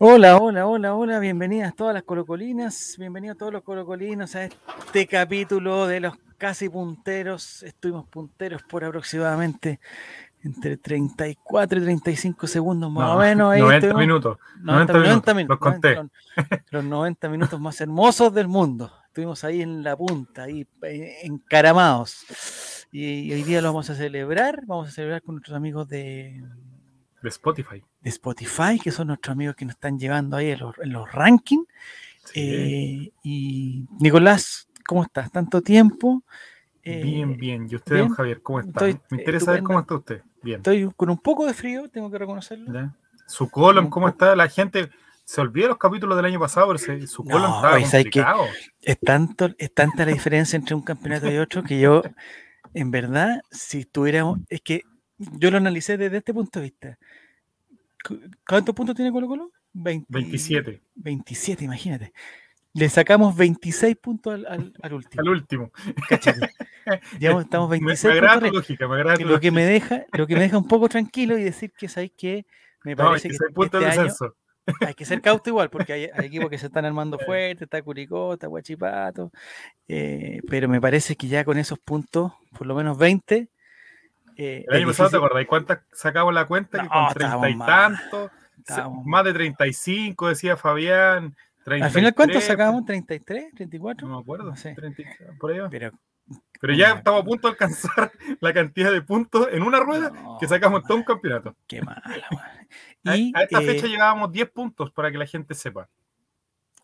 Hola, hola, hola, hola, bienvenidas todas las colocolinas, bienvenidos todos los colocolinos a este capítulo de los casi punteros. Estuvimos punteros por aproximadamente entre 34 y 35 segundos más o menos. Ahí 90 minutos. 90, 90 minutos. los conté. los 90 minutos más hermosos del mundo. Estuvimos ahí en la punta, ahí eh, encaramados. Y hoy día lo vamos a celebrar. Vamos a celebrar con nuestros amigos de de Spotify. De Spotify, que son nuestros amigos que nos están llevando ahí en los, rankings. Eh, y Nicolás, ¿cómo estás? ¿Tanto tiempo? Eh, bien, bien. ¿Y usted, don Javier, cómo está? Me interesa ver cómo está usted. Bien. Estoy con un poco de frío, tengo que reconocerlo. Su colon, ¿cómo está? La gente se olvida los capítulos del año pasado, pero su colon está complicado. es, tanto, es tanta la diferencia entre un campeonato y otro que yo, en verdad, si estuviéramos, es que yo lo analicé desde este punto de vista. ¿Cuántos puntos tiene Colo Colo? 27. 27, imagínate. Le sacamos 26 puntos al, al, último. Al último. Ya estamos 26 me, me agrada lógica, me agrada lo que me deja, lo que me deja un poco tranquilo y decir que sabéis que me parece que, este año hay que ser cauto igual, porque hay, equipos que se están armando fuerte, está Curicó, está Guachipato, eh, pero me parece que ya con esos puntos, por lo menos 20, eh, el año pasado, ¿te acordás? ¿Cuántas sacamos la cuenta? que con treinta y tanto, más de 35, decía Fabián. Al final, ¿cuántos sacamos? ¿33? ¿34? No me acuerdo. No sé. por ahí Pero, Pero ya estamos a punto de alcanzar la cantidad de puntos en una rueda que sacamos todo un campeonato. Qué mala, y, a, esta fecha eh, llegábamos 10 puntos para que la gente sepa.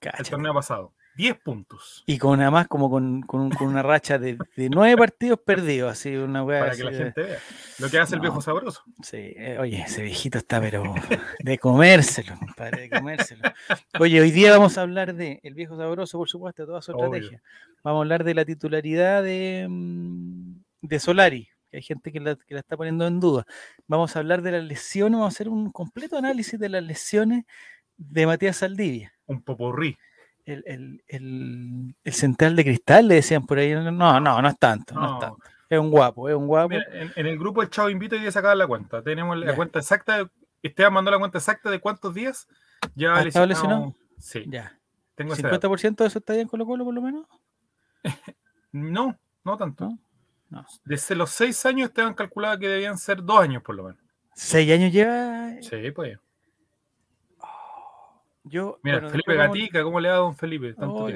El torneo pasado. 10 puntos. Y con además como con, con, una racha de, de, 9 partidos perdidos, así una Para que la gente vea. Lo que hace el viejo sabroso. Sí, eh, oye, ese viejito está pero de comérselo, compadre, de comérselo. Oye, hoy día vamos a hablar de el viejo sabroso, por supuesto, toda su estrategia. Vamos a hablar de la titularidad de, mm, de Solari. Que hay gente que la, que la está poniendo en duda. Vamos a hablar de las lesiones, vamos a hacer un completo análisis de las lesiones de Matías Saldivia. Un popurrí el, el, el, central de cristal, le decían por ahí. No, no, no es tanto, no, es tanto. Es un guapo, es un guapo. en, el grupo el Chavo Invito y sacar la cuenta. Tenemos la cuenta exacta. Esteban mandó la cuenta exacta de cuántos días ya ¿Ha estado lesionado. Sí. Ya. Tengo ¿50% de eso está bien en Colo Colo, por lo menos? no, no tanto. ¿No? Desde los seis años Esteban calculaba que debían ser dos años, por lo menos. ¿Seis años lleva? Sí, pues. Yo, Mira, Felipe Gatica, ¿cómo le va a don Felipe? Oh,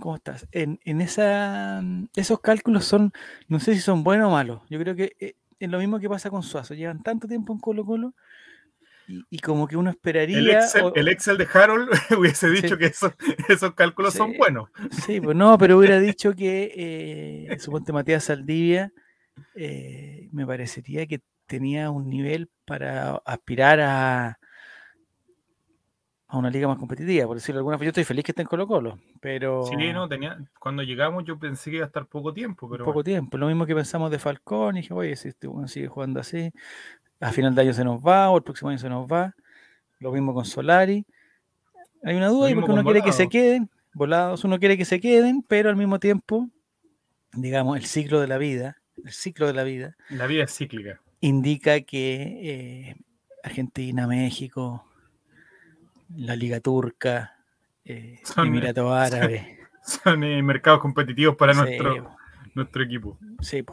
¿cómo estás? En, esa, esos cálculos son, no sé si son buenos o malos. Yo creo que eh, es lo mismo que pasa con Suazo. Llevan tanto tiempo en Colo Colo y, como que uno esperaría. El Excel, de Harold hubiese dicho que esos, esos cálculos son buenos. Sí, pues no, pero hubiera dicho que, eh, suponte Matías Saldivia, eh, me parecería que tenía un nivel para aspirar a a una liga más competitiva, por decirlo de alguna forma. Yo estoy feliz que esté en Colo Colo, pero... Sí, no, tenía, cuando llegamos yo pensé que iba a estar poco tiempo, pero... Poco tiempo, lo mismo que pensamos de Falcón, y dije, oye, si este sigue jugando así, a final de año se nos va, o el próximo año se nos va, lo mismo con Solari. Hay una duda, porque uno quiere que se queden, volados, uno quiere que se queden, pero al mismo tiempo, digamos, el ciclo de la vida, el ciclo de la vida... La vida es cíclica. Indica que eh, Argentina, México la Liga Turca, eh, son, Emiratos Árabes. Son eh, mercados competitivos para nuestro, nuestro equipo. Sí,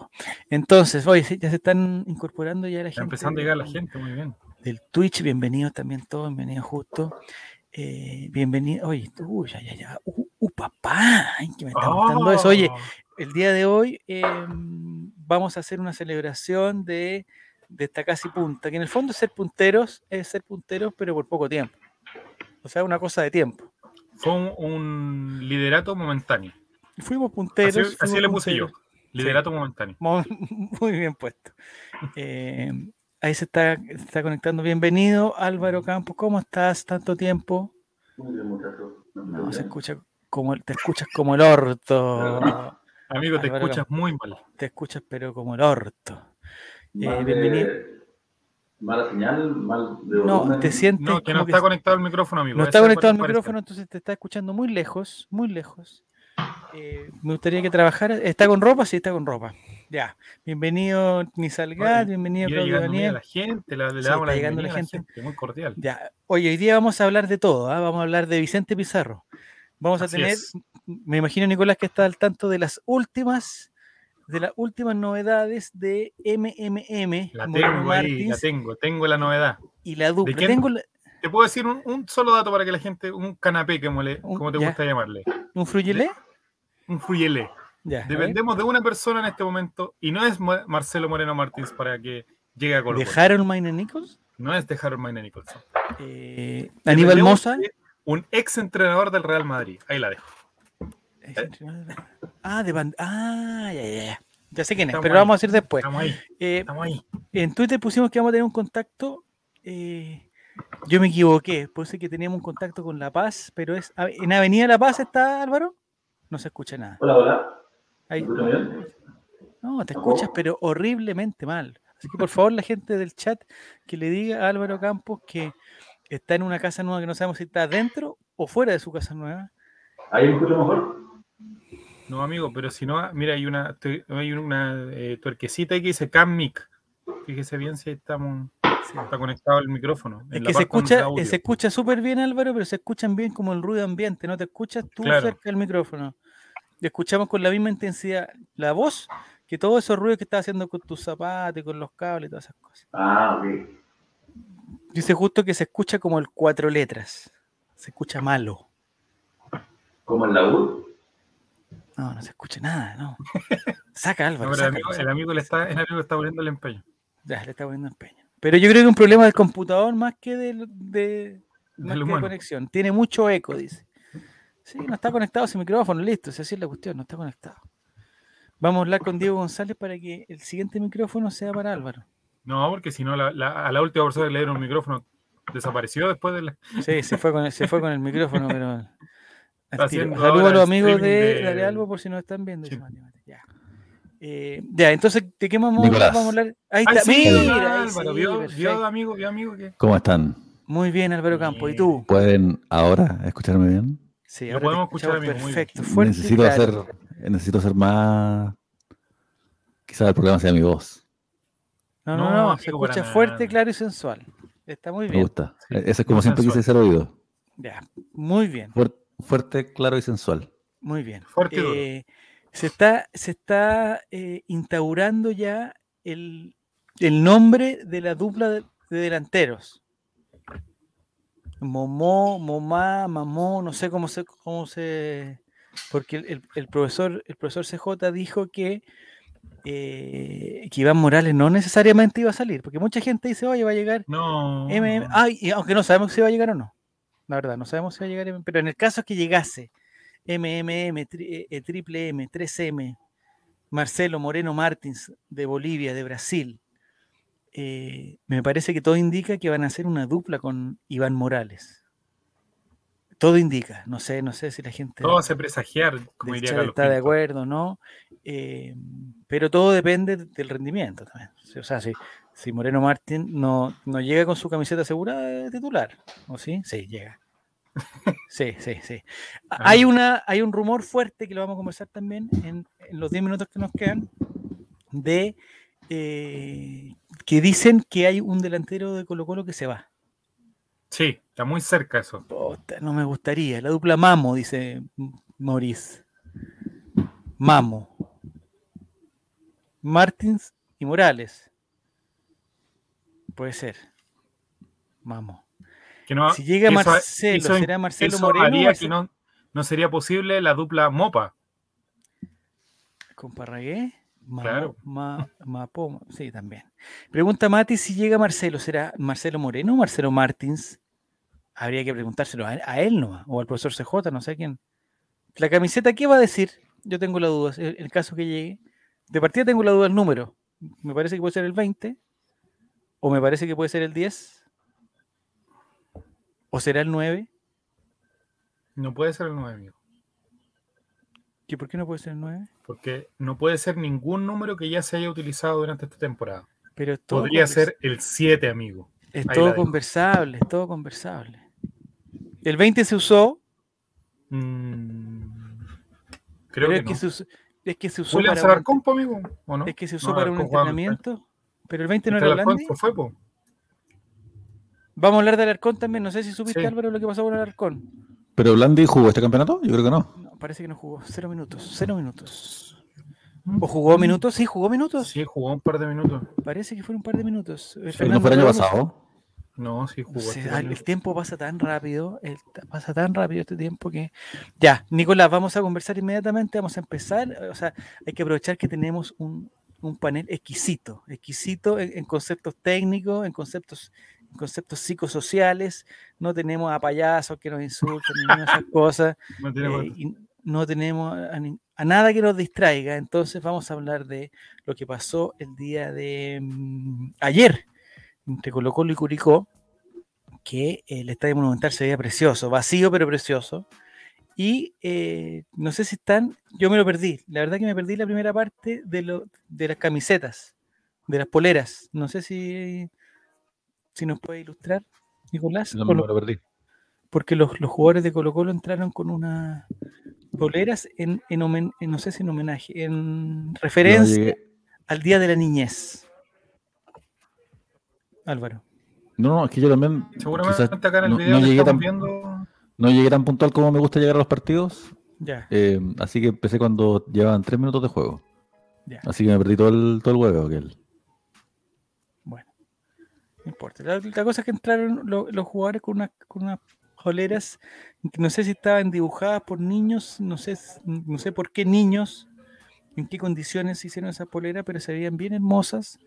Entonces, hoy ya se están incorporando ya la Está gente. empezando a llegar la gente, muy bien. Del Twitch, bienvenidos también todos, bienvenidos justo. Eh, bienvenido, oye, tú, ya, ya, ya, uh, uh papá, que me está gustando eso. Oye, oh. el día de hoy em, vamos a hacer una celebración de, de esta casi punta, que en el fondo ser punteros es ser punteros, pero por poco tiempo. O sea, una cosa de tiempo. Fue un, liderato momentáneo. Fuimos punteros. Así, le puse yo. Liderato momentáneo. Muy bien puesto. Eh, ahí se está, está conectando. Bienvenido, Álvaro Campos. ¿Cómo estás? Tanto tiempo. Muy bien, muchacho. No, se escucha como te escuchas como el orto. Amigo, te escuchas muy mal. Te escuchas, pero como el orto. Eh, bienvenido mala señal, mal de No, te sientes. No, que no está conectado el micrófono, amigo. No está conectado el micrófono, entonces te está escuchando muy lejos, muy lejos. Eh, me gustaría que trabajara. ¿Está con ropa? Sí, está con ropa. Ya, bienvenido Nisalgat, bienvenido Claudio Daniel. A la gente, le, damos la llegando la gente. muy cordial. Ya, oye, hoy día vamos a hablar de todo, ¿ah? vamos a hablar de Vicente Pizarro. Vamos a tener, me imagino Nicolás que está al tanto de las últimas, de las últimas novedades de MMM. La tengo ahí, la tengo, tengo la novedad. Y la dupla. Tengo Te puedo decir un, solo dato para que la gente, un canapé, como, le, como te gusta llamarle. ¿Un fruyelé? Un fruyelé. Dependemos de una persona en este momento y no es Marcelo Moreno Martins para que llegue a Colo. ¿De Harold Mayne Nichols? No es de Harold Mayne Nichols. Eh, Aníbal Mosa. Un ex entrenador del Real Madrid. Ahí la dejo. Ah, de band... Ah, ya, ya, ya. Ya sé quién es, pero lo vamos a decir después. Estamos ahí. Eh, estamos ahí. En Twitter pusimos que vamos a tener un contacto. Eh, yo me equivoqué, puse que teníamos un contacto con La Paz, pero es. ¿En Avenida La Paz está Álvaro? No se escucha nada. Hola, hola. No, te escuchas, pero horriblemente mal. Así que por favor, la gente del chat que le diga a Álvaro Campos que está en una casa nueva que no sabemos si está dentro o fuera de su casa nueva. ¿Ahí me escucho mejor? No, amigo, pero si no, mira, hay una, hay una eh, tuerquecita ahí que dice Mic. Fíjese bien si estamos, está conectado el micrófono. Es que se escucha, se escucha súper bien, Álvaro, pero se escuchan bien como el ruido ambiente. No te escuchas tú cerca del micrófono escuchamos con la misma intensidad la voz que todos esos ruidos que estás haciendo con tus zapatos, con los cables y todas esas cosas. Ah, ok. Dice justo que se escucha como el cuatro letras. Se escucha malo. ¿Como el la U? No, no se escucha nada, no. Saca Álvaro. el, amigo, le está, el amigo está poniendo el empeño. Ya, le está poniendo empeño. Pero yo creo que es un problema del computador más que de, de, de conexión. Tiene mucho eco, dice. Sí, no está conectado ese micrófono, listo, si así es la cuestión, no está conectado. Vamos a hablar con Diego González para que el siguiente micrófono sea para Álvaro. No, porque si no, a la última persona que le dieron un micrófono desapareció después de la... Sí, se fue con el, se fue con el micrófono, pero... Saludos a los amigos de, de... Albo por si nos están viendo. Ya. Eh, ya, entonces, ¿de qué vamos, vamos a hablar? Ahí está, mira, Álvaro, vio, vio, amigo, vio amigo que... ¿Cómo están? Muy bien, Álvaro Campo, ¿y tú? ¿Pueden ahora escucharme bien? Sí, lo podemos escuchar perfecto. necesito, hacer, necesito hacer más. Quizás el problema sea mi voz. No, no, no, se escucha fuerte, claro y sensual. Está muy bien. Me gusta. Eso es como siempre quise ser oído. Ya, muy bien. Fuerte, claro y sensual. Muy bien. Eh, se está, se está eh, instaurando ya el, el, nombre de la dupla de delanteros. Momó, Momá, Mamó, no sé cómo se, cómo se, porque el, el profesor, el profesor CJ dijo que, eh, que Iván Morales no necesariamente iba a salir, porque mucha gente dice, oye, va a llegar no, Ay, aunque no sabemos si va a llegar o no, la verdad, no sabemos si va a llegar, pero en el caso que llegase MMM, tri, Triple M, 3M, Marcelo Moreno Martins de Bolivia, de Brasil, eh, me parece que todo indica que van a hacer una dupla con Iván Morales. Todo indica, no sé, no sé si la gente. Todo hace presagiar, como diría Está de acuerdo, ¿no? Eh, pero todo depende del rendimiento también. O sea, si, si Moreno Martín no, no llega con su camiseta asegurada de titular, ¿o sí? Sí, llega. Sí, sí, sí. Hay, una, hay un rumor fuerte que lo vamos a conversar también en, en los 10 minutos que nos quedan de eh, que dicen que hay un delantero de Colo Colo que se va. Sí, está muy cerca eso. no me gustaría. La dupla Mamo, dice Maurice. Mamo. Martins y Morales. Puede ser. Mamo. si llega Marcelo, ¿será Marcelo Moreno? que no, no sería posible la dupla Mopa. ¿Con Parragué? claro. sí, también. Pregunta Mati si llega Marcelo, ¿será Marcelo Moreno o Marcelo Martins? Habría que preguntárselo a, él no, o al profesor CJ, no sé quién. La camiseta, ¿qué va a decir? Yo tengo la duda, en el caso que llegue. De partida tengo la duda del número. Me parece que puede ser el 20, o me parece que puede ser el 10, o será el 9. No puede ser el 9, amigo. ¿Y por qué no puede ser el 9? Porque no puede ser ningún número que ya se haya utilizado durante esta temporada. Pero Podría ser el 7, amigo. Es todo conversable, es todo conversable. El 20 se usó. Mm, creo que, no. Es que se usó William para, un- Alarcón, po, amigo, ¿o no? es que se usó No, para un entrenamiento. Pero el 20 no era Alarcón Blandi. se fue, po. Vamos a hablar de Alarcón también. No sé si supiste, Sí. Álvaro, lo que pasó con Alarcón. ¿Pero Blandi jugó este campeonato? Yo creo que no. No, parece que no jugó. Cero minutos. Cero minutos. ¿O jugó minutos? Sí, jugó minutos. Sí, jugó un par de minutos. Parece que fueron un par de minutos. Eh, ¿No fue el año pasado? No, sí jugó. Sí, este ah, el tiempo pasa tan rápido, el- pasa tan rápido este tiempo que... Ya, Nicolás, vamos a conversar inmediatamente, vamos a empezar. O sea, hay que aprovechar que tenemos un, un panel exquisito, exquisito en, en conceptos técnicos, en conceptos, conceptos psicosociales. No tenemos a payasos que nos insulten ni nada de esas cosas. No tiene eh, y no tenemos a, ni- a nada que nos distraiga. Entonces vamos a hablar de lo que pasó el día de mm, ayer entre Colo Colo y Curicó, que eh, el Estadio Monumental se veía precioso, vacío pero precioso. Y eh, no sé si están, yo me lo perdí, la verdad que me perdí la primera parte de, lo, de las camisetas, de las poleras. No sé si, si nos puede ilustrar, Nicolás, No, me lo- lo perdí. porque los, los jugadores de Colo Colo entraron con unas poleras en, en, homen- en- no sé si en homenaje, en no referencia al Día de la Niñez. Álvaro. No, no, es que yo también. Seguramente quizás acá en el no, video no que llegué estamos tan, viendo. No llegué tan puntual como me gusta llegar a los partidos. Eh, así que empecé cuando llevaban tres minutos de juego. Así que me perdí todo el, todo el huevo aquel. Bueno, no importa. La, la cosa es que entraron lo- los jugadores con, una- con unas joleras, que no sé si estaban dibujadas por niños, no sé, no sé por qué niños, en qué condiciones hicieron esas poleras, pero se veían bien hermosas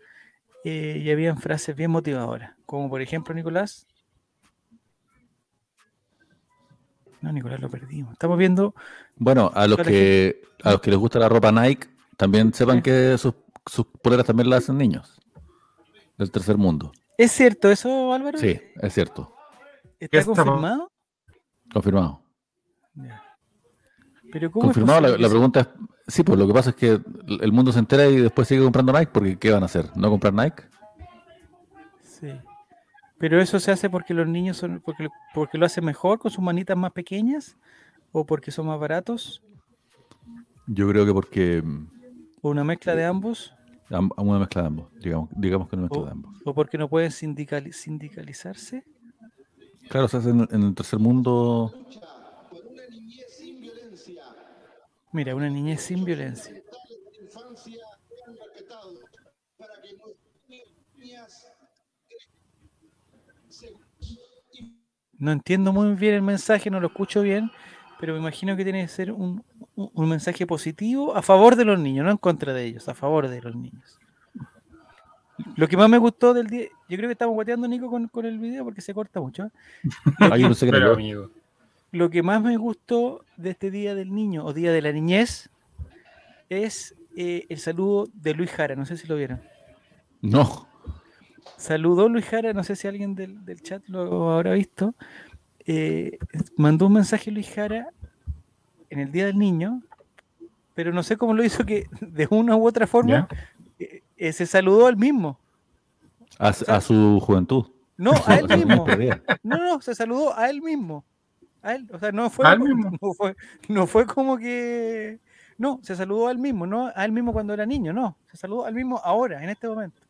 eh, y habían frases bien motivadoras. Como por ejemplo, Nicolás. No, Nicolás lo perdimos. Estamos viendo. Bueno, a los que a los que les gusta la ropa Nike, también sepan que sus, sus poleras también las hacen niños del tercer mundo. ¿Es cierto eso, Álvaro? Sí, es cierto, ¿Está confirmado? confirmado. Ya. Pero ¿cómo es Confirmado, la, la pregunta es, sí, pues lo que pasa es que el mundo se entera y después sigue comprando Nike, porque ¿qué van a hacer? ¿No comprar Nike? Sí. Pero eso se hace porque los niños son, porque, lo- porque lo hacen mejor con sus manitas más pequeñas, o porque son más baratos, Yo creo que porque o una mezcla de ambos, am- una mezcla de ambos, digamos, digamos que una mezcla o, de ambos. o porque no pueden sindicali- sindicalizarse. Claro, se hace en, en el tercer mundo, Mira, una niñez sin violencia. No entiendo muy bien el mensaje, no lo escucho bien, pero me imagino que tiene que ser un, un- un mensaje positivo a favor de los niños, no en contra de ellos, a favor de los niños. Lo que más me gustó del día, yo creo que estamos guateando Nico con, con el video porque se corta mucho. ¿eh? Ay, yo pensé que era Pero, yo. amigo. Lo que más me gustó de este Día del Niño o Día de la Niñez es eh, el saludo de Luis Jara, no sé si lo vieron. No, Saludó Luis Jara, no sé si alguien del, del chat lo habrá visto. eh, mandó un mensaje Luis Jara en el Día del Niño, pero no sé cómo lo hizo que de una u otra forma eh, eh, se saludó al mismo. a, a su juventud. No, a él mismo. No, no, se saludó a él mismo. A él, o sea, no fue, ¿A él como- mismo? no fue, no fue como que. No, se saludó a él mismo, no a él mismo cuando era niño, no. Se saludó al mismo ahora, en este momento.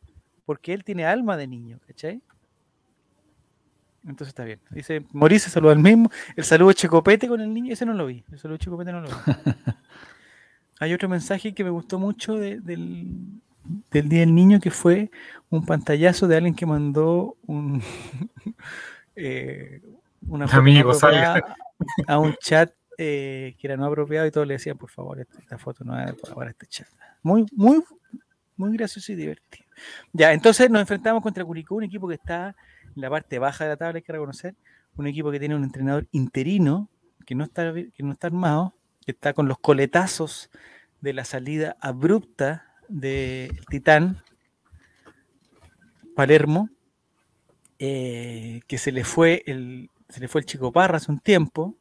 Porque él tiene alma de niño, ¿cachai? Entonces está bien. Dice, Morí se saludó al mismo. El saludo Checopete con el niño, ese no lo vi. El saludo Checopete no lo vi. Hay otro mensaje que me gustó mucho de- del, del Día del Niño que fue un pantallazo de alguien que mandó un eh, una Amigo, a un chat eh, que era no apropiado y todos le decían por favor esta, esta foto no es para este chat muy muy muy gracioso y divertido ya entonces nos enfrentamos contra Curicó un equipo que está en la parte baja de la tabla hay que reconocer un equipo que tiene un entrenador interino que no está que no está armado que está con los coletazos de la salida abrupta del Titán Palermo, eh, que se le fue el se le fue el Chico Parra hace un tiempo,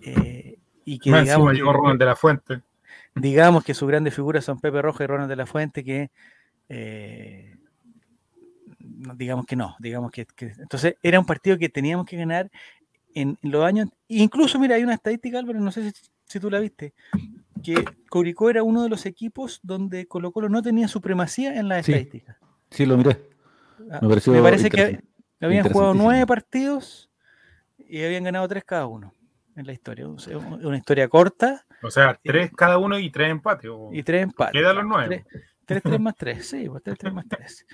eh, y que Más digamos llegó Ronald de la Fuente. digamos que sus grandes figuras son Pepe Roja y Ronald de la Fuente, que eh, digamos que no, digamos que, que- entonces era un partido que teníamos que ganar en, en los años, incluso mira, hay una estadística, Álvaro, no sé si, si tú la viste, que Curicó era uno de los equipos donde Colo Colo no tenía supremacía en la Sí. estadística. Sí, lo miré. Ah, Me pareció Me parece que habían jugado nueve partidos y habían ganado tres cada uno en la historia. O sea, una historia corta O sea, tres cada uno y tres empates. y tres empates. Queda los nueve. Tres, tres, tres más tres, sí, pues tres, tres más tres.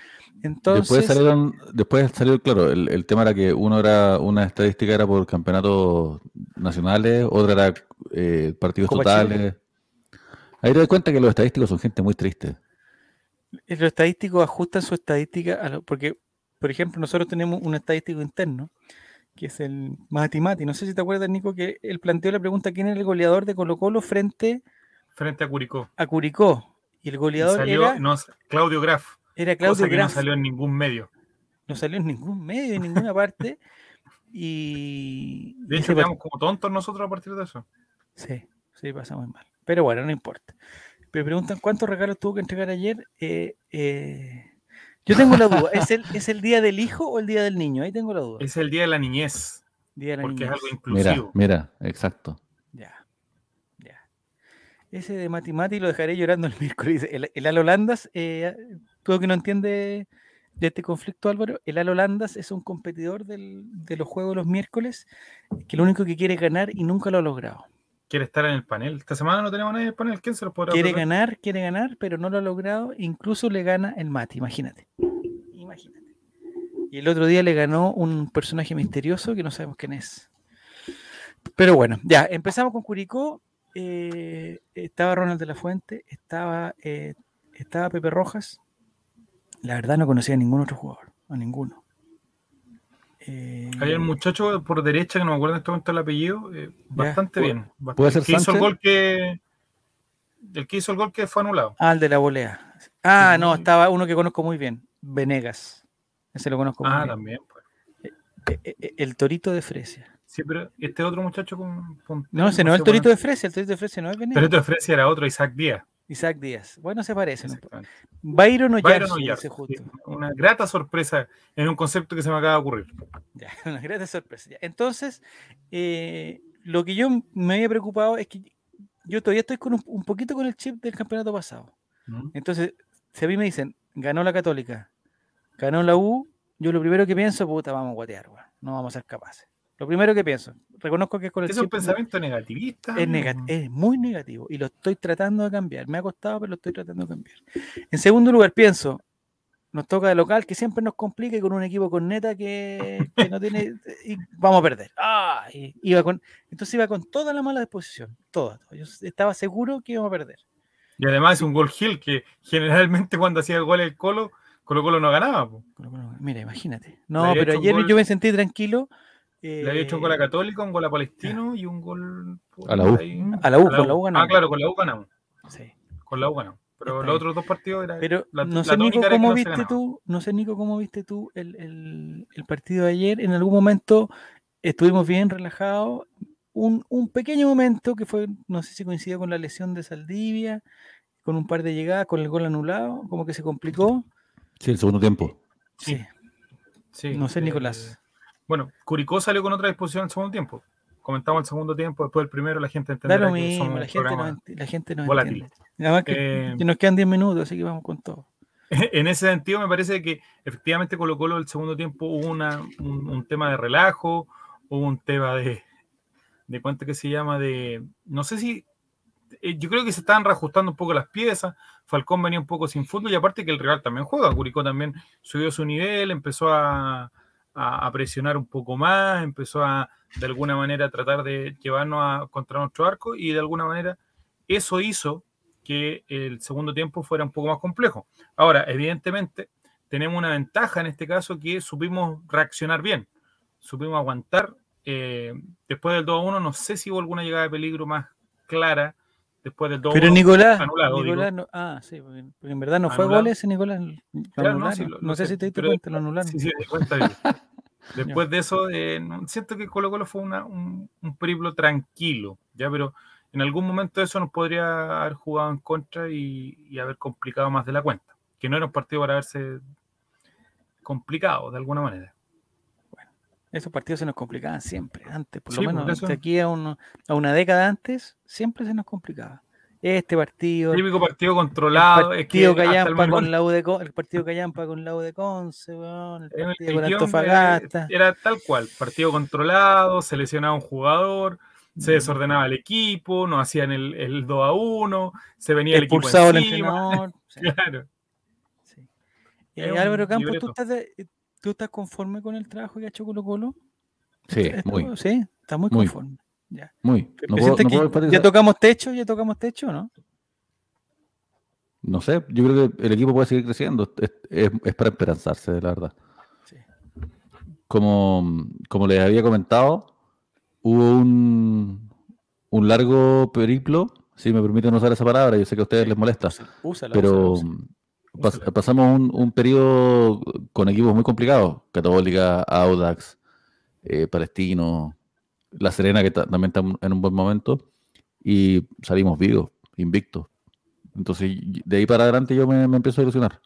Después Entonces, salieron, después salió, claro, el, el tema era que uno era, una estadística era por campeonatos nacionales, otra era eh, partidos Copa totales. Ahí te das cuenta que los estadísticos son gente muy triste. los estadísticos ajustan su estadística a lo- porque, por ejemplo, nosotros tenemos un estadístico interno que es el Mati Mati. No sé si te acuerdas, Nico, que él planteó la pregunta quién era el goleador de Colo Colo frente Frente a Curicó. a Curicó. Y el goleador salió era, no, Claudio Graf. era Cosa Claudio que Graf. no salió en ningún medio. no salió en ningún medio, en ninguna parte. Y De hecho, part- quedamos como tontos nosotros a partir de eso. Sí, sí, pasamos mal. Pero bueno, no importa. Me preguntan cuántos regalos tuvo que entregar ayer. Eh, eh, yo tengo la duda. ¿Es el, ¿Es el día del hijo o el día del niño? Ahí tengo la duda. Es el día de la niñez, Día de la porque es niñez. algo Mira, inclusivo. mira, exacto. Ese de Mati Mati lo dejaré llorando el miércoles. El, el Al Holandas, eh, tú que no entiende de este conflicto, Álvaro, el Al Holandas es un competidor del- de los juegos los miércoles que lo único que quiere es ganar y nunca lo ha logrado. Quiere estar en el panel. Esta semana no tenemos nadie en el panel. ¿Quién se lo podrá Quiere ganar, quiere ganar, pero no lo ha logrado. Incluso le gana el Mati, imagínate. Imagínate. Y el otro día le ganó un personaje misterioso que no sabemos quién es. Pero bueno, ya, empezamos con Curicó. Eh, estaba Ronald de la Fuente, estaba, eh, estaba Pepe Rojas. La verdad no conocía a ningún otro jugador, a ninguno. Eh, Hay un muchacho por derecha que no me acuerdo en este momento el apellido. eh, bastante ¿Puede- bien. bastante- puede ser el que hizo el gol que. El que hizo el gol que fue anulado. Ah, el de la volea. Ah, no, estaba uno que conozco muy bien, Venegas. Ese lo conozco muy Ah, bien. también. pues. Eh, eh, El torito de Fresia. Sí, pero este otro muchacho con. con- No, ese no es el torito de Fresia, el torito de Fresia no es El Venegas. torito de Fresia era otro, Isaac Díaz. Isaac Díaz. Bueno, se parecen. Byron Oyarzo, Una grata sorpresa en un concepto que se me acaba de ocurrir. Ya, una gran sorpresa. ya. Entonces, eh, lo que yo me había preocupado es que yo todavía estoy con un, un poquito con el chip del campeonato pasado. Entonces, si a mí me dicen, ganó la Católica, ganó la U, yo lo primero que pienso, puta, vamos a guatear, no vamos a ser capaces. Lo primero que pienso, reconozco que es con el Es un pensamiento negativista. es, es muy negativo y lo estoy tratando de cambiar. Me ha costado, pero lo estoy tratando de cambiar. En segundo lugar, pienso, nos toca de local, que siempre nos complica y con un equipo con neta que, que no tiene. Y vamos a perder. Ah, y iba con, entonces iba con toda la mala disposición. Toda. Yo estaba seguro que íbamos a perder. Y además es un gol Gil que generalmente cuando hacía el gol el Colo, Colo Colo no ganaba. po. Mira, imagínate. No, pero ayer gol- yo me sentí tranquilo. Le había hecho un gol a eh, Católica, un gol a Palestino y un gol por A la U. ahí. A la U, con la U Ah, ganamos. claro, con la U ganamos. sí. Con la U ganamos. Pero Está los bien. otros dos partidos era. Pero la- no la sé, Nico, cómo viste ganaba. tú, no sé, Nico, cómo viste tú el, el- el partido de ayer. En algún momento estuvimos bien relajados. Un, un pequeño momento que fue, no sé si coincidió con la lesión de Saldivia, con un par de llegadas, con el gol anulado, como que se complicó. Sí, el segundo tiempo. Sí, Sí, no sé, eh, Nicolás. Bueno, Curicó salió con otra disposición en el segundo tiempo. Comentamos el segundo tiempo, después el primero, la gente entenderá que la gente, no, la gente no volátil. entiende. Además que, Eh, que nos quedan 10 minutos, así que vamos con todo. En ese sentido, me parece que efectivamente Colo Colo el segundo tiempo hubo una, un, un tema de relajo, hubo un tema de, de cuánto que se llama de, no sé si, eh, yo creo que se estaban reajustando un poco las piezas, Falcón venía un poco sin fútbol y aparte que el rival también juega, Curicó también subió su nivel, empezó a, a- a presionar un poco más, empezó a de alguna manera tratar de llevarnos a, contra nuestro arco y de alguna manera eso hizo que el segundo tiempo fuera un poco más complejo. Ahora, evidentemente, tenemos una ventaja en este caso que supimos reaccionar bien, supimos aguantar. eh, después del 2-1, no sé si hubo alguna llegada de peligro más clara después del 2-1. Pero Nicolás, anulado. Nicolás no- ah, sí, porque, en verdad no fue Anulado. gol ese Nicolás. Claro, no, anularon. sí, no, lo- lo sé sé, si te diste cuenta, lo anularon. Sí, sí, cuenta. Después de eso, eh, siento que Colo Colo fue una- un, un periplo tranquilo, ya, pero en algún momento eso nos podría haber jugado en contra y, y haber complicado más de la cuenta, que no era un partido para haberse complicado de alguna manera. Esos partidos se nos complicaban siempre, antes, por lo Sí, por menos eso. de aquí a, uno- a una década antes, siempre se nos complicaba. Este partido. Típico partido controlado. El partido Callampa con la U de el partido Callampa con la U de Conce, el partido con Antofagasta. Era, tal cual, partido controlado, se lesionaba un jugador, se mm. desordenaba el equipo, no hacían el, el 2 a 1, se venía el equipo encima. el entrenador. claro. Sí. Eh, Álvaro Campos, ¿tú estás, ¿tú estás conforme con el trabajo que ha hecho Colo Colo? Sí, muy. Sí, está muy, conforme. Ya. Muy. ¿Ya tocamos techo? ¿Ya tocamos techo no? No sé, yo creo que el equipo puede seguir creciendo. Es, para esperanzarse, la verdad. Como, como les había comentado, hubo un, un largo periplo, si me permiten usar esa palabra, yo sé que a ustedes les molesta, pero pasamos un, un, periodo con equipos muy complicados, Católica, Audax, eh, Palestino, La Serena, que también está en un buen momento, y salimos vivos, invictos. Entonces, de ahí para adelante yo me, empiezo a ilusionar.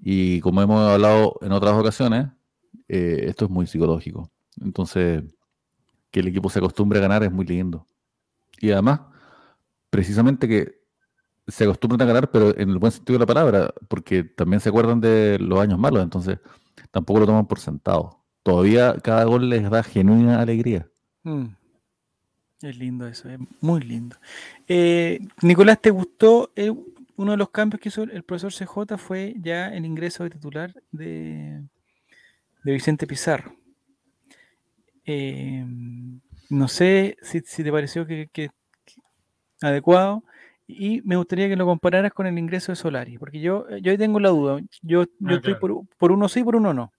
Y como hemos hablado en otras ocasiones, eh, esto es muy psicológico. Entonces, que el equipo se acostumbre a ganar es muy lindo. Y además, precisamente que se acostumbren a ganar, pero en el buen sentido de la palabra, porque también se acuerdan de los años malos, entonces tampoco lo toman por sentado todavía cada gol les da genuina alegría. Mm. Es lindo eso, es muy lindo. Eh, Nicolás, ¿te gustó? Eh, uno de los cambios que hizo el profesor CJ fue ya el ingreso de titular de, Vicente Pizarro. Eh, no sé si, te pareció que, adecuado y me gustaría que lo compararas con el ingreso de Solari, porque yo, yo ahí tengo la duda. Yo, yo ah, estoy por, por, uno sí, por uno no.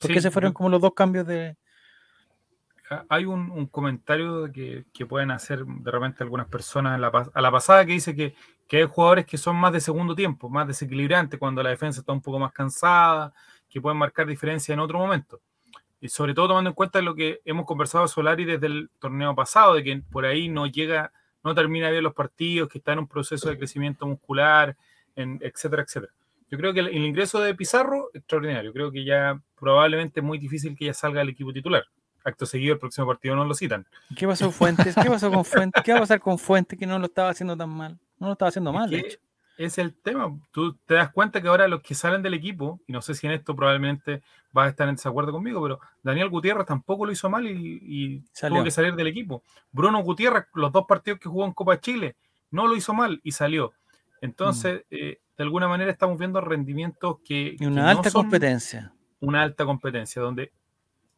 Porque se fueron como los dos cambios de. Hay un, comentario que, pueden hacer de repente algunas personas a la, a la pasada que dice que, hay jugadores que son más de segundo tiempo, más desequilibrantes cuando la defensa está un poco más cansada, que pueden marcar diferencia en otro momento. Y sobre todo tomando en cuenta lo que hemos conversado Solari desde el torneo pasado, de que por ahí no llega, no termina bien los partidos, que está en un proceso de crecimiento muscular, en, etcétera, etcétera. Yo creo que el, ingreso de Pizarro, extraordinario. Creo que ya probablemente es muy difícil que ya salga el equipo titular. Acto seguido, el próximo partido no lo citan. ¿Qué pasó con Fuentes? ¿Qué pasó con Fuentes? ¿Qué va a pasar con Fuentes que no lo estaba haciendo tan mal? No lo estaba haciendo mal, de hecho. Es el tema. Tú te das cuenta que ahora los que salen del equipo, y no sé si en esto probablemente vas a estar en desacuerdo conmigo, pero Daniel Gutiérrez tampoco lo hizo mal y, y tuvo que salir del equipo. Bruno Gutiérrez, los dos partidos que jugó en Copa Chile, no lo hizo mal y salió. Entonces, mm. eh, de alguna manera estamos viendo rendimientos que... Y una alta competencia. Una alta competencia, donde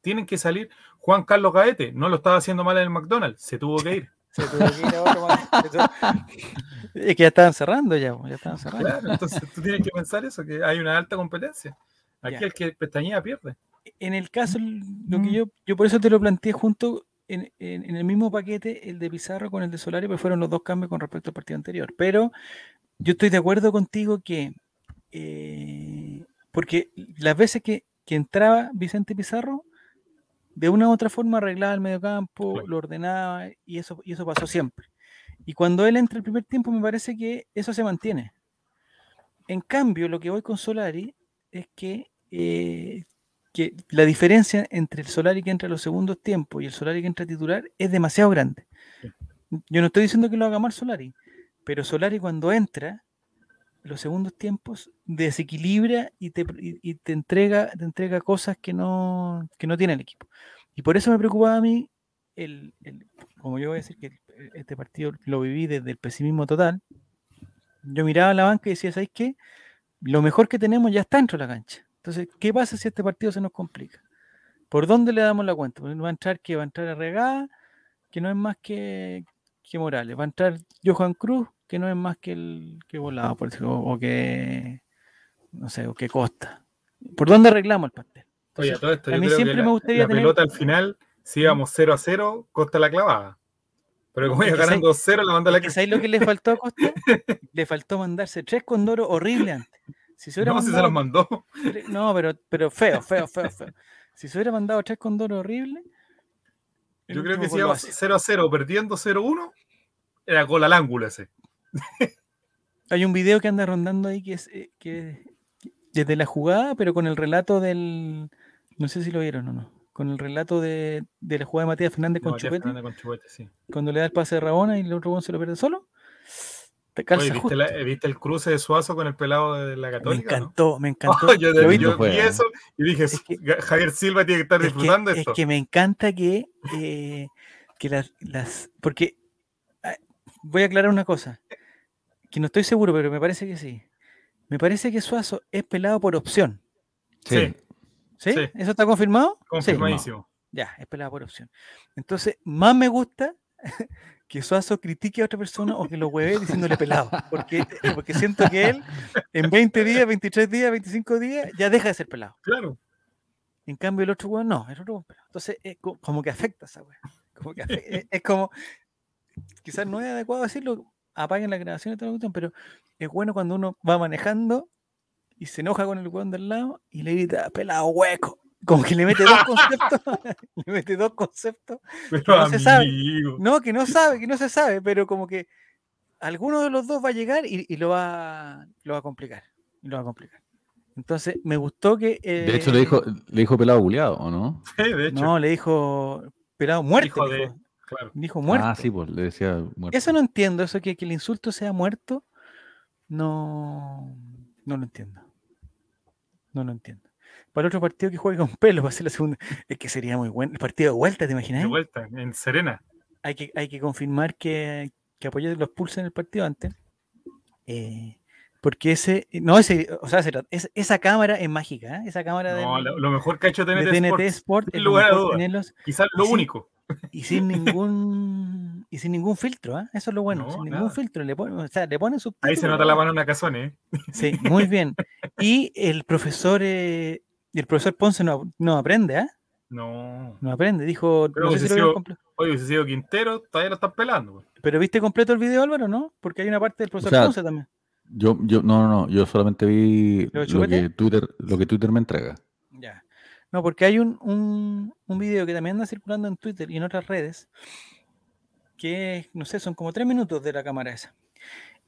tienen que salir. Juan Carlos Gaete no lo estaba haciendo mal en el McDonald's, se tuvo que ir. se tuvo que ir a otro Es que ya estaban cerrando ya, ya estaban cerrando. Claro, entonces tú tienes que pensar eso, que hay una alta competencia. Aquí el que pestañea pierde. En el caso, lo que yo, yo por eso te lo planteé junto en, en, el mismo paquete, el de Pizarro con el de Solari, pues fueron los dos cambios con respecto al partido anterior. Pero yo estoy de acuerdo contigo que, eh, porque las veces que, entraba Vicente Pizarro, de una u otra forma arreglaba el mediocampo, lo ordenaba y eso, y eso pasó siempre. Y cuando él entra el primer tiempo, me parece que eso se mantiene. En cambio, lo que voy con Solari es que, eh, que la diferencia entre el Solari que entra en los segundos tiempos y el Solari que entra titular es demasiado grande. Yo no estoy diciendo que lo haga mal Solari, pero Solari cuando entra, en los segundos tiempos, desequilibra y te, te, entrega, te entrega cosas que no, no tiene el equipo. Y por eso me preocupaba a mí, el, como yo voy a decir que este partido lo viví desde el pesimismo total, yo miraba a la banca y decía, ¿sabes qué? Lo mejor que tenemos ya está dentro de la cancha. Entonces, ¿qué pasa si este partido se nos complica? ¿Por dónde le damos la cuenta? Va a entrar que va a entrar a regada, que no es más que, que Morales. Va a entrar Johan Cruz, que no es más que el que volado, por decirlo, o que no sé, o que Costa. ¿Por dónde arreglamos el pastel? Oye, todo esto, a mí siempre me gustaría la pelota al final, si íbamos 0 a 0, Costa la clavaba. Pero como iba ganando 0, la manda la que. ¿Sabes lo que le faltó a Costa? le faltó mandarse tres condoros horribles antes. Si se no, si se los mandó. No, pero, pero feo, feo, feo, feo. Si se hubiera mandado tres condoros horribles. Yo creo que si íbamos 0 a 0, perdiendo 0 a 1, era gol al ángulo ese. Hay un video que anda rondando ahí que es eh, que, desde la jugada, pero con el relato del. No sé si lo vieron o no. Con el relato de, la jugada de Matías Fernández con Chupete. Cuando le da el pase de Rabona y el otro se lo pierde solo. Te calza Oye, ¿viste, el cruce de Suazo con el pelado de la Católica? Me encantó, me encantó. yo, vi eso y dije, Javier Silva tiene que estar disfrutando esto. Es que me encanta que, eh, que las, las, Porque ah, voy a aclarar una cosa, que no estoy seguro, pero me parece que sí. Me parece que Suazo es pelado por opción. Sí. ¿Sí? ¿Eso está confirmado? Confirmadísimo. Ya, es pelado por opción. Entonces, más me gusta que Suazo critique a otra persona o que lo hueve diciéndole pelado. Porque, porque siento que él en 20 días, 23 días, 25 días ya deja de ser pelado. Claro. En cambio, el otro weón no, el otro pelado. Entonces, es como que afecta a esa. Como que es, como, quizás no es adecuado decirlo, apaguen la grabación y toda la cuestión, pero es bueno cuando uno va manejando y se enoja con el weón del lado y le grita, pelado hueco. Como que le mete dos conceptos, le mete dos conceptos. no se sabe. No, que no sabe, que no se sabe, pero como que alguno de los dos va a llegar y, lo, va, lo va a complicar. Y lo va a complicar. Entonces, me gustó que. de hecho, le dijo, le dijo pelado buleado, ¿o no? Sí, de hecho. No, le dijo pelado muerto. Dijo, dijo, muerto. Ah, sí, pues le decía muerto. Eso no entiendo, eso que, que el insulto sea muerto, no, no lo entiendo. No lo entiendo para el otro partido que juegue con pelo, va a ser la segunda. Es que sería muy bueno. El partido de vuelta, ¿te imaginas? De vuelta, en Serena. Hay que, hay que confirmar que, que apoye los pulsos en el partido antes. Eh, porque ese, no, ese, o sea, esa cámara es mágica, ¿eh? esa cámara no, lo, mejor que ha hecho TNT, TNT Sport, es lugar Quizás lo único. Y sin ningún y sin ningún filtro, ¿eh? eso es lo bueno, sin ningún filtro, le ponen, o sea, le ponen Ahí se nota la mano en una casona, ¿eh? Sí, muy bien. Y el profesor eh, y el profesor Ponce no, no aprende, ¿eh? No. No aprende, dijo. no sé si sido, oye, hubiese sido Quintero, todavía lo están pelando. Pues. Pero viste completo el video, Álvaro, ¿no? Porque hay una parte del profesor Ponce también. Yo, yo, no, no, no, yo solamente vi lo, que Twitter, lo que Twitter me entrega. No, porque hay un, un, un video que también anda circulando en Twitter y en otras redes, que no sé, son como tres minutos de la cámara esa.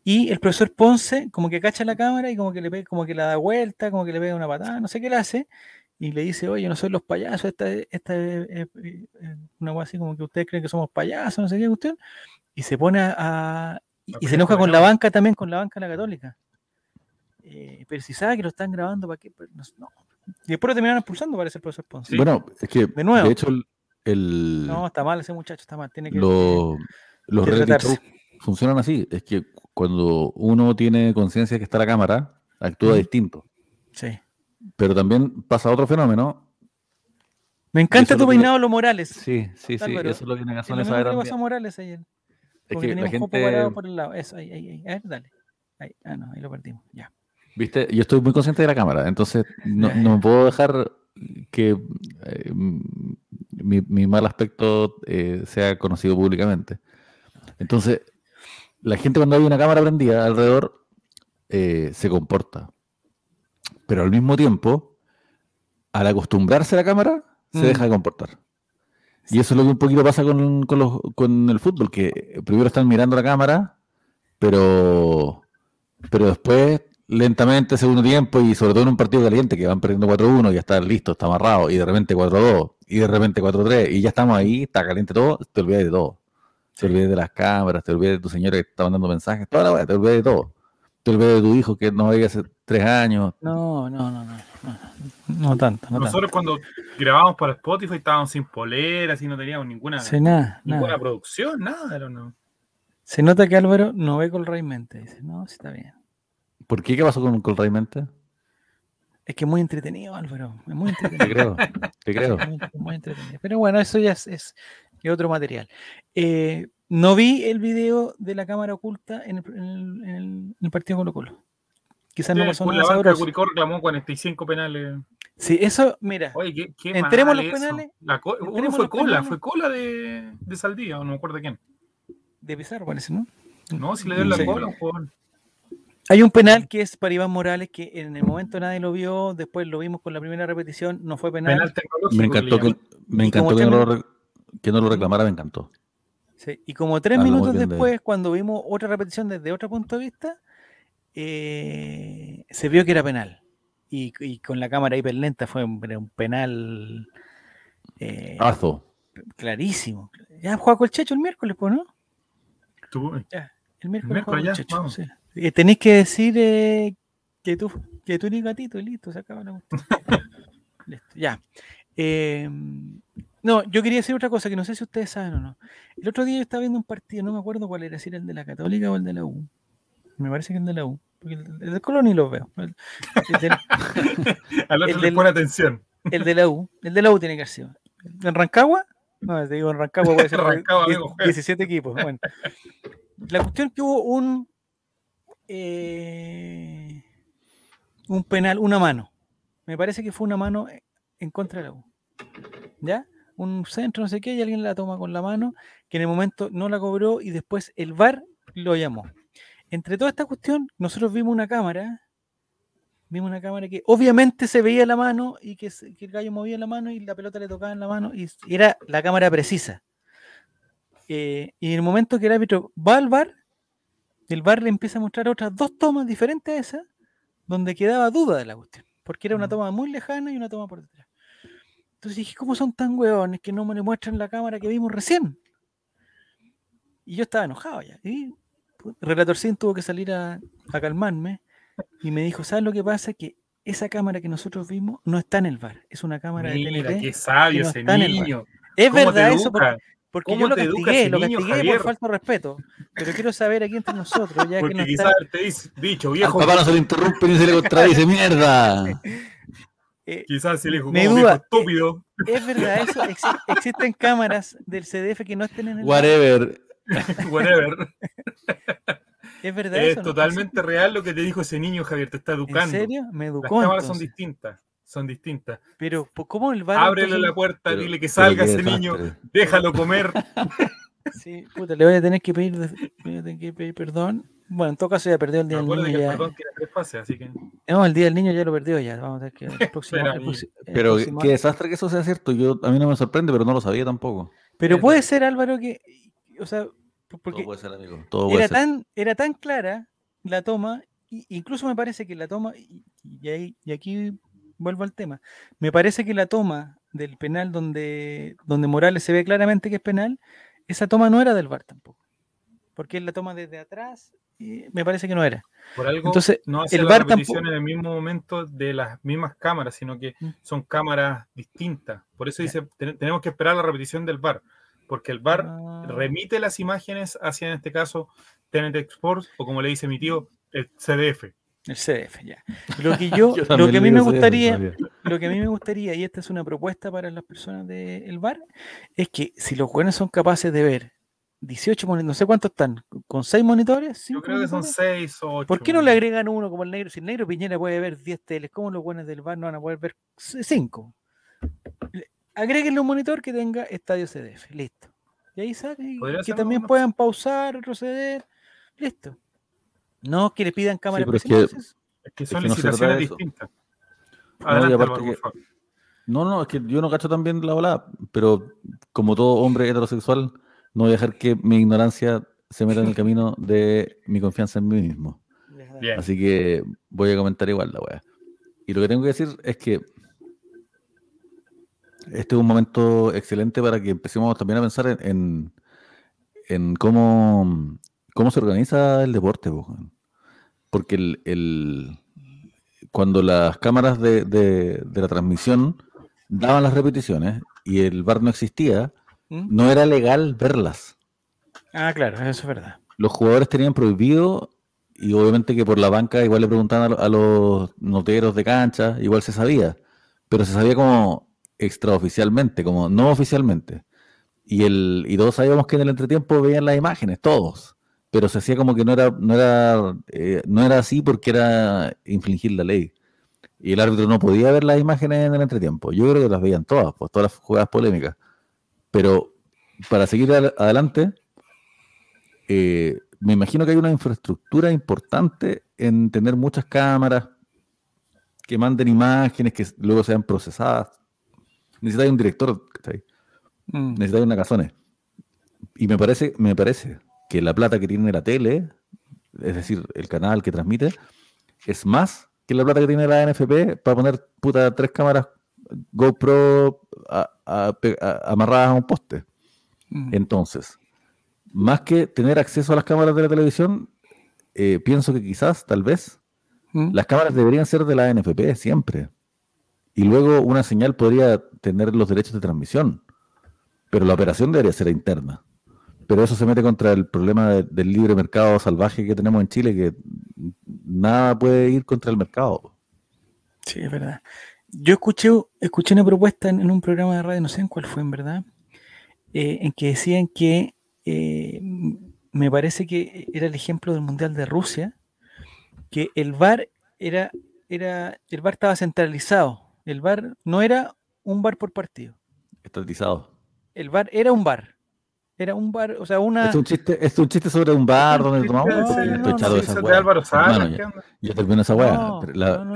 Y el profesor Ponce como que cacha la cámara y como que le pega, como que la da vuelta, como que le pega una patada, no sé qué le hace, y le dice, oye, no soy los payasos, esta, esta es una cosa así como que ustedes creen que somos payasos, no sé qué usted, y se pone a, y, se enoja con la banca también, con la banca de la católica. Eh, pero si sabe que lo están grabando, ¿para qué? Pues, no, Y después lo terminaron expulsando, parece el profesor Ponce. Bueno, es que de, nuevo, de hecho el, No, está mal ese muchacho, está mal. Tiene que, los reality funcionan así. Es que cuando uno tiene conciencia que está la cámara, actúa distinto. Sí. Pero también pasa otro fenómeno. Me encanta tu peinado, lo Morales. Sí, sí, sí. Eso es lo que me pasó a Morales ayer. Es que la gente... por el lado. Eso, ahí, ahí, ahí. A ver, dale. Ahí. Ah, no, ahí lo perdimos. Ya. Viste, yo estoy muy consciente de la cámara, entonces no, no puedo dejar que eh, mi, mi, mal aspecto eh, sea conocido públicamente. Entonces, la gente cuando hay una cámara prendida alrededor eh, se comporta. Pero al mismo tiempo, al acostumbrarse a la cámara, se mm. deja de comportar. Y eso es lo que un poquito pasa con, con, el fútbol, que primero están mirando la cámara, pero, pero después, lentamente, segundo tiempo, y sobre todo en un partido caliente, que van perdiendo 4-1, ya está listo, está amarrado, y de repente 4-2, y de repente 4-3, y ya estamos ahí, está caliente todo, te olvidas de todo. Te olvides de las cámaras, te olvides de tu señora que está mandando mensajes, toda la te olvides de todo. Te olvides de tu hijo que no había hace tres años. No, no, no, no. No, tanto. Nosotros cuando grabábamos para Spotify estábamos sin poleras y no teníamos ninguna, ninguna producción, nada, no. Se nota que Álvaro no ve Colraimente, dice, no, sí está bien. ¿Por qué? ¿Qué pasó con Colraimente? Es que es muy entretenido, Álvaro. Es muy entretenido. Te creo, te creo. Muy, entretenido. Pero bueno, eso ya es, y otro material. Eh, no vi el video de la cámara oculta en el, partido Colo Colo. Quizás no pasó nada sabroso. Curicó reclamó 45 penales. Sí, eso, mira. Oye, ¿qué, entremos los penales. uno fue cola, fue cola de, de Saldía, o no me acuerdo de quién. De Pizarro parece, ¿no? No, si le dio la cola un Hay un penal que es para Iván Morales, que en el momento nadie lo vio, después lo vimos con la primera repetición, no fue penal. penal me encantó que, me encantó que no lo, que no lo reclamara me encantó. Sí, y como tres minutos después, cuando vimos otra repetición desde otro punto de vista, eh, se vio que era penal. Y, con la cámara hiperlenta fue un, penal. Eh, Clarísimo. Ya jugó con el Checho el miércoles, pues, ¿no? ¿Tú? Ya. El miércoles, muchachos. Eh, tenéis que decir eh, que tú que tú eres gatito y listo, se acaba la listo, ya. Eh, no, yo quería decir otra cosa que no sé si ustedes saben o no. El otro día yo estaba viendo un partido, no me acuerdo cuál era, si era el de la Católica o el de la U. Me parece que el de la U. Porque el, de Colón ni lo veo. El, Al otro le pone atención. El de la U. El de la U tiene que ser. ¿En Rancagua? No, te digo, en Rancagua puede ser Rancagua, 17 equipos. Bueno. La cuestión es que hubo un. Eh, un penal, una mano. Me parece que fue una mano en contra de la U. ¿Ya? Un centro, no sé qué, y alguien la toma con la mano, que en el momento no la cobró y después el VAR lo llamó. Entre toda esta cuestión, nosotros vimos una cámara, vimos una cámara que obviamente se veía la mano y que, el gallo movía la mano y la pelota le tocaba en la mano y era la cámara precisa. Eh, y en el momento que el árbitro va al VAR, el VAR le empieza a mostrar otras dos tomas diferentes a esas donde quedaba duda de la cuestión, porque era una toma muy lejana y una toma por detrás. Entonces dije, ¿cómo son tan huevones que no me le muestran la cámara que vimos recién? Y yo estaba enojado ya. Y Relator Sin tuvo que salir a, calmarme y me dijo, ¿sabes lo que pasa? Que esa cámara que nosotros vimos no está en el bar, es una cámara de TNT. qué sabio ese niño. Es verdad eso, porque yo lo castigué, lo castigué por falta de respeto. Pero quiero saber aquí entre nosotros, ya porque que no quizás te dice, dicho viejo. Al papá no se le interrumpe ni se le contradice, mierda. Eh, quizás se le dijo, como duda, estúpido. Es, verdad eso, existen cámaras del CDF que no estén en el. Whatever. Whatever. Es verdad. Es totalmente real lo que te dijo ese niño, Javier, te está educando. ¿En serio? Me educó. Las cámaras son distintas son distintas. Pero, ¿cómo el bar? Ábrele la puerta, dile que salga ese niño, déjalo comer. Sí, puta, le voy a tener que pedir, voy a tener que pedir perdón. Bueno, en todo caso ya perdió el día del niño. Que ya... tres fases, así que... No, el día del niño ya lo perdió ya. Vamos a ver que el próximo, pero qué desastre que eso sea cierto. Yo, a mí no me sorprende, pero no lo sabía tampoco. Pero puede ser, Álvaro, que. O sea, porque Todo puede ser, amigo. Todo era, Tan, era tan clara la toma, incluso me parece que la toma, y, y, y aquí vuelvo al tema. Me parece que la toma del penal donde, donde Morales se ve claramente que es penal, esa toma no era del VAR tampoco. Porque él la toma desde atrás y me parece que no era. Por algo Entonces, no hace el la repetición en el mismo momento de las mismas cámaras, sino que mm. son cámaras distintas. Por eso dice, tenemos que esperar la repetición del VAR, porque el VAR ah. remite las imágenes hacia, en este caso, TNT Export, o como le dice mi tío, el CDF. El CDF, ya. Lo que yo, lo que a mí me gustaría, lo que a mí me gustaría, y esta es una propuesta para las personas del bar, es que si los jóvenes son capaces de ver 18 monitores, no sé cuántos están, con 6 monitores, Yo creo que son 6 o 8. ¿Por qué no le agregan uno como el negro? Si el negro Piñera puede ver 10 teles, ¿cómo los buenos del bar no van a poder ver 5? Agréguenle un monitor que tenga estadio CDF, listo. Y ahí sale, que también puedan pausar, retroceder, listo. No, que le pidan cámara sí, es, que, son licitaciones distintas. no, no, es que yo no cacho también la ola, pero como todo hombre heterosexual, no voy a dejar que mi ignorancia se meta en el camino de mi confianza en mí mismo. Así que voy a comentar igual la weá. Y lo que tengo que decir es que este es un momento excelente para que empecemos también a pensar en, en cómo cómo se organiza el deporte, porque el, cuando las cámaras de, la transmisión daban las repeticiones y el bar no existía, ¿Mm? no era legal verlas. Ah, claro, eso es verdad. Los jugadores tenían prohibido y obviamente que por la banca igual le preguntaban a, los noteros de cancha, igual se sabía, pero se sabía como extraoficialmente, como no oficialmente. Y, el, y todos sabíamos que en el entretiempo veían las imágenes, todos pero se hacía como que no era, no era, eh, no era así porque era infringir la ley. Y el árbitro no podía ver las imágenes en el entretiempo. Yo creo que las veían todas, pues todas las jugadas polémicas. Pero para seguir adelante, eh, me imagino que hay una infraestructura importante en tener muchas cámaras que manden imágenes que luego sean procesadas. Necesitáis un director, mm. necesitáis una cazones. Y me parece, me parece, que la plata que tiene la tele, es decir, el canal que transmite, es más que la plata que tiene la NFP para poner puta tres cámaras GoPro amarradas a un poste. Entonces, más que tener acceso a las cámaras de la televisión, eh, pienso que quizás, tal vez, ¿Mm? las cámaras deberían ser de la NFP siempre. Y luego una señal podría tener los derechos de transmisión, pero la operación debería ser interna. Pero eso se mete contra el problema del libre mercado salvaje que tenemos en Chile, que nada puede ir contra el mercado. Sí, es verdad. Yo escuché, escuché una propuesta en, un programa de radio, no sé en cuál fue en verdad, eh, en que decían que eh, me parece que era el ejemplo del Mundial de Rusia, que el VAR era, era, el VAR estaba centralizado. El VAR no era un bar por partido. Estatizado. El VAR era un bar. Era un bar, o sea, una. Es un chiste, es un chiste sobre un bar donde tomamos. No, echado esa yo, termino esa weá.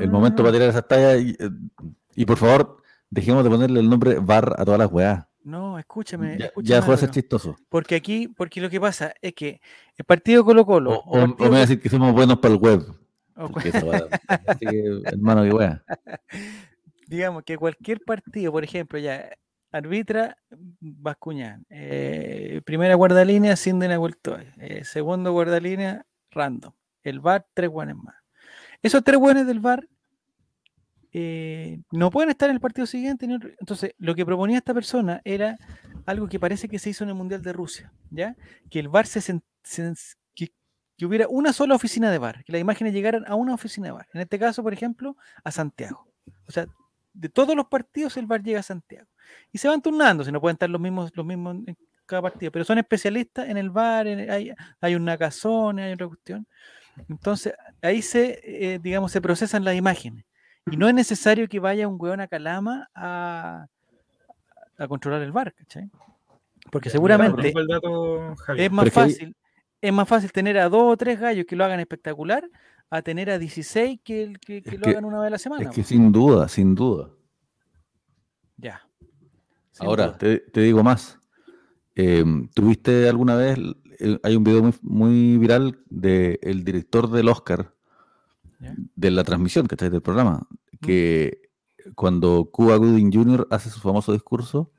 el momento para tirar esa talla y, y, por favor, dejemos de ponerle el nombre bar a todas las weas. No, escúchame. Ya, ya fue a ser chistoso. Porque aquí, porque lo que pasa es que el partido Colo Colo. O, me voy a decir que somos buenos para el web. hermano, que wea. Digamos que cualquier partido, por ejemplo, ya arbitra Bascuñán. Eh, primera guardalínea, Sinden vuelto. Eh, segundo guardalínea, random. El VAR, tres guanes más. Esos tres guanes del VAR eh, no pueden estar en el partido siguiente. Entonces, lo que proponía esta persona era algo que parece que se hizo en el Mundial de Rusia, ¿ya? Que el VAR se, que, hubiera una sola oficina de VAR, que las imágenes llegaran a una oficina de VAR. En este caso, por ejemplo, a Santiago. O sea, de todos los partidos el VAR llega a Santiago. Y se van turnando, si no pueden estar los mismos, los mismos en cada partido, pero son especialistas en el VAR, hay, hay un Nakazone, hay otra cuestión. Entonces, ahí se, eh, digamos, se procesan las imágenes. Y no es necesario que vaya un weón a Calama a, a controlar el bar, ¿cachai? Porque seguramente es más fácil, es más fácil tener a dos o tres gallos que lo hagan espectacular a tener a 16 que, que, que lo hagan una vez a la semana. Es que sin duda, sin duda. Ya. Ahora, te, digo más. Em, ¿Tuviste alguna vez, eh, hay un video muy, muy viral del director del Oscar, de la transmisión, que está Del programa, que cuando Cuba Gooding Jr. hace su famoso discurso,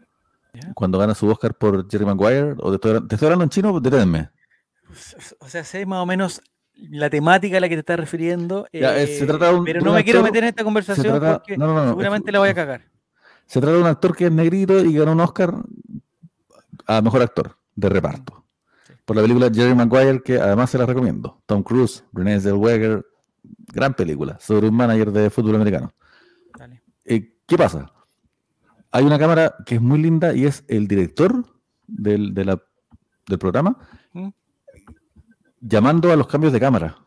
cuando gana su Oscar por Jerry Maguire, o te estoy, hablando en chino, deténme. O sea, sé más o menos la temática a la que te estás refiriendo, eh, pero no me quiero meter en esta conversación porque seguramente la voy a cagar. Se trata de un actor que es negrito y ganó un Oscar a mejor actor de reparto. Por la película Jerry Maguire, que además se la recomiendo. Tom Cruise, Renee Zellweger, gran película sobre un manager de fútbol americano. Eh, ¿Qué pasa? Hay una cámara que es muy linda y es el director del, del programa ¿Mm? Llamando a los cambios de cámara.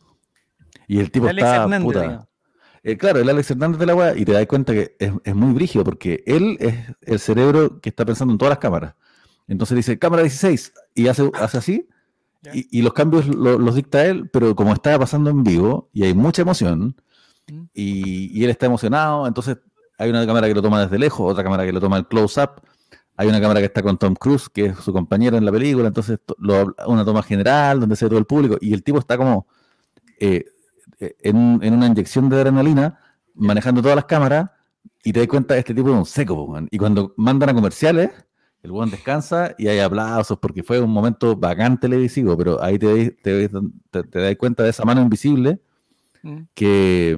Y el tipo está puta. Eh, claro, el Alex Hernández de la weá, y te das cuenta que es, muy brígido porque él es el cerebro que está pensando en todas las cámaras. Entonces dice, cámara 16, y hace, hace así, y, los cambios los dicta él, pero como está pasando en vivo y hay mucha emoción mm. y, él está emocionado, entonces hay una cámara que lo toma desde lejos, otra cámara que lo toma el close-up, hay una cámara que está con Tom Cruise, que es su compañero en la película, entonces una toma general donde se ve todo el público y el tipo está como eh, eh, en, una inyección de adrenalina manejando todas las cámaras y te das cuenta de este tipo de un seco, y cuando mandan a comerciales el buen descansa y hay aplausos porque fue un momento bacán televisivo, pero ahí te, te, te, das cuenta de esa mano invisible mm. que,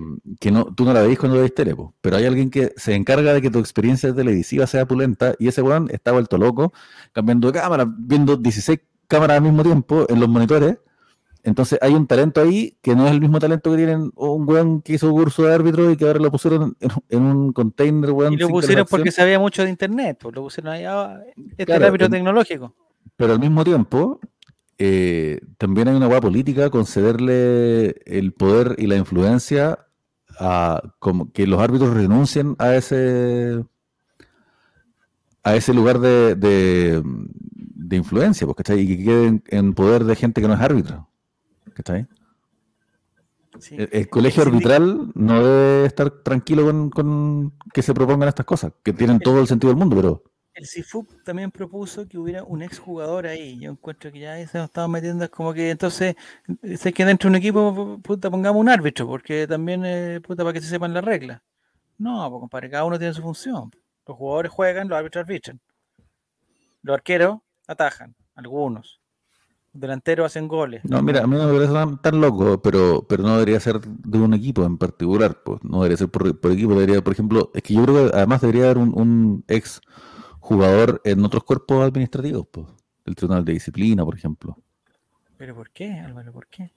no, tú no la veis cuando veis tele, pero hay alguien que se encarga de que tu experiencia televisiva sea pulenta y ese weón está vuelto loco, cambiando de cámara, viendo 16 cámaras al mismo tiempo en los monitores entonces hay un talento ahí que no es el mismo talento que tienen un weón que hizo curso de árbitro y que ahora lo pusieron en, un container, weón. Y lo pusieron porque sabía mucho de internet, pues lo pusieron ahí, ah, este árbitro tecnológico. Pero al mismo tiempo, eh, también hay una hueá política concederle el poder y la influencia a como que los árbitros renuncien a ese a ese lugar de, de, influencia, porque y que queden en poder de gente que no es árbitro. ¿Cachai? El, colegio arbitral no debe estar tranquilo con, que se propongan estas cosas, que tienen todo el sentido del mundo, pero. El CIFUP también propuso que hubiera un exjugador ahí. Yo encuentro que ya se nos estamos metiendo, es como que entonces, sé que dentro de un equipo, puta, pongamos un árbitro, porque también, eh, puta, para que se sepan las reglas. No, pues compadre, cada uno tiene su función. Los jugadores juegan, los árbitros arbitran. Los arqueros atajan, algunos. delanteros hacen goles. No, mira, a mí no me parece tan, loco, pero, pero no debería ser de un equipo en particular. Pues. No debería ser por, equipo, debería, por ejemplo, es que yo creo que además debería haber un, ex jugador en otros cuerpos administrativos, pues. El Tribunal de Disciplina, por ejemplo. ¿Pero por qué, Álvaro? ¿Por qué?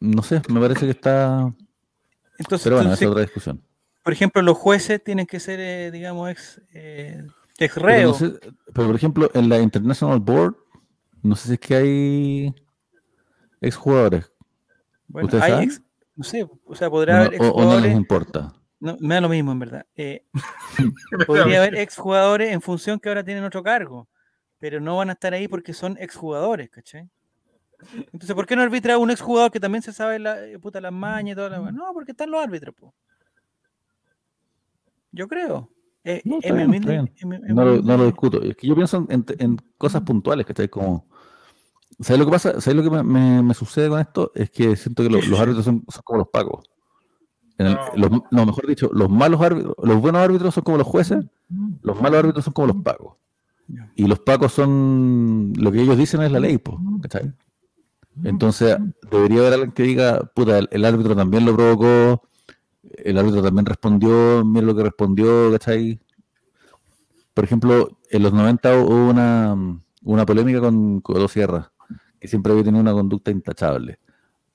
No sé, me parece que está. Entonces, pero bueno, esa es otra discusión. Por ejemplo, los jueces tienen que ser, eh, digamos, ex, eh, ex reo. pero por ejemplo, en la International Board no sé si es que hay exjugadores. Bueno, hay ex, no sé, o sea, podrá haber exjugadores. O, no les importa. No, me da lo mismo, en verdad. Eh, podría haber exjugadores en función que ahora tienen otro cargo, pero no van a estar ahí porque son exjugadores, ¿cachai? Entonces, ¿por qué no arbitra un exjugador que también se sabe la eh, puta las mañas y todo? La... No, porque están los árbitros, po. Yo creo. no, no, lo, discuto. Es que yo pienso en, en cosas puntuales, ¿cachai? Como ¿Sabes lo que pasa? ¿Sabes lo que me, sucede con esto? Es que siento que los árbitros son, como los no. mejor dicho, los malos árbitros, los buenos árbitros son como los jueces, los malos árbitros son como los pagos. Y los pagos son lo que ellos dicen es la ley, ¿cachai? Entonces, debería haber alguien que diga, puta, el, árbitro también lo provocó, el árbitro también respondió, mira lo que respondió, ¿cachai? Por ejemplo, en los 90 hubo una, una polémica con Codo Sierra que siempre había tenido una conducta intachable.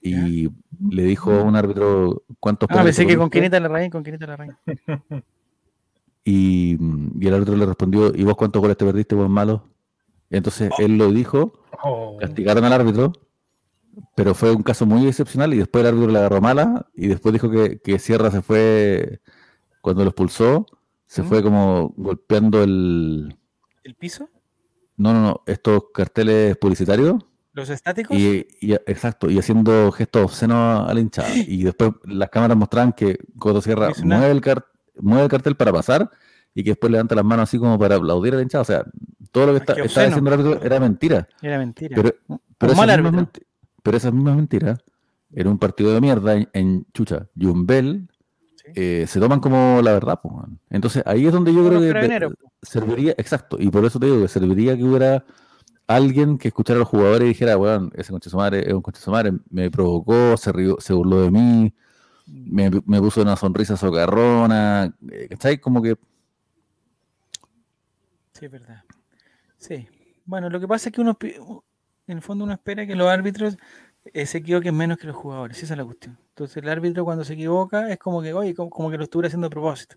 Y le dijo a un árbitro cuántos Ah, pensé que con Quinita la con Quinita la Y, y, el árbitro le respondió, ¿y vos cuántos goles te perdiste, buen malo? Y entonces oh. él lo dijo, oh. castigaron al árbitro, pero fue un caso muy excepcional y después el árbitro le agarró mala y después dijo que, que Sierra se fue, cuando lo expulsó, se fue como golpeando el... ¿El piso? No, no, no, estos carteles publicitarios ¿Los estáticos? Y, exacto, y haciendo gestos obscenos a la hinchada. Y después las cámaras mostraban que Coto Sierra mueve el, mueve el cartel para pasar y que después levanta las manos así como para aplaudir a la hinchada. O sea, todo lo que está, estaba diciendo el árbitro era mentira. Era mentira. Pero, pero, esas mismas, pero esas mismas mentiras, en un partido de mierda en, Chucha, Jumbel, eh, se toman como la verdad. Pues, Entonces ahí es donde yo creo que serviría, exacto, y por eso te digo que serviría que hubiera alguien que escuchara a los jugadores y dijera, bueno, ese madre es un madre, me provocó, se, rió, se burló de mí, me, puso una sonrisa socarrona, eh, ¿cachai? Como que... Sí, es verdad. Sí. Bueno, lo que pasa es que uno, en el fondo uno espera que los árbitros eh, se equivoquen menos que los jugadores, esa es la cuestión. Entonces el árbitro cuando se equivoca es como que, oye, como que lo estuviera haciendo a propósito.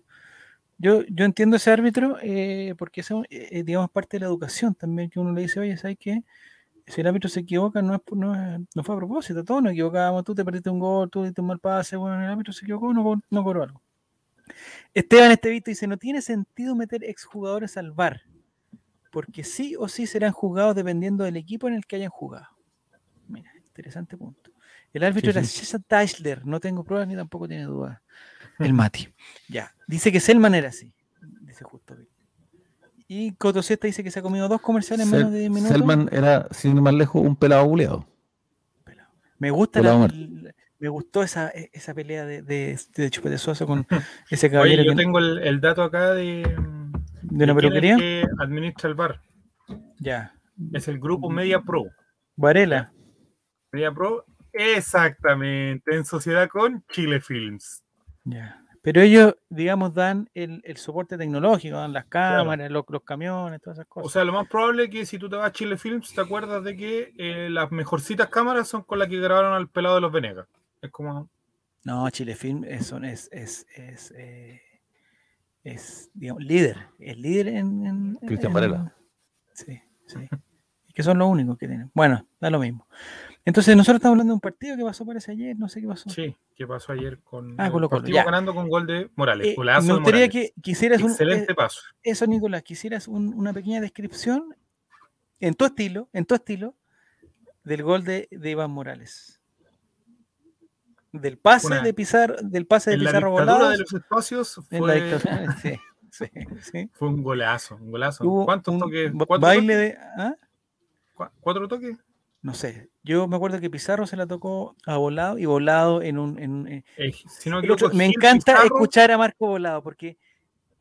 Yo, yo entiendo ese árbitro eh, porque es, eh, digamos, parte de la educación también, que uno le dice, oye, ¿sabes qué? Si el árbitro se equivoca, no, es, no, no fue a propósito, todos nos equivocábamos, tú te perdiste un gol, tú diste un mal pase, bueno, el árbitro se equivocó, no, no cobró algo. Esteban Estevito dice, no tiene sentido meter exjugadores al VAR, porque sí o sí serán juzgados dependiendo del equipo en el que hayan jugado. Mira, interesante punto. El árbitro era César Deichler, no tengo pruebas ni tampoco tiene dudas. El Mati. Ya. Dice que Selman era así. Dice justo. Y Cotosiesta dice que se ha comido dos comerciales en menos de 10 minutos. Selman era, sin más lejos, un pelado buleado. Me gusta la, me gustó esa, esa pelea de, de, de Chupete Sosa con ese caballero. Oye, yo tengo el, el, dato acá de, de una peluquería que administra el bar. Ya. Es el grupo Media Pro. Varela. Media Pro, exactamente, en sociedad con Chile Films. Ya. Pero ellos, digamos, dan el, soporte tecnológico, dan las cámaras, los, camiones, todas esas cosas. O sea, lo más probable es que si tú te vas a Chile Films, te acuerdas de que eh, las mejorcitas cámaras son con las que grabaron al pelado de los Venegas. Es como. No, Chile Films es, es, es, es, eh, es digamos, líder. Es líder en. Cristian Varela. Sí, sí. Y que son los únicos que tienen. Bueno, da lo mismo. Entonces, nosotros estamos hablando de un partido que pasó, parece ayer, no sé qué pasó. Sí, que pasó ayer con. Ah, con ganando con gol de Morales. Eh, me gustaría que quisieras un. Excelente eh, paso. Eso, Nicolás, quisieras una pequeña descripción en tu estilo, en tu estilo, del gol de, Iván Morales. Del pase de Pizarro, del pase de Pizarro volado. de los espacios fue... sí, sí, sí. Fue un golazo, un golazo. ¿Cuántos toques? baile de. ¿ah? ¿Cuatro toques? No sé, yo me acuerdo que Pizarro se la tocó a Volado y Volado en un... En, eh, me encanta escuchar a Marco Volado porque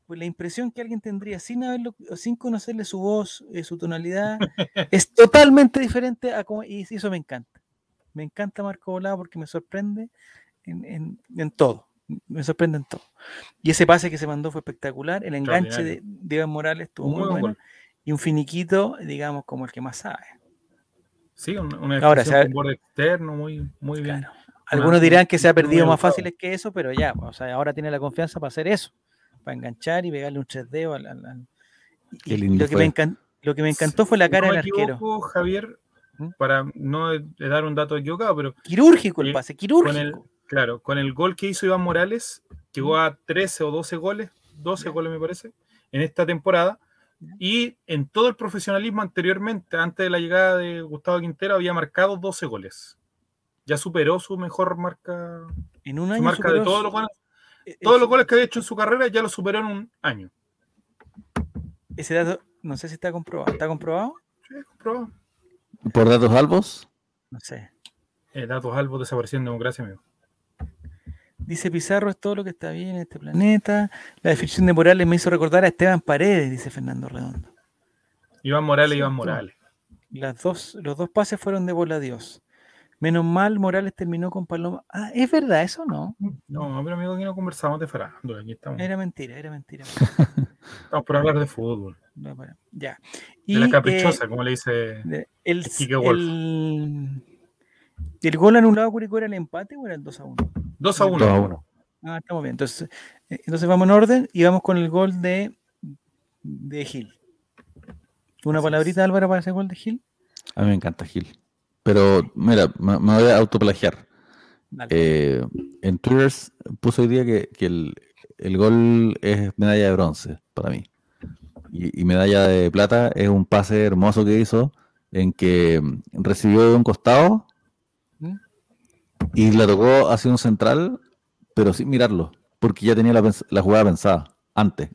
pues la impresión que alguien tendría sin haberlo, sin conocerle su voz, eh, su tonalidad, es totalmente diferente a como, y eso me encanta. Me encanta Marco Volado porque me sorprende en, todo. Me sorprende en todo. Y ese pase que se mandó fue espectacular. El enganche de, Iván Morales estuvo muy, bueno. Y un finiquito, digamos, como el que más sabe. Sí, una Ahora, un borde externo muy, muy bien. Algunos dirán que se ha perdido más fáciles que eso, pero ya, o sea, ahora tiene la confianza para hacer eso, para enganchar y pegarle un 3D al, lo, que me lo que me encantó fue la cara del arquero. Javier, ¿Mm? para no dar un dato equivocado, pero. Quirúrgico el pase, quirúrgico. claro, con el gol que hizo Iván Morales, llegó a 13 o 12 goles, 12 goles me parece, en esta temporada. Y en todo el profesionalismo anteriormente, antes de la llegada de Gustavo Quintero, había marcado 12 goles ya superó su mejor marca. En un año. marca de todos los goles. E-, todos los goles que había hecho en su carrera ya lo superó en un año. Ese dato, no sé si está comprobado. ¿Está comprobado? Sí, comprobado. ¿Por datos albos? No sé. Eh, datos albos desaparecieron en democracia, amigo. Dice Pizarro, es todo lo que está bien en este planeta. La definición de Morales me hizo recordar a Esteban Paredes, dice Fernando Redondo. Iván Morales, Iván Morales. Las dos, los dos pases fueron de bola a Dios. Menos mal, Morales terminó con Paloma. Ah, ¿es verdad eso no? No, pero amigo, aquí no conversamos de farándula. Aquí estamos. Era mentira, era mentira. estamos por hablar de fútbol. ya. de la caprichosa, eh, como le dice el, Wolf. El, gol anulado a Curicó era el empate o era el 2 a 1? 2 a 1. 2 a 1. Ah, estamos bien. Entonces, eh, entonces vamos en orden y vamos con el gol de, de Gil. ¿Una palabrita, Álvaro, para ese gol de Gil? A mí me encanta Gil. Pero mira, me, voy a autoplagiar. Eh, en Twitter puso hoy día que, el, gol es medalla de bronce para mí. Y, medalla de plata es un pase hermoso que hizo en que recibió de un costado. Y la tocó hacia un central, pero sin mirarlo, porque ya tenía la, jugada pensada antes.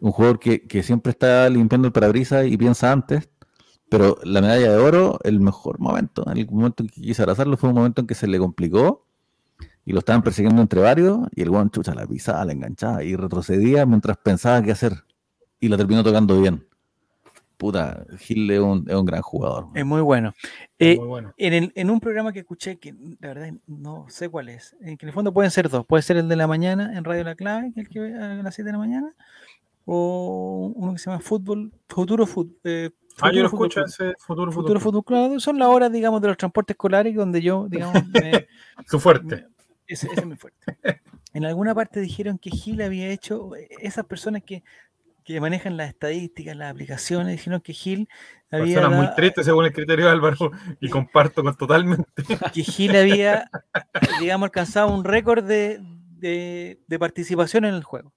Un jugador que, siempre está limpiando el parabrisas y piensa antes, pero la medalla de oro, el mejor momento, en el momento en que quiso abrazarlo, fue un momento en que se le complicó y lo estaban persiguiendo entre varios y el guan chucha la pisaba, la enganchaba y retrocedía mientras pensaba qué hacer y la terminó tocando bien. Puta, Gil es un, gran jugador. Es muy bueno. Eh, en, un programa que escuché, que la verdad no sé cuál es, en que en el fondo pueden ser dos. Puede ser el de la mañana en Radio La Clave, que el que ve a las 7 de la mañana, o uno que se llama Fútbol, Futuro Fútbol. Eh, ah, yo lo escucho ese futuro, futuro, futuro, claro, son las horas, digamos, de los transportes escolares donde yo, digamos, su fuerte. ese, es mi fuerte. En alguna parte dijeron que Gil había hecho, esas personas que, que manejan las estadísticas, las aplicaciones, dijeron que Gil había. Personas muy tristes según el criterio de Álvaro, y comparto con totalmente. Que Gil había, digamos, alcanzado un récord de, de, de participación en el juego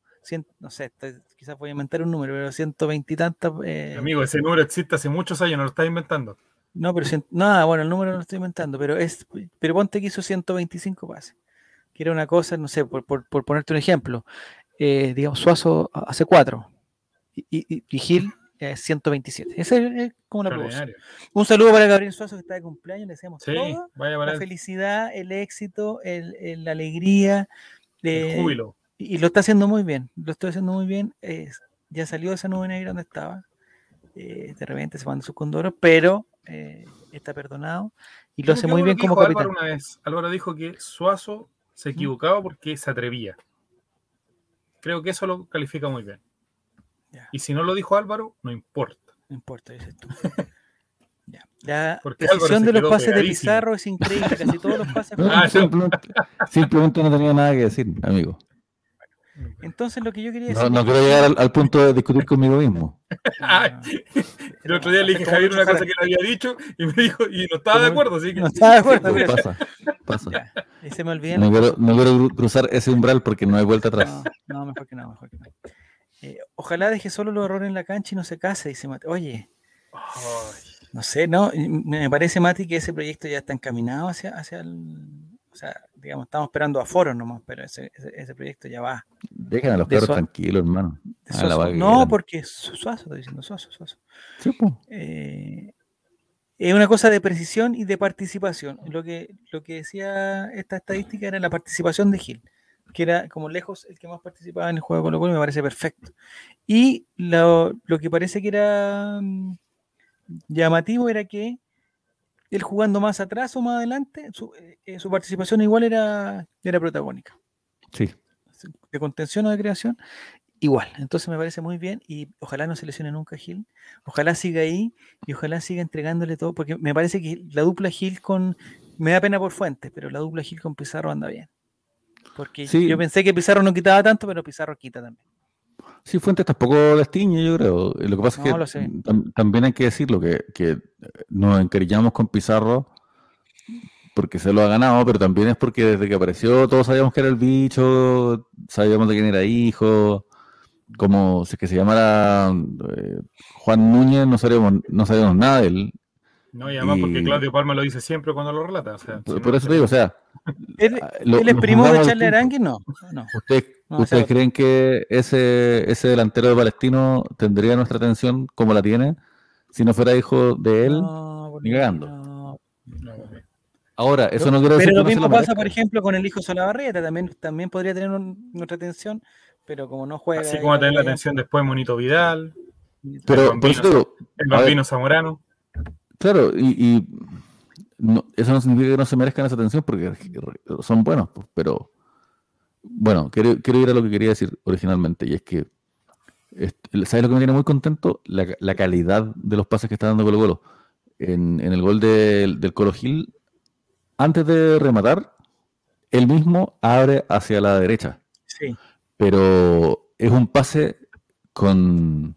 no sé, quizás voy a inventar un número, pero 120 y tantas. Eh, Amigo, ese número existe hace muchos años, no lo estás inventando. No, pero nada, bueno, el número no lo estoy inventando, pero es, pero ponte que hizo 125 pases, que era una cosa, no sé, por, ponerte un ejemplo, eh, digamos, Suazo hace 4 y, Gil 127. Ese es como una propuesta. Un saludo para Gabriel Suazo que está de cumpleaños, le deseamos todo, la felicidad, el éxito, la alegría, el eh, júbilo y lo está haciendo muy bien, lo está haciendo muy bien. ya salió de esa nube negra donde estaba. Eh, de repente se manda sus condoros, pero eh, está perdonado y lo hace muy bien como capitán. Álvaro una vez, Álvaro dijo que Suazo se equivocaba porque se atrevía. Creo que eso lo califica muy bien. Y si no lo dijo Álvaro, no importa. No importa, dices tú. La precisión de los pases de Pizarro es increíble, casi todos los pases. Ah, simplemente no tenía nada que decir, amigo. Entonces lo que yo quería decir... No, quiero llegar al, punto de discutir conmigo mismo. el otro día le dije a Javier una cosa que le había dicho y me dijo, y no estaba de acuerdo, así que... No estaba de acuerdo. pasa, pasa. y se me olvida. No quiero, no quiero, cruzar ese umbral porque no hay vuelta atrás. No, mejor que no, mejor que no. Eh, ojalá deje solo los errores en la cancha y no se case, dice Mati. Oye, no sé, no, me parece, Mati, que ese proyecto ya está encaminado hacia, hacia el... O sea, digamos, estamos esperando a foros nomás, pero ese, ese, proyecto ya va. Dejen a los perros tranquilos, hermano. no, porque Suazo, estoy diciendo Suazo, Suazo. Eh, es una cosa de precisión y de participación. Lo que, lo que decía esta estadística era la participación de Gil. Que era como lejos el que más participaba en el juego de Colo Colo, me parece perfecto. Y lo, que parece que era mm, llamativo era que él jugando más atrás o más adelante, su, eh, participación igual era, era protagónica. Sí. De contención o de creación, igual. Entonces me parece muy bien y ojalá no se lesione nunca Gil. Ojalá siga ahí y ojalá siga entregándole todo, porque me parece que la dupla Gil con. Me da pena por Fuentes, pero la dupla Gil con Pizarro anda bien. Porque yo pensé que Pizarro no quitaba tanto, pero Pizarro quita también. Sí, Fuentes tampoco destiñe, yo creo. Lo que pasa es que también hay que decirlo, que, que nos encariñamos con Pizarro porque se lo ha ganado, pero también es porque desde que apareció todos sabíamos que era el bicho, sabíamos de quién era hijo, como si es que se llamara eh, Juan Núñez, no sabíamos, no sabíamos nada de él. No, y además porque Claudio Palma lo dice siempre cuando lo relata. por, eso te digo, o sea. ¿Él, es primo de Charlie Arangui? No. no. ¿Ustedes creen que ese, ese delantero de Palestino tendría nuestra atención como la tiene si no fuera hijo de él? ni cagando. Ahora, eso no quiere decir Pero lo mismo pasa, por ejemplo, con el hijo Solabarrieta. También, también podría tener nuestra atención, pero como no juega. Así como tener la atención después Monito Vidal. Pero el bambino, Zamorano. Claro, y, eso no significa que no se merezcan esa atención porque son buenos, pues, pero bueno, quiero, ir a lo que quería decir originalmente, y es que, ¿sabes lo que me tiene muy contento? La, calidad de los pases que está dando Colo Colo. En, el gol del, del Colo Gil, antes de rematar, él mismo abre hacia la derecha. Sí. Pero es un pase con,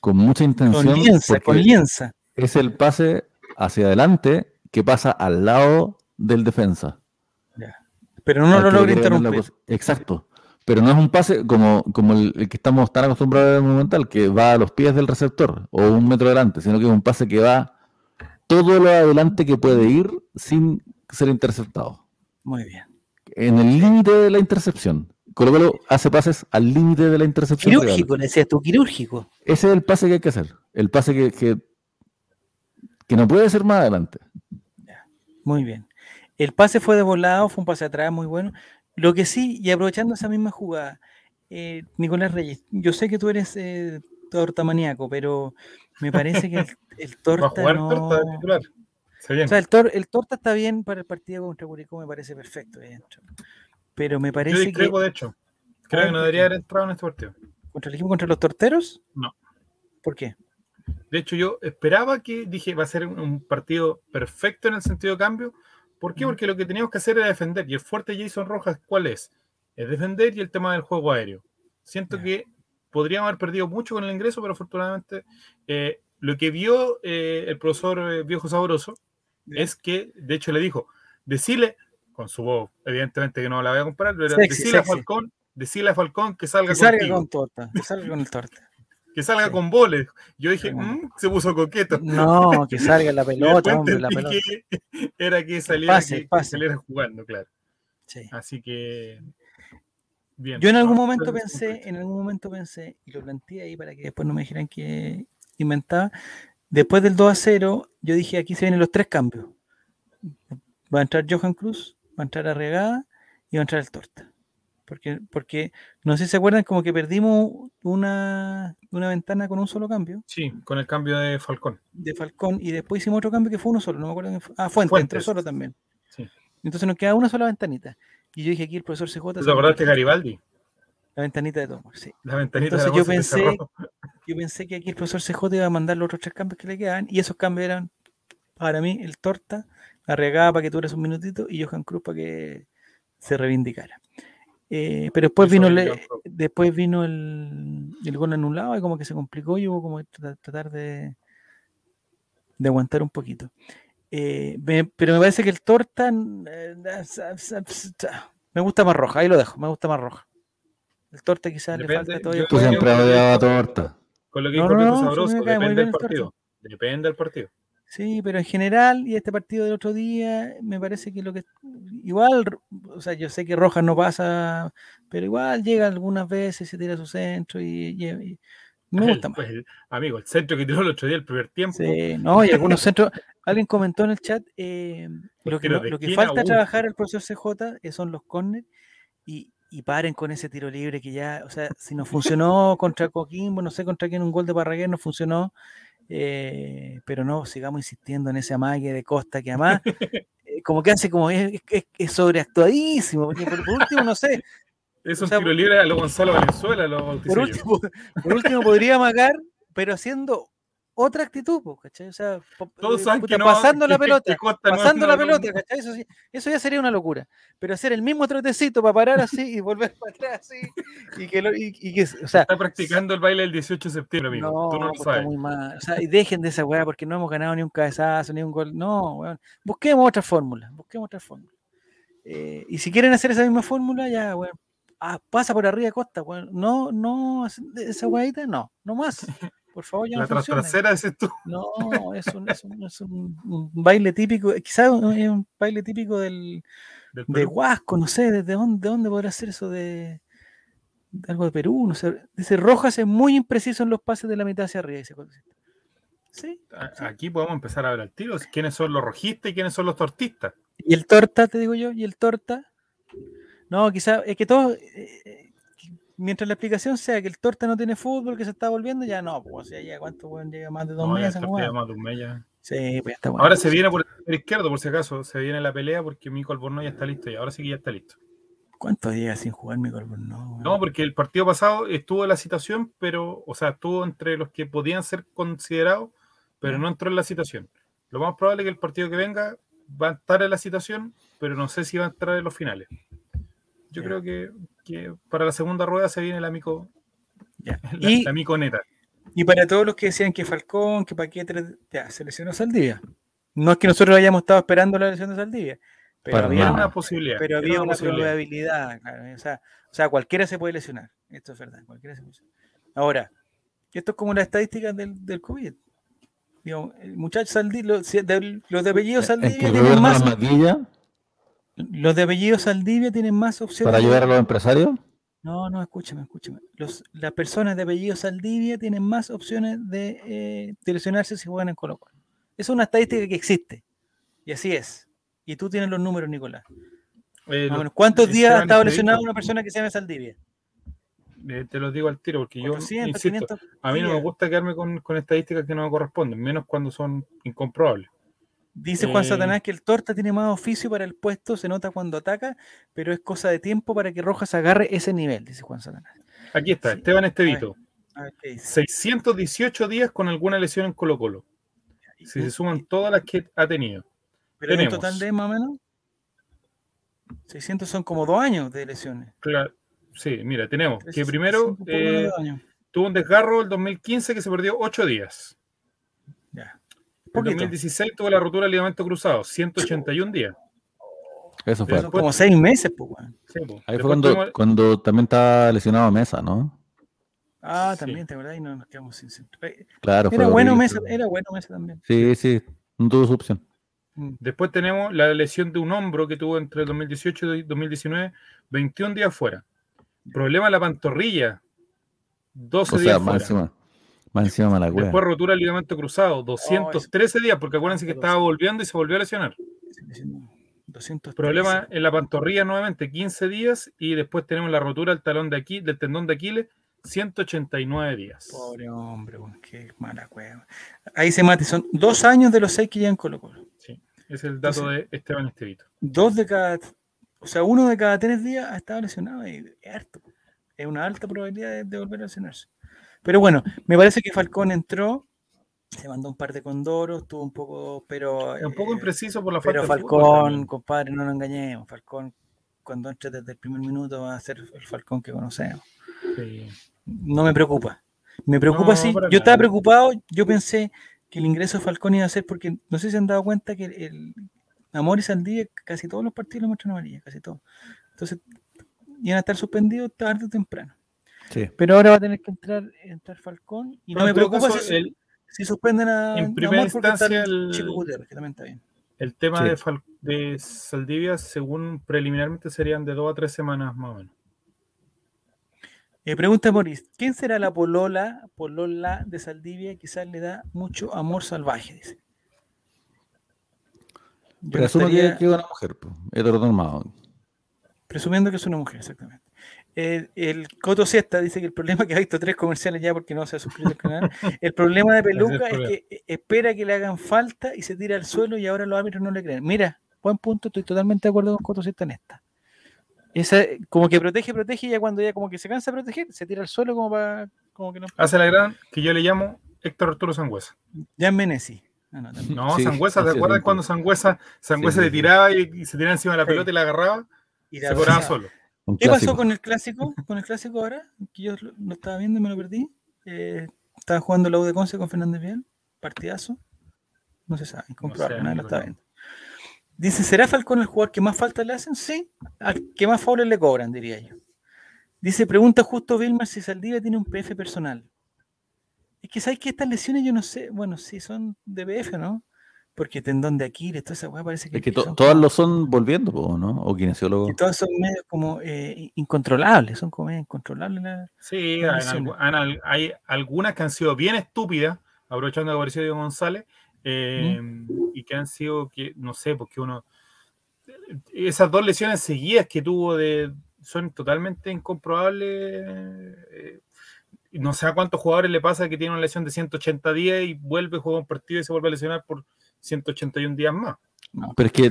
con mucha intención. Con lienza, con lienza. Es el pase hacia adelante que pasa al lado del defensa. Pero no lo logra interrumpir. Exacto. Pero no es un pase como, como el, que estamos tan acostumbrados en el momental, que va a los pies del receptor o un metro adelante, sino que es un pase que va todo lo adelante que puede ir sin ser interceptado. Muy bien. En el límite de la intercepción. Colo Colo hace pases al límite de la intercepción. Quirúrgico, decías tú, quirúrgico. Ese es el pase que hay que hacer. El pase que, que, que no puede ser más adelante. Muy bien. El pase fue de volado, fue un pase atrás muy bueno. Lo que sí, y aprovechando esa misma jugada, eh, Nicolás Reyes, yo sé que tú eres eh, torta maníaco, pero me parece que el, torta. ¿Va a jugar torta titular? O sea, el, el, torta está bien para el partido contra Curicó, me parece perfecto. Pero me parece yo discrepo, de hecho. Creo que no debería haber entrado en este partido. ¿Contra el equipo contra los torteros? No. ¿Por qué? De hecho, yo esperaba que, dije, va a ser un partido perfecto en el sentido de cambio, ¿Por qué? Porque lo que teníamos que hacer era defender. Y el fuerte Jason Rojas, ¿cuál es? Es defender y el tema del juego aéreo. Siento que podríamos haber perdido mucho con el ingreso, pero afortunadamente eh, lo que vio eh, el profesor eh, Viejo Sabroso es que, de hecho, le dijo, decirle, con su voz, evidentemente que no la voy a comparar, pero decirle a Falcón, decirle a Falcón que salga, que salga con torta, que salga con el torta que salga con boles. Yo dije, mm, se puso coqueto. No, que salga la pelota, hombre, la pelota. era que saliera, saliera jugando, claro. Así que. Bien. Yo en algún momento pensé, en algún momento pensé, y lo planteé ahí para que después no me dijeran que inventaba. Después del 2 a 0, yo dije, aquí se vienen los tres cambios. Va a entrar Johan Cruz, va a entrar Arregada y va a entrar el Torta. Porque, porque no sé si se acuerdan, como que perdimos una, ventana con un solo cambio. Sí, con el cambio de Falcón. De Falcón, y después hicimos otro cambio que fue uno solo, no me acuerdo. Fue. Ah, Fuente, entró solo también. Sí. Entonces nos queda una sola ventanita. Y yo dije aquí el profesor CJ. ¿Te acordaste de Garibaldi? La ventanita de Tomás, sí. La ventanita Entonces yo pensé, yo pensé que aquí el profesor CJ iba a mandar los otros tres cambios que le quedaban, y esos cambios eran para mí el torta, la regada para que dures un minutito, y Johan Cruz para que se reivindicara. Eh, pero después vino, el, después vino el, el, gol anulado y como que se complicó y hubo como tratar de, de aguantar un poquito. Eh, pero me parece que el torta eh, me gusta más roja, ahí lo dejo, me gusta más roja. El torta quizás le falta todavía. Tú siempre odiaba torta. Con lo que dijo no, Sabroso, depende del partido. Depende del partido. Sí, pero en general, y este partido del otro día, me parece que lo que. Igual, o sea, yo sé que Rojas no pasa, pero igual llega algunas veces, se tira su centro y. me gusta más. Pues, amigo, el centro que tiró el otro día, el primer tiempo. Sí, no, y algunos centros. Alguien comentó en el chat, eh, lo que, lo que falta trabajar el profesor CJ eh, son los corners, y y paren con ese tiro libre que ya, o sea, si no funcionó contra Coquimbo, no sé contra quién un gol de Parraguer no funcionó, eh, pero no, sigamos insistiendo en ese amague de Costa que además, eh, como que hace como es, sobreactuadísimo, porque por, último, no sé. Es un tiro libre a lo Gonzalo Valenzuela, lo por último, por último, podría amagar, pero haciendo otra actitud, ¿cachai? O sea, Todos saben que pasando la pelota, pasando la pelota, ¿cachai? Eso, eso, ya sería una locura. Pero hacer el mismo trotecito para parar así y volver para atrás así, y que, y, que o sea, está practicando el baile el 18 de septiembre, amigo. No, Tú no lo pues, sabes. Muy mal. O sea, y dejen de esa weá porque no hemos ganado ni un cabezazo, ni un gol. No, weón. Busquemos otra fórmula, busquemos otra fórmula. Eh, y si quieren hacer esa misma fórmula, ya, weón. Ah, pasa por arriba de Costa, weón. No, no, esa weadita, no, no más. Por favor, ya La no trasera es esto. No, es un, es un, es un, baile típico, quizás es un baile típico del, de Huasco, no sé, ¿de dónde, de dónde podrá ser eso de, algo de Perú? No sé. Dice, Rojas es muy impreciso en los pases de la mitad hacia arriba. Dice, ¿Sí? Aquí podemos empezar a ver al tiro quiénes son los rojistas y quiénes son los tortistas. ¿Y el torta, te digo yo? ¿Y el torta? No, quizás es que todos, eh, eh, mientras la explicación sea que el Torta no tiene fútbol, que se está volviendo, ya no, pues ya, ya cuánto bueno, llega más de dos meses. más de un mes Sí, pues está bueno. Ahora se viene por el izquierdo, por si acaso, se viene la pelea porque Mico Albornoz ya está listo y ahora sí que ya está listo. ¿Cuántos días sin jugar Mico Albornoz? No, porque el partido pasado estuvo en la situación, pero, o sea, estuvo entre los que podían ser considerados, pero no entró en la situación. Lo más probable es que el partido que venga va a estar en la situación, pero no sé si va a entrar en los finales. Yo creo que que para la segunda rueda se viene el amigo, ya. La, y, amigo neta. Y para todos los que decían que Falcón, que Paquete, ya, se lesionó Saldivia. No es que nosotros hayamos estado esperando la lesión de Saldivia, pero había una posibilidad. Pero había una, probabilidad. o, sea, o, sea, cualquiera se puede lesionar. Esto es verdad, cualquiera se puede lesionar. Ahora, esto es como la estadística del, del COVID. muchachos Saldivia, los, de, los de apellido Saldivia tienen más. Los de apellido Saldivia tienen más opciones. ¿Para ayudar a los empresarios? No, no, escúchame, escúchame. Los, las personas de apellido Saldivia tienen más opciones de, eh, lesionarse si juegan en Colo Colo. Es una estadística que existe. Y así es. Y tú tienes los números, Nicolás. Eh, ¿Cuántos días ha estado lesionada una persona que se llama Saldivia? Eh, te lo digo al tiro, porque yo a mí no me gusta quedarme con, con estadísticas que no me corresponden, menos cuando son incomprobables. Dice Juan eh, Satanás que el Torta tiene más oficio para el puesto, se nota cuando ataca, pero es cosa de tiempo para que Rojas agarre ese nivel, dice Juan Satanás. Aquí está, Esteban Estevito. 618 días con alguna lesión en Colo Colo. Si se suman todas las que ha tenido. ¿Pero en total de más o menos? 600 son como dos años de lesiones. Claro, sí, mira, tenemos que primero eh, tuvo un desgarro el 2015 que se perdió 8 días. En 2016 tuvo la rotura del ligamento cruzado, 181 días. Eso fue. como seis meses, pues, Ahí fue cuando, también estaba lesionado Mesa, ¿no? Ah, también, te verdad, y no nos quedamos sin Claro, era bueno Mesa, era bueno Mesa también. Sí, sí, no tuvo su opción. Mm. Después tenemos la lesión de un hombro que tuvo entre 2018 y 2019, 21 días fuera. Problema en la pantorrilla, 12 o sea, días máxima. Más encima mala Después rotura el ligamento cruzado, 213 días, porque acuérdense que estaba volviendo y se volvió a lesionar. Problema en la pantorrilla nuevamente, 15 días, y después tenemos la rotura del talón de aquí, del tendón de Aquiles, 189 días. Pobre hombre, qué mala cueva. Ahí se mate, son dos años de los seis que ya en Colo Colo. Sí, es el dato de Esteban Estevito. Dos de cada, o sea, uno de cada tres días ha estado lesionado y es harto. Es una alta probabilidad de volver a lesionarse. Pero bueno, me parece que Falcón entró, se mandó un par de condoros, tuvo un poco, pero. Un poco eh, impreciso por la falta Pero Falcón, compadre, no nos engañemos. Falcón, cuando entre desde el primer minuto, va a ser el Falcón que conocemos. No me preocupa. Me preocupa sí. Yo estaba preocupado, yo pensé que el ingreso de Falcón iba a ser porque no sé si se han dado cuenta que el, Amor y Saldivia casi todos los partidos lo muestran amarilla, casi todos. Entonces, iban a estar suspendidos tarde o temprano. Pero ahora va a tener que entrar, entrar Falcón y no me preocupa si, si, suspenden a. En primera instancia, el, Chico que también está bien. El tema de, de, Saldivia, según preliminarmente, serían de dos a tres semanas más o menos. Eh, pregunta Moris, ¿quién será la polola, polola de Saldivia? Quizás le da mucho amor salvaje, dice. Presumo que es una mujer, heteronormado. Presumiendo que es una mujer, exactamente. El Coto Siesta dice que el problema que ha visto tres comerciales ya porque no se ha suscrito al canal. El problema de Peluca es, que espera que le hagan falta y se tira al suelo y ahora los árbitros no le creen. Mira, buen punto, estoy totalmente de acuerdo con Coto Siesta en esta. Esa, como que protege, protege y ya cuando ya como que se cansa de proteger, se tira al suelo como para. Como que no. Hace la gran que yo le llamo Héctor Arturo Sangüesa. Ya en Menesi. Ah, no, no Sangüesa, ¿te acuerdas cuando Sangüesa, Sangüesa le tiraba y, se tiraba encima de la pelota y la agarraba? Y se cobraba solo. ¿Qué pasó con el clásico? Con el clásico ahora, que yo lo estaba viendo y me lo perdí. Eh, estaba jugando la U de Conce con Fernández Vial, partidazo. No se sabe, incomprobable, nadie lo estaba viendo. Dice, ¿será Falcón el jugador que más falta le hacen? Sí, al que más favores le cobran, diría yo. Dice, pregunta justo Vilmar si Saldivia tiene un PF personal. Es que sabes que estas lesiones yo no sé, bueno, sí son de PF, ¿no? Porque tendón de Aquiles, toda esa weá parece que. Es que todas lo son volviendo, ¿no? O kinesiólogos. todas son medio como eh, incontrolables, son como incontrolables. sí, hay, algunas que han sido bien estúpidas, aprovechando que apareció Diego González, eh, y que han sido, que no sé, porque uno. Esas dos lesiones seguidas que tuvo de son totalmente incomprobables. Eh, no sé a cuántos jugadores le pasa que tiene una lesión de 180 días y vuelve, juega un partido y se vuelve a lesionar por 181 días más. pero es que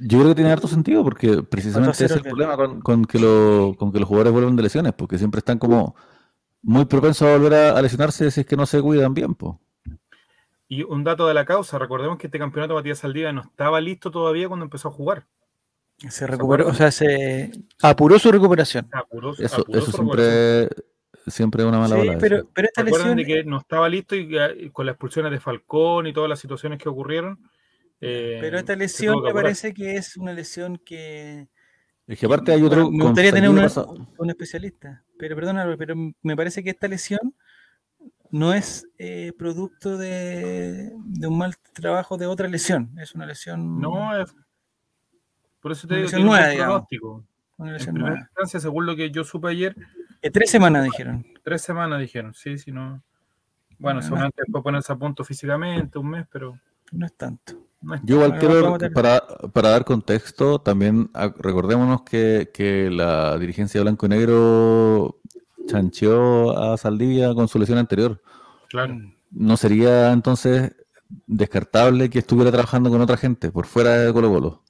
yo creo que tiene harto sentido porque precisamente es el problema con, que con que los jugadores vuelven de lesiones, porque siempre están como muy propensos a volver a, lesionarse si es que no se cuidan bien. Po. Y un dato de la causa, recordemos que este campeonato Matías Saldivia no estaba listo todavía cuando empezó a jugar. Se recuperó, o sea, se apuró su recuperación. eso, siempre, siempre es una mala sí, Pero, pero esta lesión... de que no estaba listo y, con las expulsiones de Falcón y todas las situaciones que ocurrieron. Eh, pero esta lesión me parece que es una lesión que. Es que aparte hay otro. Me gustaría tener un especialista. Pero perdóname, pero me parece que esta lesión no es eh, producto de, de, un mal trabajo de otra lesión. Es una lesión. No, es por eso te digo que nueva, un pronóstico. En primera instancia, según lo que yo supe ayer. Tres semanas dijeron. Tres semanas dijeron, sí, si no. Bueno, seguramente después ponerse a punto físicamente, un mes, pero. No es tanto. yo igual quiero, para, para, dar contexto, también recordémonos que, que la dirigencia de Blanco y Negro chancheó a Saldivia con su lesión anterior. Claro. ¿No sería entonces descartable que estuviera trabajando con otra gente por fuera de Colo Colo?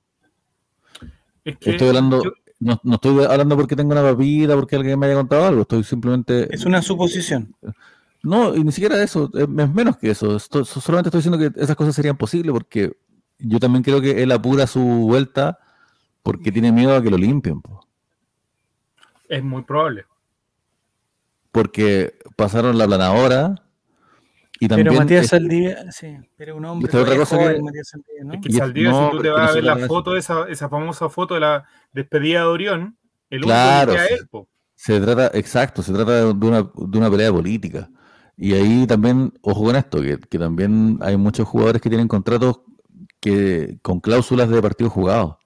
estoy hablando, no, estoy hablando porque tengo una papita, porque alguien me haya contado algo, estoy simplemente... Es una suposición. No, y ni siquiera eso, es menos que eso. solamente estoy diciendo que esas cosas serían posibles porque yo también creo que él apura su vuelta porque tiene miedo a que lo limpien. Es muy probable. Porque pasaron la planadora, pero Matías Saldivia, sí, pero un hombre. otra cosa que, Matías Saldivia, ¿no? Es que Saldivia, si tú te vas a ver la foto, esa, esa famosa foto de la despedida de Orión, el claro, único que él, se trata, exacto, se trata de una, de una pelea política. Y ahí también, ojo con esto, que, que también hay muchos jugadores que tienen contratos que con cláusulas de partidos jugados.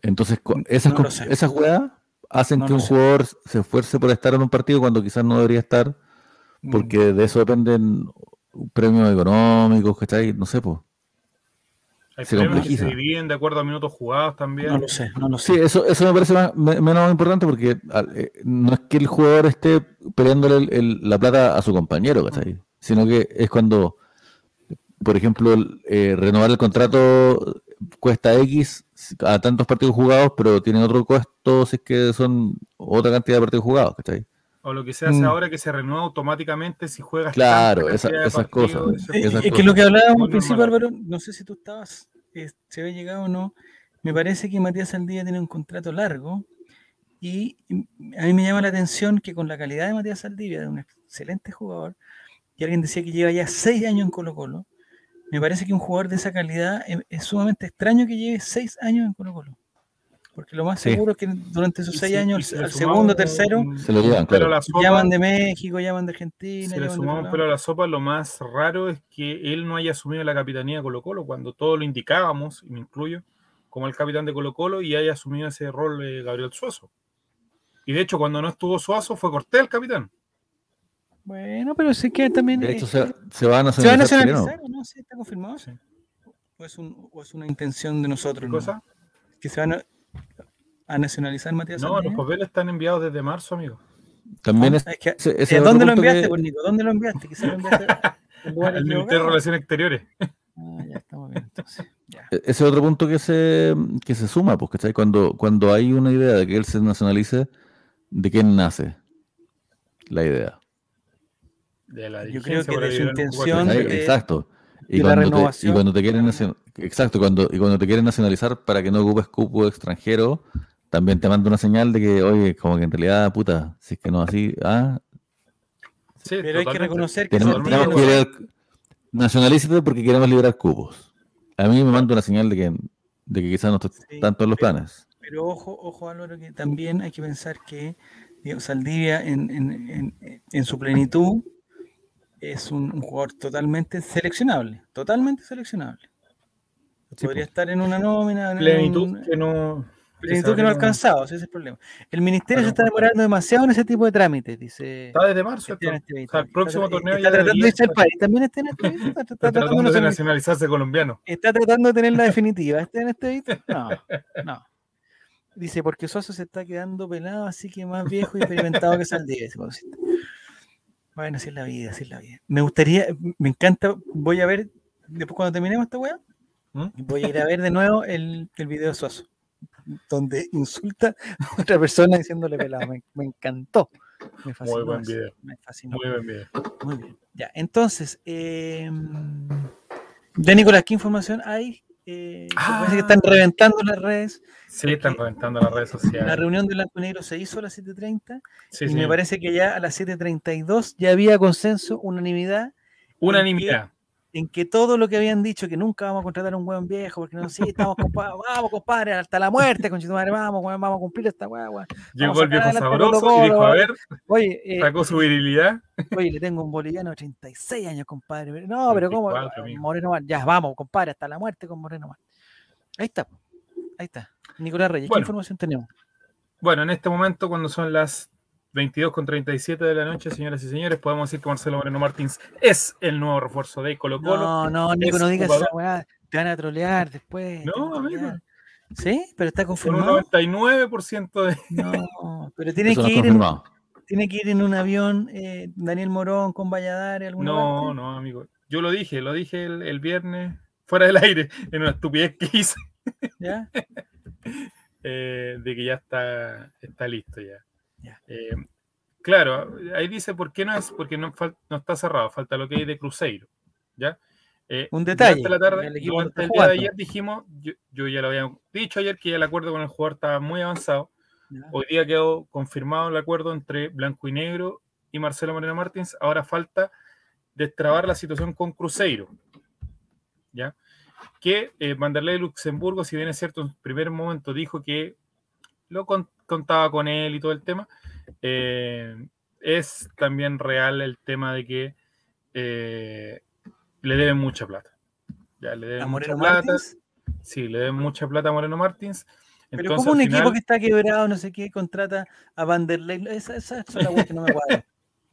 Entonces, esas, no esas jugadas hacen que un jugador se esfuerce por estar en un partido cuando quizás no debería estar porque de eso dependen premios económicos, ¿cachai? No sé, pues. Hay se premios que se dividen de acuerdo a minutos jugados también. No lo sé, no lo sé. Sí, eso, eso me parece menos importante porque eh, no es que el jugador esté peleándole la plata a su compañero, ¿cachai? Sino que es cuando, por ejemplo, eh, renovar el contrato cuesta X a tantos partidos jugados, pero tiene otro costo si es que son otra cantidad de partidos jugados, ¿cachai? O lo que se hace mm. ahora que se renueva automáticamente si juegas. Claro, esas cosas. es que lo que hablábamos al principio, Álvaro, no sé si tú estabas, eh, se había llegado o no. Me parece que Matías Saldía tiene un contrato largo y a mí me llama la atención que con la calidad de Matías Saldivia, de un excelente jugador, y alguien decía que lleva ya seis años en Colo Colo, me parece que un jugador de esa calidad es, es sumamente extraño que lleve seis años en Colo Colo. Porque lo más seguro es que durante esos seis años, al segundo, tercero, se lo llevan, claro. llaman de México, llaman de Argentina. Si le sumamos pero a la sopa, lo más raro es que él no haya asumido la capitanía de Colo Colo, cuando todos lo indicábamos, y me incluyo, como el capitán de Colo Colo, y haya asumido ese rol de Gabriel Suazo. Y de hecho, cuando no estuvo Suazo, fue Cortés el capitán. Bueno, pero sí que también. De hecho, se, se, van a ¿Se van a nacionalizar o no? ¿Sí está confirmado? Sí. ¿O, es un, ¿O es una intención de nosotros? ¿Qué cosa? Que se van a, a nacionalizar Matías No, los papeles están enviados desde marzo, amigo. También es, eh, ¿Dónde lo enviaste, pues, Nico? ¿Dónde lo enviaste? Quizás lo enviaste al Ministerio de Relaciones Exteriores. Ah, ya estamos bien, entonces. E-, ese es otro punto que se, que se suma, porque cuando, cuando hay una idea de que él se nacionalice, ¿de quién nace la idea? De la Yo creo que de su intención. De, exacto. Y, cuando te, y cuando te quieren exacto, cuando, y cuando te quieren nacionalizar para que no ocupes cupo extranjero, también te manda una señal de que, oye, como que en realidad, puta, si es que no así, ah. Sí, pero hay que reconocer que tenemos, que nacionalízate porque queremos liberar cupos. A mí me manda una señal de que, de que quizás no están todos los planes. Pero ojo, ojo, Álvaro, que también hay que pensar que digamos, Saldivia en, en, en, en su plenitud es un, jugador totalmente seleccionable, totalmente seleccionable. Podría estar en una nómina. Plenitud que no Plenitud que no ha alcanzado, ese es el problema. El ministerio se está demorando demasiado en ese tipo de trámites, dice. Está desde marzo. Este o sea, el próximo torneo está, tratando de irse al país. También está en este Está, está, tratando de nacionalizarse colombiano. Está tratando de tener la definitiva. ¿Este en este No, no. Dice, porque Soso se está quedando pelado, así que más viejo y experimentado que Saldivia. Bueno, así es la vida, así es la vida. Me gustaría, me encanta, voy a ver, después cuando terminemos esta weá, ¿Mm? voy a ir a ver de nuevo el, el video de Suazo donde insulta a otra persona diciéndole pelado. Me, encantó. Me fascinó. Muy buen video. Me fascinó. Muy buen video. Muy bien. Ya, entonces, eh, ya Nicolás, ¿qué información hay? Eh, ah, que están reventando las redes. Sí, están reventando las redes sociales. La reunión de Blanco y Negro se hizo a las 7.30 y me parece que ya a las 7.32 ya había consenso, unanimidad. Unanimidad en que todo lo que habían dicho, que nunca vamos a contratar a un buen viejo, porque no, sí, estamos compadre, vamos, compadre, hasta la muerte, con madre, vamos, vamos a cumplir esta weá, Llegó el viejo sabroso y dijo, a ver, oye, eh, sacó su virilidad. Oye, le tengo un boliviano de 36 años, compadre. No, pero ¿cómo? Moreno Man, ya, vamos, compadre, hasta la muerte con Moreno Man. Ahí está, ahí está. Nicolás Reyes, ¿qué información tenemos? Bueno, en este momento, cuando son las 22 con 37 de la noche, señoras y señores, podemos decir que Marcelo Moreno Martins es el nuevo refuerzo de Colo Colo. No, no, Nico, no digas esa weá, te van a trolear después. No, amigo. ¿Sí? Pero está confirmado. un 99% de. No, pero tiene que ir. En, tiene que ir en un avión eh, Daniel Morón con Valladares, alguna No, no, amigo. Yo lo dije, lo dije el, viernes, fuera del aire, en una estupidez que hice. ¿Ya? Eh, de que ya está, está listo ya. Eh, claro, ahí dice por qué no es, porque no, no, está cerrado, falta lo que hay de Cruzeiro. ¿ya? Eh, Un detalle. La tarde, el, el día de ayer dijimos, yo, ya lo había dicho ayer que ya el acuerdo con el jugador estaba muy avanzado. Hoy día quedó confirmado el acuerdo entre Blanco y Negro y Marcelo Moreno Martins. Ahora falta destrabar la situación con Cruzeiro. ¿Ya? Que eh, Vanderlei Luxemburgo, si bien es cierto, en primer momento dijo que lo contaba con él y todo el tema. Eh, es también real el tema de que eh, le deben mucha plata. Ya, le deben mucha plata. Sí, le deben mucha plata a Moreno Martins. Pero como un equipo que está quebrado, no sé qué, contrata a Vanderlei, esa, esa, es la que no me cuadra.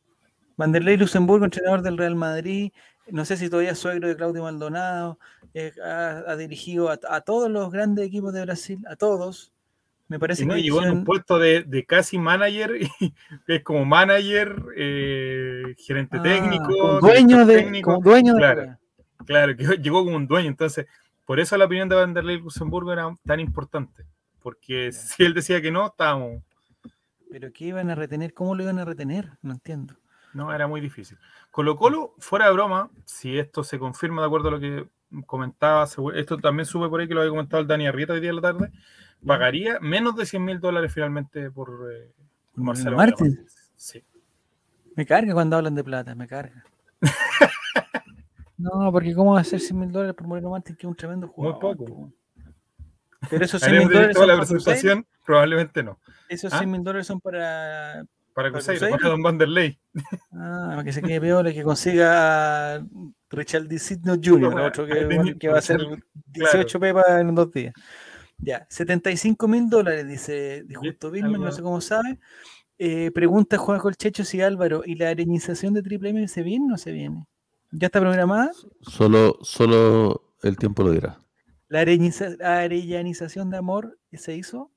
Vanderlei Luxemburgo, entrenador del Real Madrid, no sé si todavía suegro de Claudio Maldonado, eh, ha, dirigido a, a, todos los grandes equipos de Brasil, a todos, me parece que llegó en un puesto de, casi manager, es como manager, eh, gerente ah, técnico. Dueño de, dueño claro, Claro, que llegó como un dueño. Entonces, por eso la opinión de Vanderlei Luxemburgo era tan importante. Porque si él decía que no, estábamos. Pero ¿qué iban a retener? ¿Cómo lo iban a retener? No entiendo. No, era muy difícil. Colo Colo, fuera de broma, si esto se confirma de acuerdo a lo que comentaba, esto también sube por ahí que lo había comentado el Dani Arrieta hoy día de la tarde, pagaría menos de 100 mil dólares finalmente por, eh, Marcelo Martín. Sí. Me carga cuando hablan de plata, me carga. no, porque ¿cómo va a ser 100 mil dólares por Moreno Martín, que es un tremendo jugador? Muy poco. Pero esos 100 mil dólares. Son la presentación, probablemente no. Esos 100 ¿Ah? mil dólares son para. Para Cruzeiro, para Don Vanderlei. Ah, para que se quede peor y que consiga Richard D. Sidney Jr., otro que, que, va a ser 18 pepas en dos días. Ya, 75 mil dólares, dice, Justo Bismarck, no sé cómo sabe. Eh, pregunta Juan Colchecho si Álvaro, ¿y la arenización de Triple M se viene o no se viene? ¿Ya está programada? Solo, solo el tiempo lo dirá. ¿La arellanización de amor se hizo?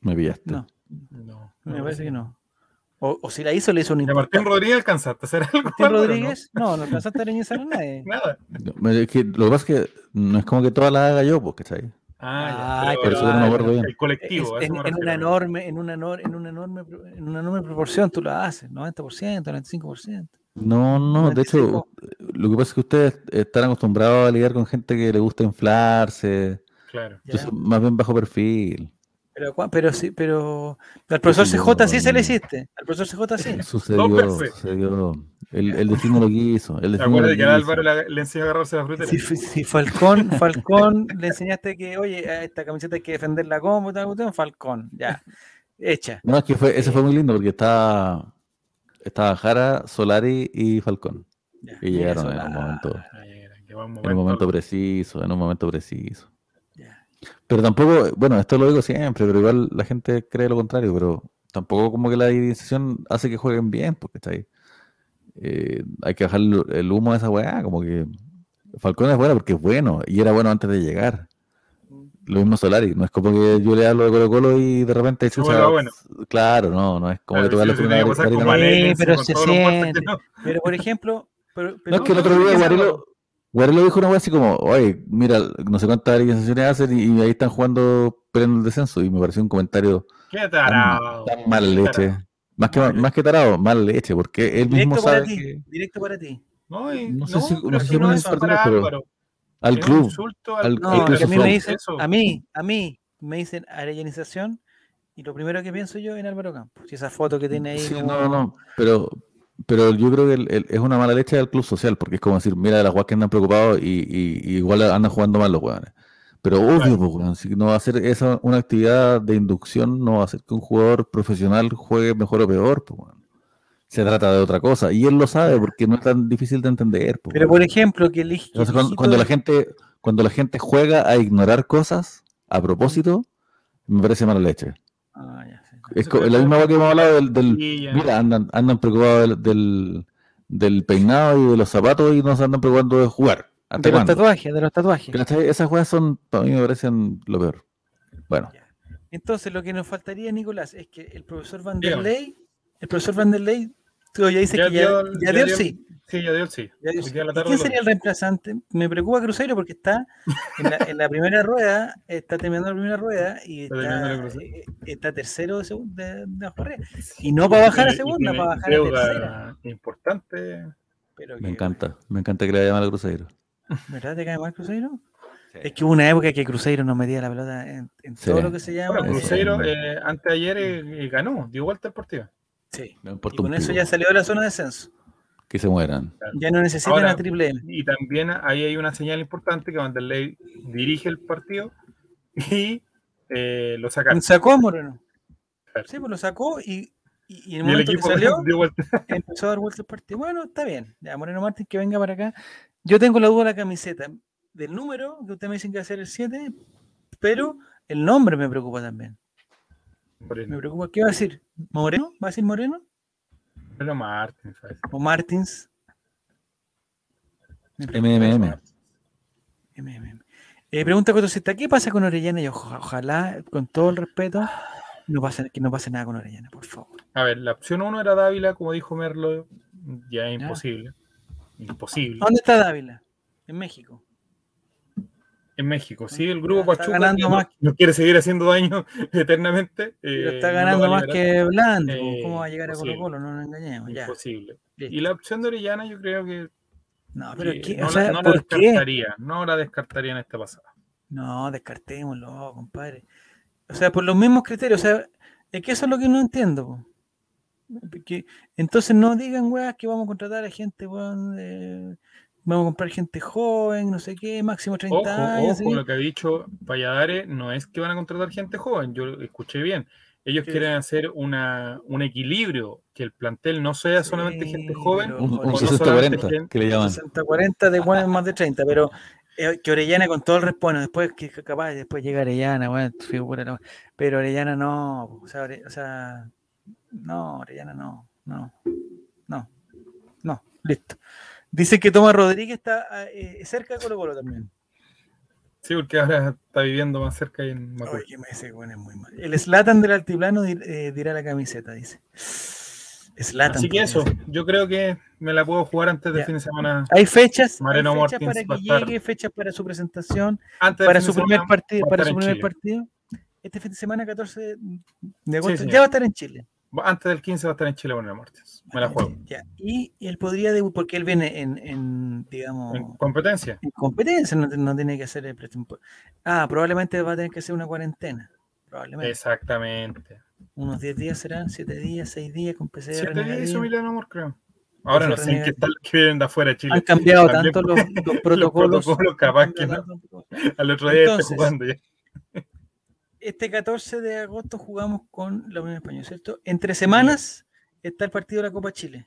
Me pillaste. No. No. Me parece que no. O, si la hizo, le hizo un importante. Martín Rodríguez alcanzaste a hacer algo? Martín Rodríguez, no, no, alcanzaste a reñir a nadie. Nada. Es que, lo que pasa es que no es como que toda la haga yo, porque está ahí. Ah, pero, eso no me acuerdo bien. El colectivo. en, una enorme, en, una, en, una enorme, en una enorme proporción tú lo haces, 90%, 95%. No, no, de hecho, lo que pasa es que ustedes están acostumbrados a lidiar con gente que le gusta inflarse. Claro. más bien bajo perfil. Pero, pero sí, pero al profesor CJ sí se le hiciste. Al profesor CJ sí. Sucedió, sucedió. El, el destino lo quiso. El destino ¿Te de que a Álvaro le, enseñó a agarrarse la fruta? Si, si, Falcón, Falcón le enseñaste que, oye, esta camiseta hay que defenderla como, Falcón, ya, hecha. No, es que fue, ese fue muy lindo porque estaba, estaba Jara, Solari y Falcón. y llegaron en un momento, en un momento preciso, en un momento preciso. Pero tampoco, bueno, esto lo digo siempre, pero igual la gente cree lo contrario, pero tampoco como que la decisión hace que jueguen bien, porque está ahí. Eh, hay que bajar el humo de esa weá, como que Falcón es bueno porque es bueno, y era bueno antes de llegar. Lo mismo Solari, no es como que yo le hablo de Colo Colo y de repente bueno. Claro, no, no es como que tú la primera pero se siente. Pero por ejemplo, pero, no es que el otro día Guarelo, Guerrero dijo una vez así como, oye, mira, no sé cuántas organizaciones hacen y, ahí están jugando peleando el descenso. Y me pareció un comentario Qué tarado. tan, mala leche. Más que, más que tarado, mala leche, porque él mismo sabe para ti, que... Directo para ti. No, no sé si, no sé si no es pero al club. Al, no, a, mí me dicen, a mí, a mí me dicen arellanización y lo primero que pienso yo en Álvaro Campos. Si esa foto que tiene ahí. Sí, no, no, pero, pero yo creo que es una mala leche del club social, porque es como decir, mira, las jugadas que andan preocupados y, igual andan jugando mal los jugadores. Pero obvio, pues, si no va a ser esa una actividad de inducción, no va a ser que un jugador profesional juegue mejor o peor, pues, Se trata de otra cosa. Y él lo sabe porque no es tan difícil de entender. Pues, pero por ejemplo, que el, cuando, la gente, cuando la gente juega a ignorar cosas a propósito, me parece mala leche. Ah, ya. Es la misma cosa que hemos hablado del. mira, andan, andan preocupados del, del, peinado y de los zapatos y no se andan preocupando de jugar. De los tatuajes, de los tatuajes. Esas juegas son, para mí me parecen lo peor. Bueno. Entonces, lo que nos faltaría, Nicolás, es que el profesor Van der Ley, el profesor Van der Ley, tú ya dices que ya, ya, dio, sí. Sí, ya dio sí. ¿Quién sería el reemplazante? Me preocupa Cruzeiro porque está en la, en la, primera rueda, está terminando la primera rueda y está, eh, está tercero de, de, de la Y no para bajar a segunda, para bajar a tercera. Importante. Pero me encanta, me encanta que le haya mal a Cruzeiro. ¿Verdad te cae mal Cruzeiro? Es que hubo una época que Cruzeiro nos metía la pelota en, todo lo que se llama. Bueno, Cruzeiro eh, antes de ayer eh, ganó, dio vuelta al partido. Sí. Y con eso ya salió de la zona de descenso que se mueran. Ya no necesitan a triple M. Y también ahí hay una señal importante que Vanderlei dirige el partido y eh, lo saca. Sacó a Moreno. Sí, pues lo sacó y, y, en el momento que salió empezó a dar vuelta el partido. Bueno, está bien. Ya, Moreno Martín, que venga para acá. Yo tengo la duda de la camiseta. Del número, que ustedes me dicen que va a ser el 7, pero el nombre me preocupa también. Me preocupa. ¿Qué va a decir? ¿Moreno? ¿Va a decir Moreno? Pero Martins. O Martins. MMM. MMM. Eh, pregunta está ¿qué pasa con Orellana? Y ojalá, con todo el respeto, no pase, que no pase nada con Orellana, por favor. A ver, la opción uno era Dávila, como dijo Merlo, ya es imposible. Imposible. ¿Dónde está Dávila? En México. En México, sí, el grupo Pachuca ganando no, más. no, quiere seguir haciendo daño eternamente. está eh, ganando más que Blando. Eh, ¿Cómo va a llegar a Colo Colo? No nos engañemos. Imposible. Y la opción de Orellana, yo creo que. No, pero que, no, la, descartaría. No la descartaría en esta pasada. No, descartémoslo, compadre. O sea, por los mismos criterios. O sea, es que eso es lo que no entiendo. Que, entonces no digan, weas, que vamos a contratar a gente, weón vamos a comprar gente joven, no sé qué, máximo 30 años. Ojo, lo que ha dicho Valladares no es que van a contratar gente joven, yo escuché bien. Ellos quieren hacer una, un equilibrio, que el plantel no sea solamente gente joven. Un, 60-40, que le llaman. 60-40 de más de 30, pero eh, que Orellana con todo el responde, después que capaz, después llega Orellana, bueno, figura, pero Orellana no, o sea, o sea, no, Orellana no, no, no, no, listo. Dice que Tomás Rodríguez está eh, cerca de Colo Colo también. Sí, porque ahora está viviendo más cerca y en Oye, que me dice bueno, es muy mal. El Slatan del altiplano eh, dirá la camiseta, dice. Slatan. Así que eso, yo creo que me la puedo jugar antes del fin de semana. Hay fechas, hay fechas para que llegue, fechas para su presentación, para su primer partido, para su primer partido. Este fin de semana, 14 de agosto, ya va a estar en Chile antes del 15 va a estar en Chile la Mortis. Me la juego. Y él podría, porque él viene en, digamos. En competencia. En competencia, no, tiene que hacer el Ah, probablemente va a tener que hacer una cuarentena. Probablemente. Exactamente. Unos 10 días serán, 7 días, 6 días con PCR. 7 días hizo Milano Amor, creo. Ahora no sé en qué tal que vienen de afuera de Chile. Han cambiado tanto los, protocolos. los protocolos, capaz que no. Al otro día Entonces, jugando ya este 14 de agosto jugamos con la Unión Española, ¿cierto? Entre semanas está el partido de la Copa Chile,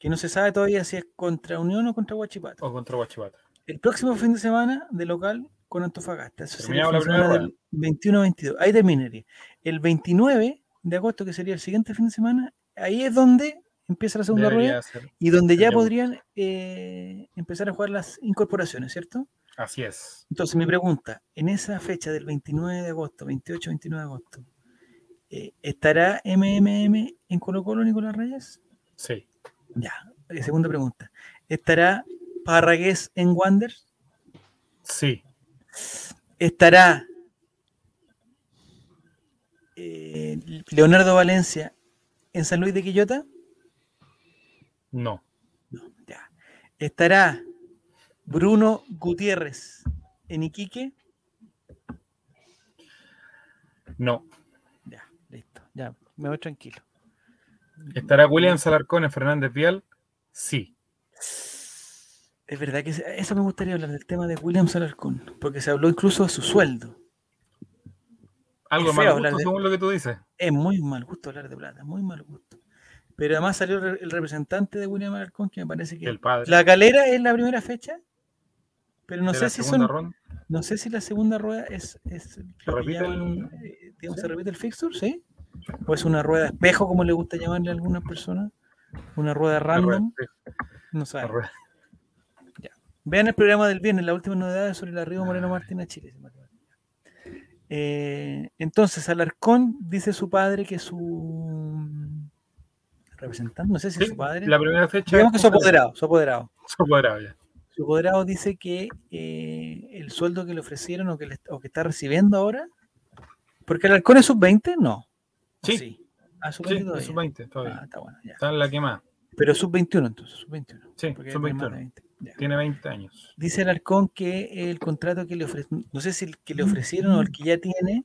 que no se sabe todavía si es contra Unión o contra Huachipato. O contra Huachipato. El próximo fin de semana de local con Antofagasta. Eso sería el 21-22. Ahí terminaría. El 29 de agosto, que sería el siguiente fin de semana, ahí es donde empieza la segunda rueda y donde ya podrían eh, empezar a jugar las incorporaciones, ¿cierto? Así es. Entonces, mi pregunta, en esa fecha del 29 de agosto, 28-29 de agosto, eh, ¿estará MMM en Colo Colo, Nicolás Reyes? Sí. Ya, eh, segunda pregunta. ¿Estará Parragués en Wander? Sí. ¿Estará eh, Leonardo Valencia en San Luis de Quillota? No. No, ya. ¿Estará Bruno Gutiérrez en Iquique. No. Ya, listo. Ya, me voy tranquilo. ¿Estará William Salarcón en Fernández Vial? Sí. Es verdad que eso me gustaría hablar del tema de William Salarcón, porque se habló incluso de su sueldo. Algo mal gusto, según lo que tú dices. Es muy mal gusto hablar de plata, muy mal gusto. Pero además salió el representante de William Salarcón, que me parece que. El padre. La calera es la primera fecha. Pero no sé si son. No sé si la segunda rueda es. es ¿Se, repite el, ¿Se repite el fixture? ¿Sí? ¿O es una rueda espejo, como le gusta llamarle a algunas personas? ¿Una rueda random? no sé. Vean el programa del viernes, la última novedad sobre el arribo Moreno Martín a Chile. Eh, entonces, Alarcón dice su padre que su representante, no sé si es su padre. La primera fecha. Digamos que su apoderado, su apoderado. Su apoderado, ya. Su apoderado dice que eh, el sueldo que le ofrecieron o que, que está recibiendo ahora, porque el halcón es sub-20, no. Sí. sí. Ah, sub-20 sub-20 todavía. Ah, está bueno, ya. Está en la quemada. Pero sub-21 entonces, sub-21. Sí, sub-21. Tiene 20 años. Dice el Arcón que el contrato que le ofrecieron, no sé si el que le ofrecieron o el que ya tiene,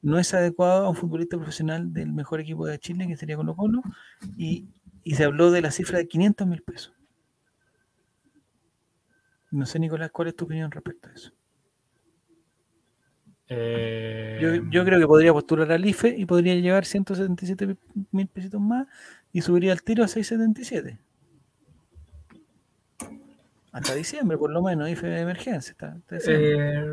no es adecuado a un futbolista profesional del mejor equipo de Chile, que sería Colo Colo, y, y se habló de la cifra de 500 mil pesos. No sé, Nicolás, ¿cuál es tu opinión respecto a eso? Eh, yo, creo que podría postular al IFE y podría llevar 177 mil pesitos más y subiría el tiro a 677. Hasta diciembre, por lo menos, IFE de emergencia. Eh,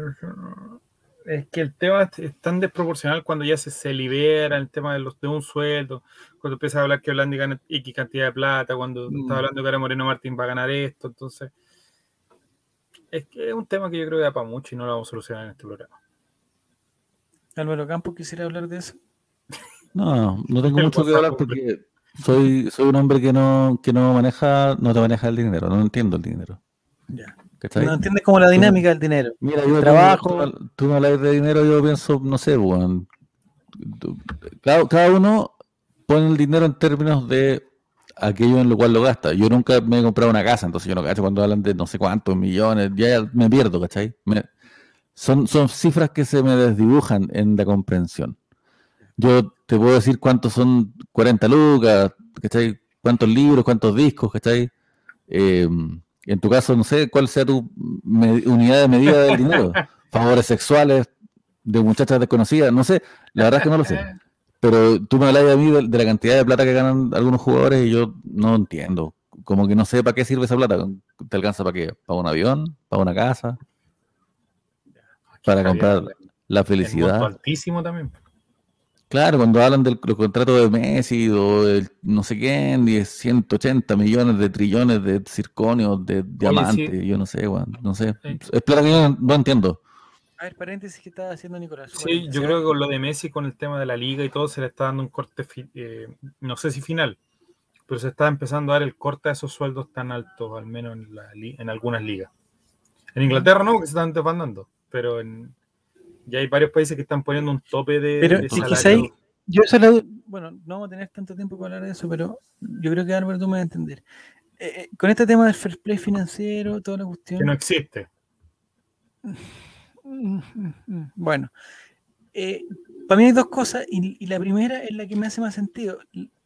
es que el tema es tan desproporcional cuando ya se, libera el tema de, los, de un sueldo, cuando empieza a hablar que Holanda gana X cantidad de plata, cuando mm. está hablando que ahora Moreno Martín va a ganar esto, entonces es que es un tema que yo creo que da para mucho y no lo vamos a solucionar en este programa. Álvaro Campos, ¿quisiera hablar de eso? No, no tengo mucho que hablar porque soy, soy un hombre que no, que no maneja, no te maneja el dinero, no entiendo el dinero. Ya. No entiendes como la dinámica del dinero. Mira, yo trabajo. Tú, no hablas de dinero, yo pienso, no sé, bueno, cada, cada uno pone el dinero en términos de aquello en lo cual lo gasta. Yo nunca me he comprado una casa, entonces yo no cacho cuando hablan de no sé cuántos millones, ya me pierdo, ¿cachai? son, son cifras que se me desdibujan en la comprensión. Yo te puedo decir cuántos son 40 lucas, ¿cachai? Cuántos libros, cuántos discos, ¿cachai? Eh, en tu caso, no sé cuál sea tu unidad de medida del dinero. Favores sexuales de muchachas desconocidas, no sé, la verdad es que no lo sé. Pero tú me hablas a mí de, la cantidad de plata que ganan algunos jugadores y yo no entiendo. Como que no sé para qué sirve esa plata. ¿Te alcanza para qué? ¿Para un avión? ¿Para una casa? Para comprar la felicidad. altísimo también. Claro, cuando hablan del contrato de Messi o del no sé quién, y 180 millones de trillones de circonios, de diamantes, yo no sé, no sé. Es plata que yo no entiendo. A ver, paréntesis que estaba haciendo Nicolás. Sí, yo creo que con lo de Messi, con el tema de la liga y todo, se le está dando un corte, eh, no sé si final, pero se está empezando a dar el corte a esos sueldos tan altos, al menos en, en algunas ligas. En Inglaterra no, porque se están desbandando, pero en, ya hay varios países que están poniendo un tope de, pero, yo solo, bueno, no vamos a tener tanto tiempo para hablar de eso, pero yo creo que Álvaro tú me vas a entender. Eh, eh, con este tema del fair play financiero, toda la cuestión. Que no existe. Bueno, eh, para mí hay dos cosas, y, la primera es la que me hace más sentido.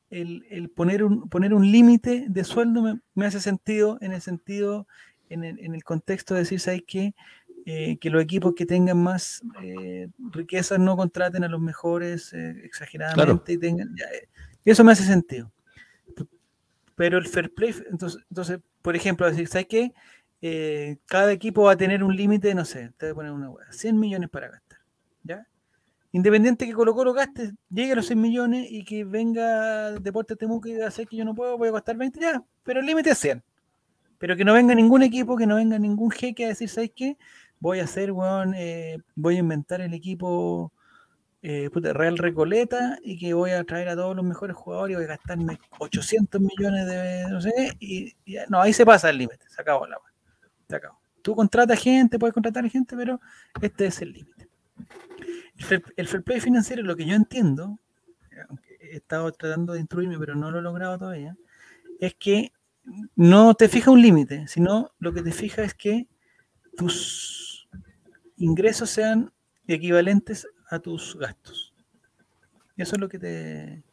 El, poner un, poner un límite de sueldo me, hace sentido en el sentido, en el, en el contexto de decir, ¿sabes qué? Eh, que los equipos que tengan más eh, riquezas no contraten a los mejores exageradamente y tengan. eso me hace sentido. Pero el fair play, entonces, entonces por ejemplo, decir, ¿sabes qué? Eh, cada equipo va a tener un límite, no sé, te voy poner una hueá, 100 millones para gastar, ¿ya? Independiente que Colo Colo gaste, llegue a los 100 millones y que venga Deportes Temuco y diga, sé que yo no puedo, voy a gastar 20, ya, pero el límite es 100. Pero que no venga ningún equipo, que no venga ningún jeque a decir, ¿sabes qué? Voy a hacer, weón, eh, voy a inventar el equipo eh, Real Recoleta y que voy a traer a todos los mejores jugadores y voy a gastarme 800 millones de, no sé, y, y no, ahí se pasa el límite, se acabó la Tú contratas gente, puedes contratar gente, pero este es el límite. El, fair play financiero, lo que yo entiendo, aunque he estado tratando de instruirme, pero no lo he logrado todavía, es que no te fija un límite, sino lo que te fija es que tus ingresos sean equivalentes a tus gastos. Eso es lo que te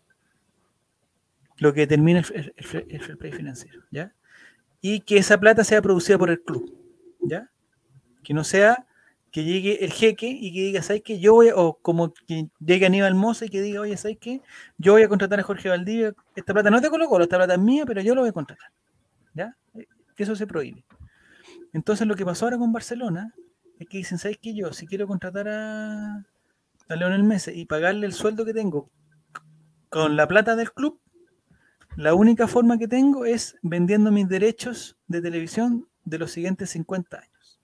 lo que determina el, el fair play financiero, ¿ya? Y que esa plata sea producida por el club, ¿ya? Que no sea que llegue el jeque y que diga, ¿sabes qué? Yo voy, o como que llegue Aníbal Mosa y que diga, oye, ¿sabes qué? Yo voy a contratar a Jorge Valdivia, esta plata no te coloco, esta plata es mía, pero yo lo voy a contratar, ¿ya? Que eso se prohíbe. Entonces lo que pasó ahora con Barcelona es que dicen, ¿sabes qué? Yo, si quiero contratar a, a Leonel Messi y pagarle el sueldo que tengo con la plata del club, la única forma que tengo es vendiendo mis derechos de televisión de los siguientes 50 años.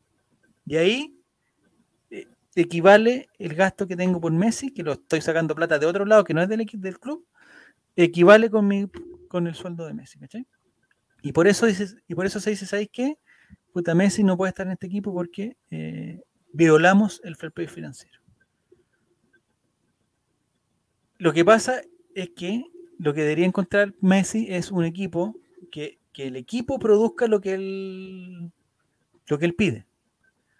Y ahí eh, equivale el gasto que tengo por Messi, que lo estoy sacando plata de otro lado, que no es del, del club, equivale con, mi, con el sueldo de Messi, ¿cachai? Y por eso, dices, y por eso se dice, ¿sabéis qué? Puta, Messi no puede estar en este equipo porque eh, violamos el fair play financiero. Lo que pasa es que lo que debería encontrar Messi es un equipo que, el equipo produzca lo que él lo que él pide.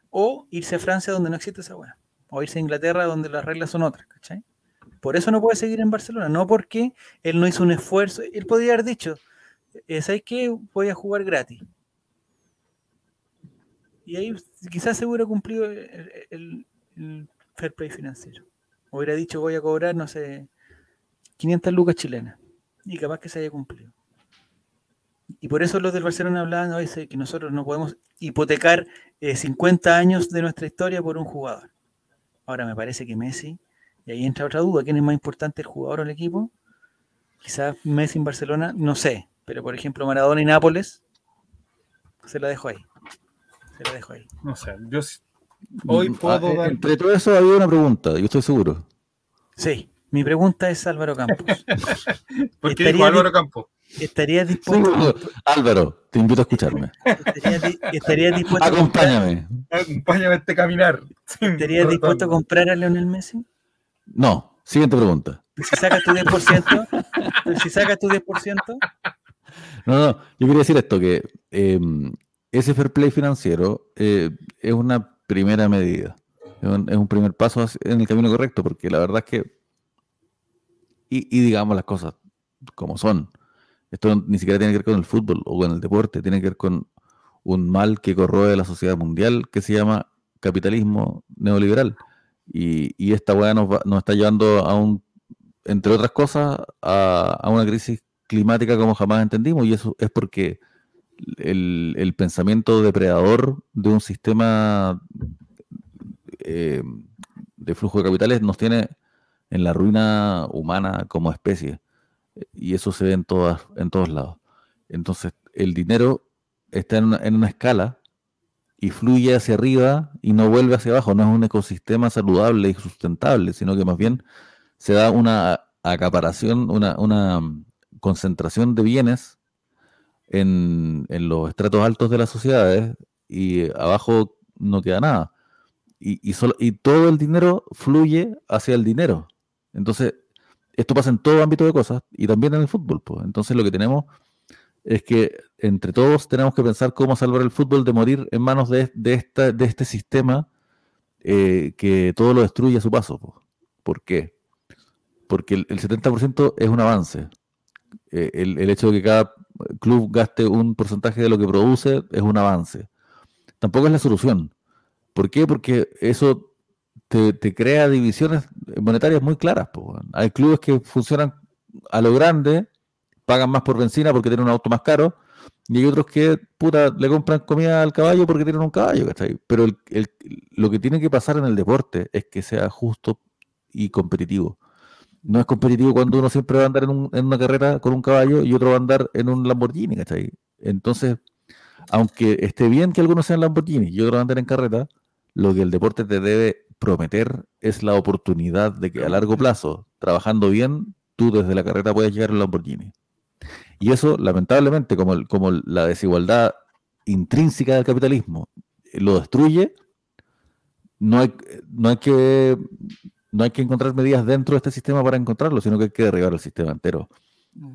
O irse a Francia donde no existe esa weá. O irse a Inglaterra donde las reglas son otras. Por eso no puede seguir en Barcelona, no porque él no hizo un esfuerzo. Él podría haber dicho, eh, ¿sabes qué? Voy a jugar gratis. Y ahí quizás se hubiera cumplido el, el fair play financiero. Hubiera dicho, voy a cobrar, no sé, 500 lucas chilenas. Y capaz que se haya cumplido. Y por eso los del Barcelona hablaban hoy que nosotros no podemos hipotecar 50 eh, años de nuestra historia por un jugador. Ahora me parece que Messi, y ahí entra otra duda, ¿quién es más importante, el jugador o el equipo? Quizás Messi en Barcelona, no sé, pero por ejemplo Maradona y Nápoles, se la dejo ahí. Se la dejo ahí. No sé, yo hoy mm, puedo ah, dar... Entre todo eso había una pregunta, yo estoy seguro. Sí. Mi pregunta es Álvaro Campos. ¿Por qué dijo Álvaro Campos? ¿Estarías dispuesto? Álvaro, te invito a escucharme. ¿Estarías, dispuesto Acompáñame. A Acompáñame a este caminar. ¿Estarías dispuesto a comprar a Leonel Messi? No. Siguiente pregunta. Si sacas tu 10%, si sacas tu 10%. No, no, yo quería decir esto, que em, ese fair play financiero eh, es una primera medida, es un, primer paso en el camino correcto, porque la verdad es que y, digamos las cosas como son. Esto ni siquiera tiene que ver con el fútbol o con el deporte, tiene que ver con un mal que corroe la sociedad mundial que se llama capitalismo neoliberal. Y, esta weá nos, está llevando a un, entre otras cosas, a, una crisis climática como jamás entendimos. Y eso es porque el, el pensamiento depredador de un sistema eh, de flujo de capitales nos tiene en la ruina humana como especie. Y eso se ve en, todas, en todos lados. Entonces, el dinero está en una, escala y fluye hacia arriba y no vuelve hacia abajo. No es un ecosistema saludable y sustentable, sino que más bien se da una acaparación, una, una concentración de bienes en, en, los estratos altos de las sociedades y abajo no queda nada. Y, y, solo, y todo el dinero fluye hacia el dinero. Entonces, esto pasa en todo ámbito de cosas y también en el fútbol. Pues. Entonces, lo que tenemos es que entre todos tenemos que pensar cómo salvar el fútbol de morir en manos de, de, esta, de este sistema eh, que todo lo destruye a su paso. Pues. ¿Por qué? Porque el, el 70% es un avance. Eh, el, hecho de que cada club gaste un porcentaje de lo que produce es un avance. Tampoco es la solución. ¿Por qué? Porque eso te, crea divisiones monetarias muy claras. Pues. Hay clubes que funcionan a lo grande pagan más por benzina porque tienen un auto más caro, y hay otros que, puta, le compran comida al caballo porque tienen un caballo, ¿cachai? Pero el, el, lo que tiene que pasar en el deporte es que sea justo y competitivo. No es competitivo cuando uno siempre va a andar en, un, en una carrera con un caballo y otro va a andar en un Lamborghini, ¿cachai? Entonces, aunque esté bien que algunos sean Lamborghini y otros andar en carreta, lo que el deporte te debe prometer es la oportunidad de que a largo plazo, trabajando bien, tú desde la carreta puedes llegar al Lamborghini. Y eso, lamentablemente, como, el, como la desigualdad intrínseca del capitalismo lo destruye, no hay, no hay que no hay que encontrar medidas dentro de este sistema para encontrarlo, sino que hay que derribar el sistema entero.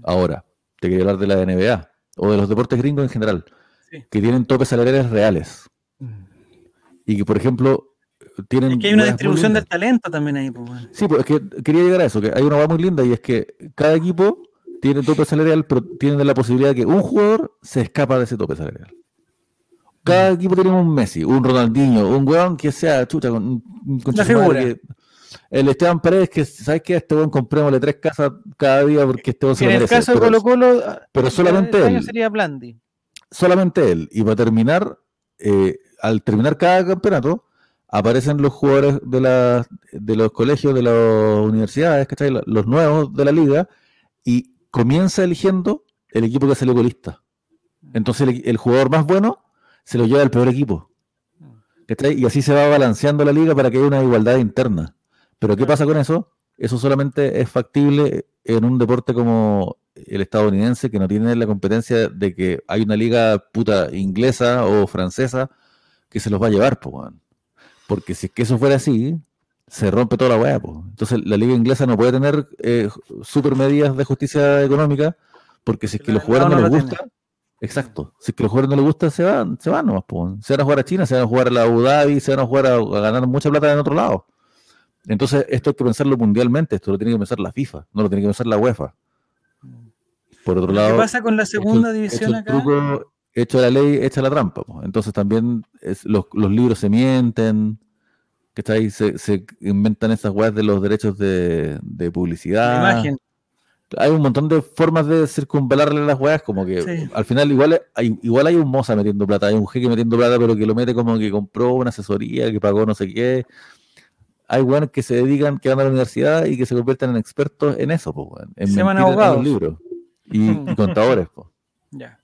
Ahora, te quería hablar de la NBA o de los deportes gringos en general, sí. que tienen topes salariales reales. Y que, por ejemplo, tienen... Es que hay una distribución del talento también ahí. Pues, bueno. Sí, pues es que quería llegar a eso, que hay una va muy linda y es que cada equipo tiene tope salarial, pero tienen la posibilidad de que un jugador se escapa de ese tope salarial. Cada equipo tiene un Messi, un Ronaldinho, un weón que sea chucha con, con la figura. Que, el Esteban Paredes, que sabes que a este weón comprémosle tres casas cada día porque este weón se en lo merece. En el caso de Colo Colo, pero solamente él. sería Blandi. Solamente él. Y para terminar, eh, al terminar cada campeonato, aparecen los jugadores de, de los colegios, de las universidades, ¿cachai? Los nuevos de la liga, y comienza eligiendo el equipo que salió colista. Entonces el, jugador más bueno se lo lleva al peor equipo. Y así se va balanceando la liga para que haya una igualdad interna. Pero ¿qué pasa con eso? Eso solamente es factible en un deporte como el estadounidense, que no tiene la competencia de que hay una liga puta inglesa o francesa que se los va a llevar, pues, porque si es que eso fuera así, se rompe toda la. Pues. Entonces la liga inglesa no puede tener eh, super medidas de justicia económica, porque si es que los jugadores no, les gusta, tiene. exacto, si es que los jugadores no les gusta, se van, se van nomás. Pues. Se van a jugar a China, se van a jugar a la Abu Dhabi, se van a jugar a, a, ganar mucha plata en otro lado. Entonces esto hay que pensarlo mundialmente, esto lo tiene que pensar la FIFA, no lo tiene que pensar la UEFA. Por otro lado, ¿qué pasa con la segunda hecho, división hecho acá? Truco, hecho la ley, hecha la trampa. Pues. Entonces también es, los, los libros se mienten, que está ahí, se, se, inventan esas weas de los derechos de, de publicidad. La imagen. Hay un montón de formas de circunvalarle las weas, como que sí. al final igual hay, igual hay un moza metiendo plata, hay un jeque metiendo plata, pero que lo mete como que compró una asesoría, que pagó no sé qué. Hay weones que se dedican, que van a la universidad y que se convierten en expertos en eso, pues, en se llaman abogados. En libros y, y contadores. Pues. Ya.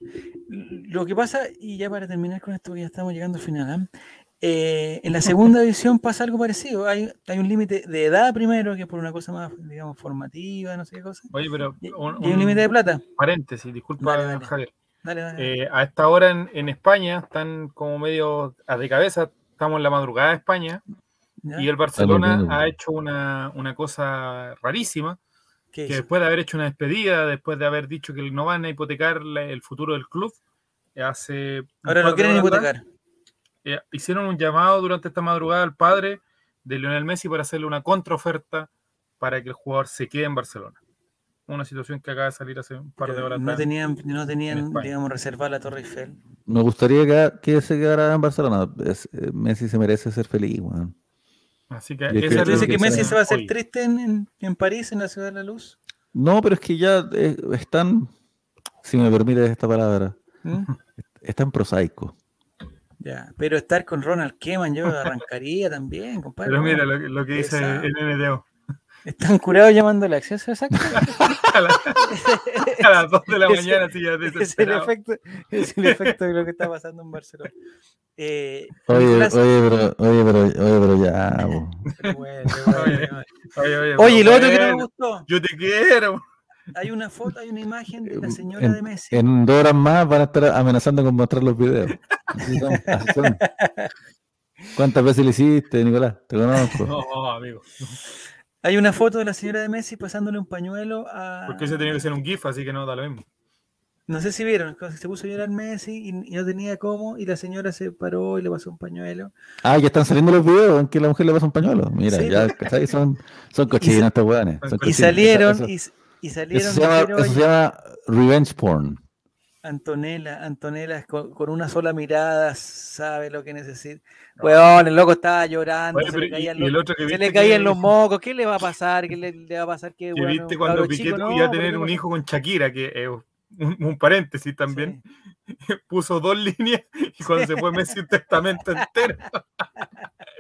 Lo que pasa, y ya para terminar con esto, que ya estamos llegando al final, ¿eh? Eh, en la segunda división pasa algo parecido. Hay, hay un límite de edad primero, que es por una cosa más, digamos, formativa, no sé qué cosa. Oye, pero. Y, un, y hay un límite de plata. Paréntesis, disculpa, Dale, dale. Javier. Dale, dale. Eh, a esta hora en, en, España están como medio a de cabeza. Estamos en la madrugada de España. ¿Ya? Y el Barcelona ha hecho una, una cosa rarísima. Que después de haber hecho una despedida, después de haber dicho que no van a hipotecar el futuro del club, hace. Ahora lo quieren hipotecar. Eh, hicieron un llamado durante esta madrugada al padre de Lionel Messi para hacerle una contraoferta para que el jugador se quede en Barcelona. Una situación que acaba de salir hace un par de horas. No tenían, no tenían digamos, reservada la Torre Eiffel. Me gustaría que, que se quedara en Barcelona. Es, eh, Messi se merece ser feliz, man. Así que, ¿Tú dices que, que Messi se va a hacer hoy. triste en, en, en, París, en la ciudad de la luz? No, pero es que ya eh, están, si me permites esta palabra, ¿Mm? están prosaicos. Ya, pero estar con Ronald Keman yo arrancaría también, compadre. Pero mira lo, lo que dice Esa... el NDO. Están curados llamando al acceso exacto. a, la, a, las 2 de la mañana, sí, ya es el, efecto, es el efecto de lo que está pasando en Barcelona. Eh, oye, oye, pero, oye, pero, oye, pero ya. oye, oye, lo otro que no me gustó. Yo te quiero. Hay una foto, hay una imagen de la señora de Messi. En dos horas más van a estar amenazando con mostrar los videos. ¿Cuántas veces le hiciste, Nicolás? Te conozco. No, amigo. Hay una foto de la señora de Messi pasándole un pañuelo a. Porque ese tenía que ser un GIF, así que no da lo mismo. No sé si vieron, se puso a llorar Messi y, no tenía cómo, y la señora se paró y le pasó un pañuelo. Ah, ya están saliendo los videos en que la mujer le pasa un pañuelo. Mira, ya son, son cochinas estos weones. Y salieron, y, salieron. Eso se, llama, eso se llama revenge porn. Antonella, Antonella con, una sola mirada sabe lo que necesita. Weón, el loco estaba llorando, se, le caían, los, se le caían los mocos. ¿Qué le va a pasar? ¿Qué le, va a pasar? ¿Qué, viste cuando Piqué iba a tener un hijo con Shakira, que es un, paréntesis también, puso dos líneas y cuando se fue Messi un testamento entero.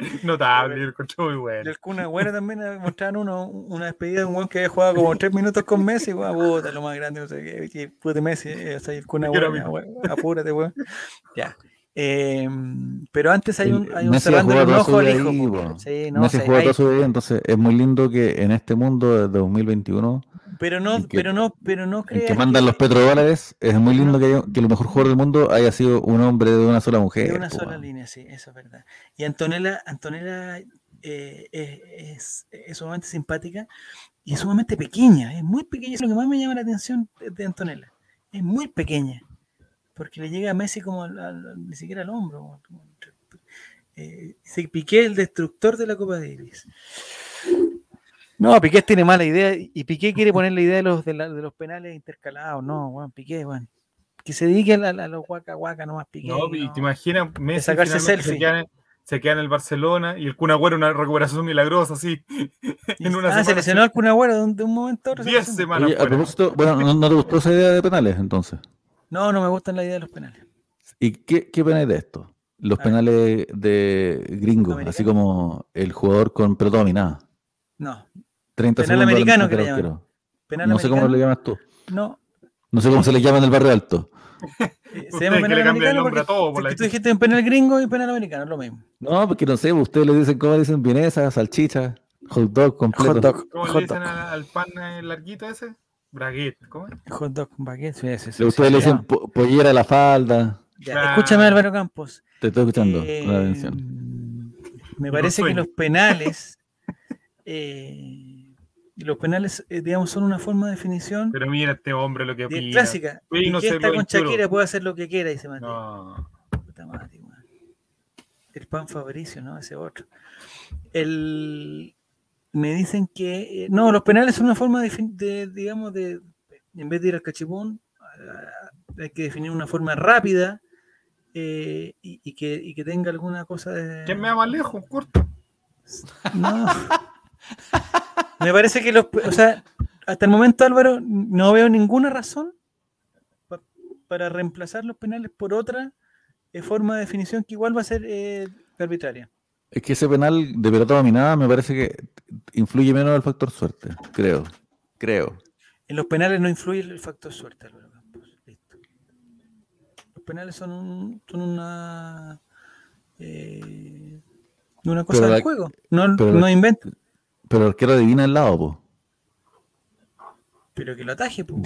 Notable, el coche muy bueno. El Kun Agüero también mostraron uno, una despedida de un buen que había jugado como tres minutos con Messi, weón, puta, lo más grande, no sé qué, Messi, eh, o sea, el Kun Agüero, apúrate, weón. Ya. Eh, pero antes hay un, hay un cerrando el ojo al hijo. Sí, no, Messi juega toda su vida, entonces es muy lindo que en este mundo de 2021 pero no, pero no, pero no creas que mandan los petrodólares, es muy lindo que, que, el mejor jugador del mundo haya sido un hombre de una sola mujer. De una sola línea, sí, eso es verdad. Y Antonella, Antonella eh, es, es, sumamente simpática y es sumamente pequeña, es muy pequeña, es lo que más me llama la atención de, Antonella. Es muy pequeña, porque le llega a Messi como ni siquiera al hombro. Eh, se Piqué el destructor de la Copa Davis. No, Piqué tiene mala idea y Piqué quiere poner la idea de los, de, los penales intercalados. No, Juan, Piqué, Juan. Que se dedique a, los guaca guaca nomás Piqué. No, y te imaginas, Messi sacarse selfie. Se queda, en, el Barcelona y el Kun Agüero una recuperación milagrosa así. en una ah, se lesionó el Kun Agüero de un, momento a otro. Diez semanas. a propósito, bueno, ¿no, te gustó esa idea de penales entonces? No, no me gustan la idea de los penales. ¿Y qué, qué penales de esto? Los penales de gringos, así como el jugador con pelota dominada. No, 30 Penal americano que le llaman. no sé cómo le llamas tú. No. No sé cómo se le llama en el barrio alto. Eh, se llama penal americano porque todo, por tú dijiste un penal gringo y penal americano, es lo mismo. No, porque no sé, ustedes le dicen, ¿cómo dicen? Vienesa, salchicha, hot dog completo. Hot dog. ¿Cómo le dicen al, pan larguito ese? Braguette, ¿cómo es? Hot dog, baguette, sí, ese, sí, Ustedes le dicen pollera a la falda. Ya, Escúchame Álvaro Campos. Te estoy escuchando eh, con atención. Me parece que los penales eh, los penales, eh, digamos, son una forma de definición. Pero mira este hombre lo que opina. clásica. Y no está con Shakira puede hacer lo que quiera, dice Mati. No. Puta El pan Fabricio, ¿no? Ese otro. El, me dicen que. Eh, no, los penales son una forma de, digamos, de. En vez de ir al cachipón, hay que definir una forma rápida eh, y, que, y, que, tenga alguna cosa de. ¿Quién me va más lejos? Corto. No. Me parece que los, o sea, hasta el momento Álvaro no veo ninguna razón para reemplazar los penales por otra eh, forma de definición que igual va a ser eh, arbitraria. Es que ese penal de pelota dominada me parece que influye menos el factor suerte, creo. Creo. En los penales no influye el factor suerte, Álvaro Campos. Listo. Los penales son, son una eh, una cosa del juego. No, no inventan. Pero el arquero adivina el lado, pues. Pero que lo ataje, pues.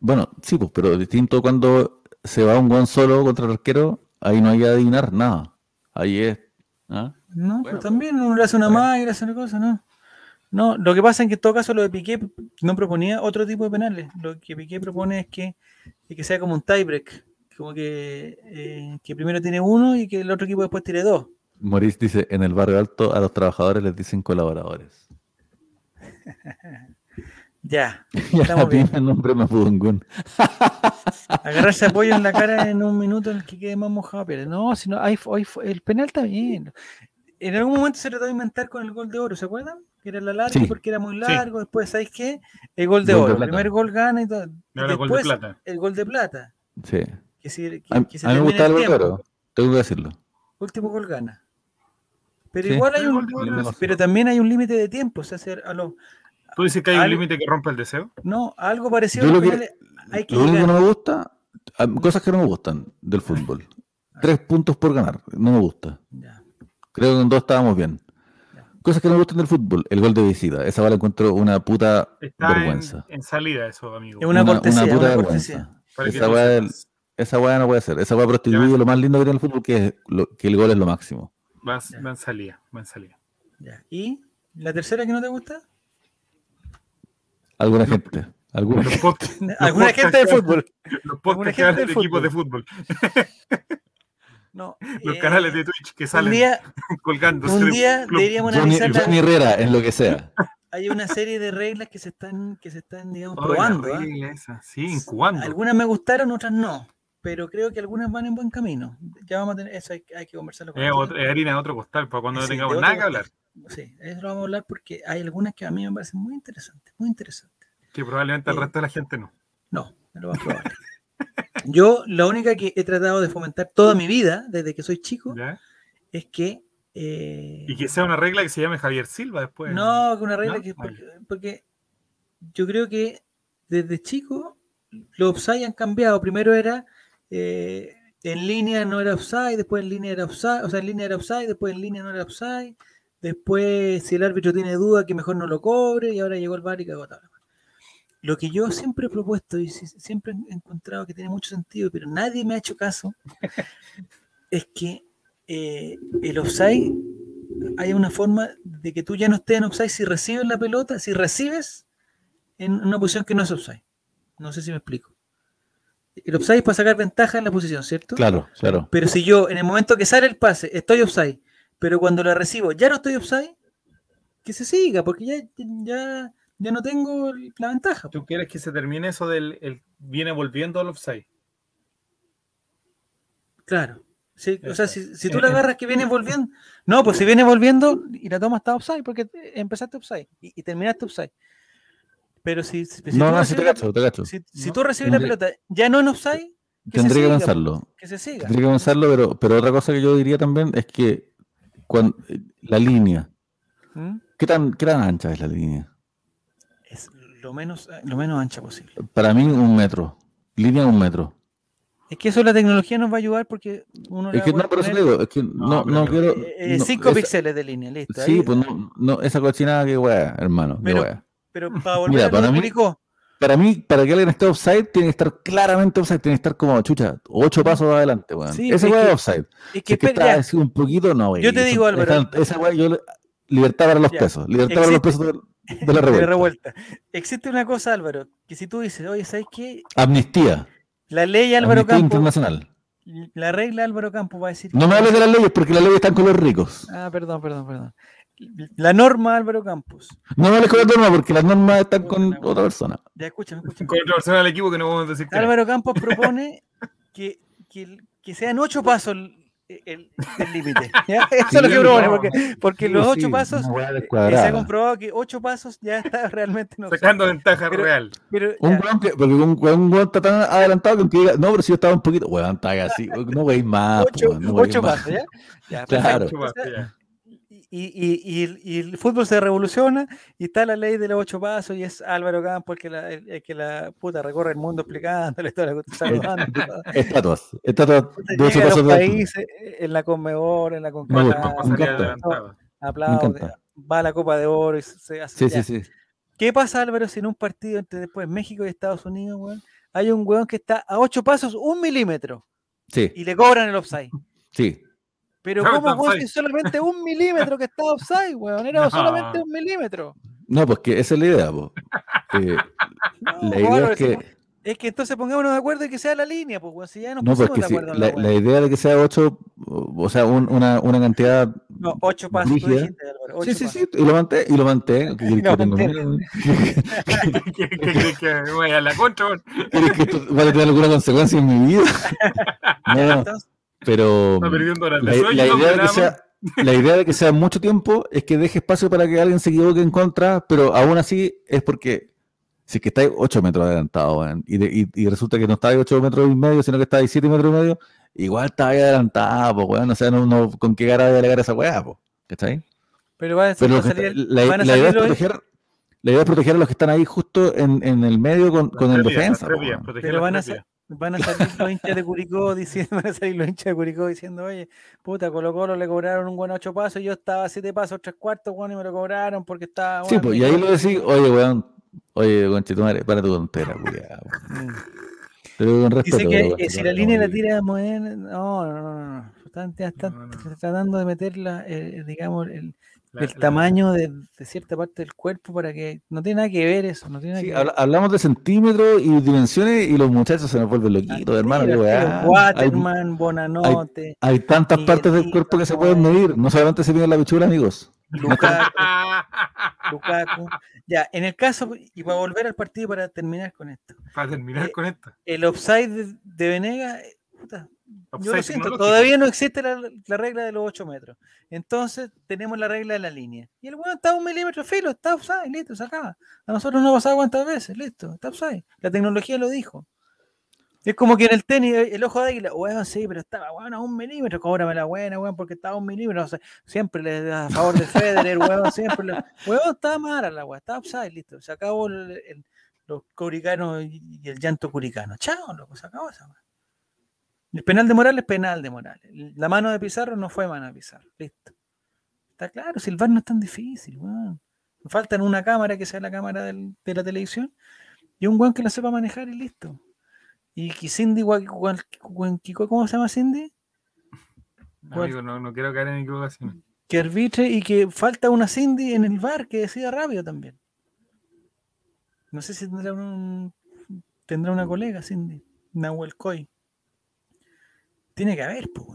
bueno, sí, pues, pero distinto cuando se va un guan solo contra el arquero, ahí no hay que adivinar nada. Ahí es. ¿ah? No, pero también uno le hace una bueno. y le hace una cosa, ¿no? No, lo que pasa es que en todo caso lo de Piqué no proponía otro tipo de penales. Lo que Piqué propone es que, que sea como un tiebreak. Como que, eh, que primero tiene uno y que el otro equipo después tiene dos. Maurice dice, en el barrio alto a los trabajadores les dicen colaboradores. ya. ya tiene el nombre Mapudungún. Agarrarse apoyo en la cara en un minuto en el que quede más mojado. Pero no, si no, hay, el penal está bien. En algún momento se trató de inventar con el gol de oro, ¿se acuerdan? Que era la larga porque era muy largo. Después, ¿sabéis qué? El gol de oro. el primer gol gana y todo. el gol de plata. El gol de plata. Sí. Que, si, a, mí me gusta el gol de oro. Tengo que decirlo. Último gol gana. Pero igual hay un, pero también hay un límite de tiempo. O sea, a lo, ¿Tú dices que hay un límite que rompe el deseo? No, algo parecido. Yo lo, que, hay que lo único que no me gusta, cosas que no me gustan del fútbol. tres puntos por ganar. No me gusta. Creo que en dos estábamos bien. Cosas que no me gustan del fútbol. El gol de visita. Esa vale encuentro una puta vergüenza. En, salida eso, amigo. Es una, una, puta vergüenza. Esa weá no puede ser. Esa weá prostituye lo más lindo que tiene el fútbol, que, es que el gol es lo máximo. Va, en salida, va en salida. ¿Y la tercera que no te gusta? Alguna gente. Alguna, ¿Alguna gente de fútbol. Los podcasts que hablan de equipos de fútbol. No, los canales de Twitch que salen colgando. Un día deberíamos analizar. Johnny, Herrera, en lo que sea. Hay una serie de reglas que se están, que se están digamos, probando. ¿ah? Sí, incubando. Algunas me gustaron, otras no. Pero creo que algunas van en buen camino. Ya vamos a tener, eso hay, hay que conversarlo con Es, harina de otro costal, para cuando no tengamos nada que hablar. Sí, eso lo vamos a hablar porque hay algunas que a mí me parecen muy interesantes, muy interesantes. Que probablemente al resto de la gente no. No, no lo va a probar. Yo, la única que he tratado de fomentar toda mi vida, desde que soy chico, es que. Eh, y que sea una regla que se llame Javier Silva después. No, que una regla que. Porque, yo creo que desde chico los offside han cambiado. Primero era. Eh, en línea no era offside, después en línea era offside, o sea, en línea era offside, después en línea no era offside, después si el árbitro tiene duda que mejor no lo cobre y ahora llegó el bar y cagó lo que yo siempre he propuesto y siempre he encontrado que tiene mucho sentido, pero nadie me ha hecho caso, es que eh, el offside hay una forma de que tú ya no estés en offside si recibes la pelota, si recibes en una posición que no es offside. No sé si me explico. El offside es para sacar ventaja en la posición, ¿cierto? Claro, claro. Pero si yo en el momento que sale el pase estoy offside, pero cuando la recibo ya no estoy offside, que se siga, porque ya, ya ya no tengo la ventaja. ¿Tú quieres que se termine eso del el, viene volviendo al offside? Claro. Sí, o sea, si, si, tú la agarras que viene volviendo. No, pues si viene volviendo y la toma está offside, porque empezaste offside y, y terminaste offside. Pero si, si, no, no, si te cacho, te cacho. Si, tú recibes la pelota ya no en offside, tendría que pensarlo. Que se siga. Tendría que pensarlo, pero, pero otra cosa que yo diría también es que cuando, la línea. ¿Mm? ¿Qué, tan, ¿Qué tan ancha es la línea? lo menos, lo menos ancha posible. Para mí, un metro. Línea un metro. Es que eso la tecnología nos va a ayudar porque uno. Es que no, pero eso digo, es que no, no, quiero. 5 eh, eh, píxeles de línea, listo. Sí, pues no, no, esa cochinada que wea, hermano. Pero, wea. Pero para volver Mira, a para mí, para mí, para que alguien esté offside, tiene que estar claramente offside, tiene que estar como chucha, ocho pasos adelante, weón. Sí, Ese weón es offside. Es que, es que está un poquito, no, weón. Yo te digo, Álvaro. Esa weón, yo. Libertad para los pesos. Libertad para los pesos de la revuelta. Existe una cosa, Álvaro, que si tú dices, oye, ¿sabes qué? Amnistía. La ley Álvaro Amnistía Internacional. La regla Álvaro Campos va a decir. No me hables de las leyes porque las leyes están con los ricos. Ah, perdón, perdón, perdón. La norma Álvaro Campos. No me hables con la norma porque las normas están con otra persona. Ya, escúchame, escúchame. Con otra persona del equipo que no vamos a decir. Álvaro Campos propone que, que, que sean ocho pasos el límite. Eso es lo que propone, porque, porque los ocho pasos eh, se ha comprobado que ocho pasos ya está realmente no sacando ventaja real. Pero, un weón que, porque un weón está tan adelantado que diga, no, pero si yo estaba un poquito, weón, está así, no veis más. Ocho, no ocho pasos, ¿ya? ya claro. Y, y, y, el fútbol se revoluciona y está la ley de los ocho pasos y es Álvaro Campos el que la, el, que la puta recorre el mundo explicando la historia, saludando. estatuas, estatuas de ocho pasos. países, en la Conmebol, en la CONCACAF, aplaude, va a la Copa de Oro y se hace. Sí, sí, sí. ¿Qué pasa, Álvaro, si en un partido entre después México y Estados Unidos, weón, hay un weón que está a ocho pasos, un milímetro? Sí. Y le cobran el offside. Sí. Pero ¿cómo fue solamente un milímetro que estaba offside, weón? Era solamente un milímetro. No, pues que esa es la idea, pues. la idea es que... Es que entonces pongámonos de acuerdo y que sea la línea, pues, weón. Si ya nos no, pues que de acuerdo la, la, idea de que sea 8, o sea, un, una, una cantidad. No, 8 pasos. Dijiste, Álvaro, sí, sí, sí, y lo manté, y lo manté. Que, no, que, que, que, voy a la contra, ¿Quieres que esto vaya a tener alguna consecuencia en mi vida? no, pero la, idea de que sea, la idea de que sea mucho tiempo es que deje espacio para que alguien se equivoque en contra, pero aún así es porque si es que estáis 8 metros adelantado y, y, resulta que no estáis 8 metros y medio, sino que estáis 7 metros y medio, igual estáis adelantado, pues, weón, o sea, no, no, con qué cara de alegar esa weá, pues, ¿cachai? Pero, va a pero salir, la, la, idea es proteger, la idea es proteger a los que están ahí justo en, en el medio con, con el defensa. pero van a, Van a salir los hinchas de Curicó diciendo, van a salir los hinchas de Curicó diciendo, oye, puta, Colo Colo le cobraron un buen ocho pasos, y yo estaba a siete pasos, tres cuartos, bueno, y me lo cobraron porque estaba. Sí, pues, y ahí lo decís, oye, weón, oye, conchetumare, para tu tontera, cuidado. Pero con respeto, Dice que si la línea la tira a mover, no, no, no, no. Están, están tratando de meter eh, digamos, el, el tamaño de, cierta parte del cuerpo para que no tiene nada que ver eso. No tiene sí, hablamos de centímetros y dimensiones y los muchachos se nos vuelven loquitos, hermano. Waterman, Bonanote. Hay, tantas partes del cuerpo que se pueden medir. No solamente se mide la bichura, amigos. Lukaku, Lukaku. Ya, en el caso, y para volver al partido para terminar con esto. Para terminar eh, con esto. El offside de, de Venega, puta, yo lo siento, todavía no existe la, regla de los 8 metros. Entonces tenemos la regla de la línea. Y el bueno está a un milímetro filo, está offside, listo, se acaba. A nosotros no ha pasado cuántas veces, listo, está offside. La tecnología lo dijo. Es como que en el tenis, el ojo de águila, weón, sí, pero estaba, bueno, a un milímetro, cóbrame la buena, weón, porque estaba a un milímetro. O sea, siempre le da a favor de Federer, weón, siempre le. Weón, estaba mala la weón, está offside, listo. Se acabó el, los curicanos y el llanto curicano. Chao, loco, se acabó esa weón. El penal de Morales, penal de Morales. La mano de Pizarro no fue mano de Pizarro. Listo. Está claro, si el VAR no es tan difícil, weón. Faltan una cámara que sea la cámara de la televisión y un weón que la sepa manejar y listo. Y que Cindy, ¿cómo se llama Cindy? Amigo, no, no quiero caer en equivocación. Que arbitre y que falta una Cindy en el bar que decida rápido también. No sé si tendrá un, tendrá una colega, Cindy, Nahuel Coy. Tiene que haber, pues.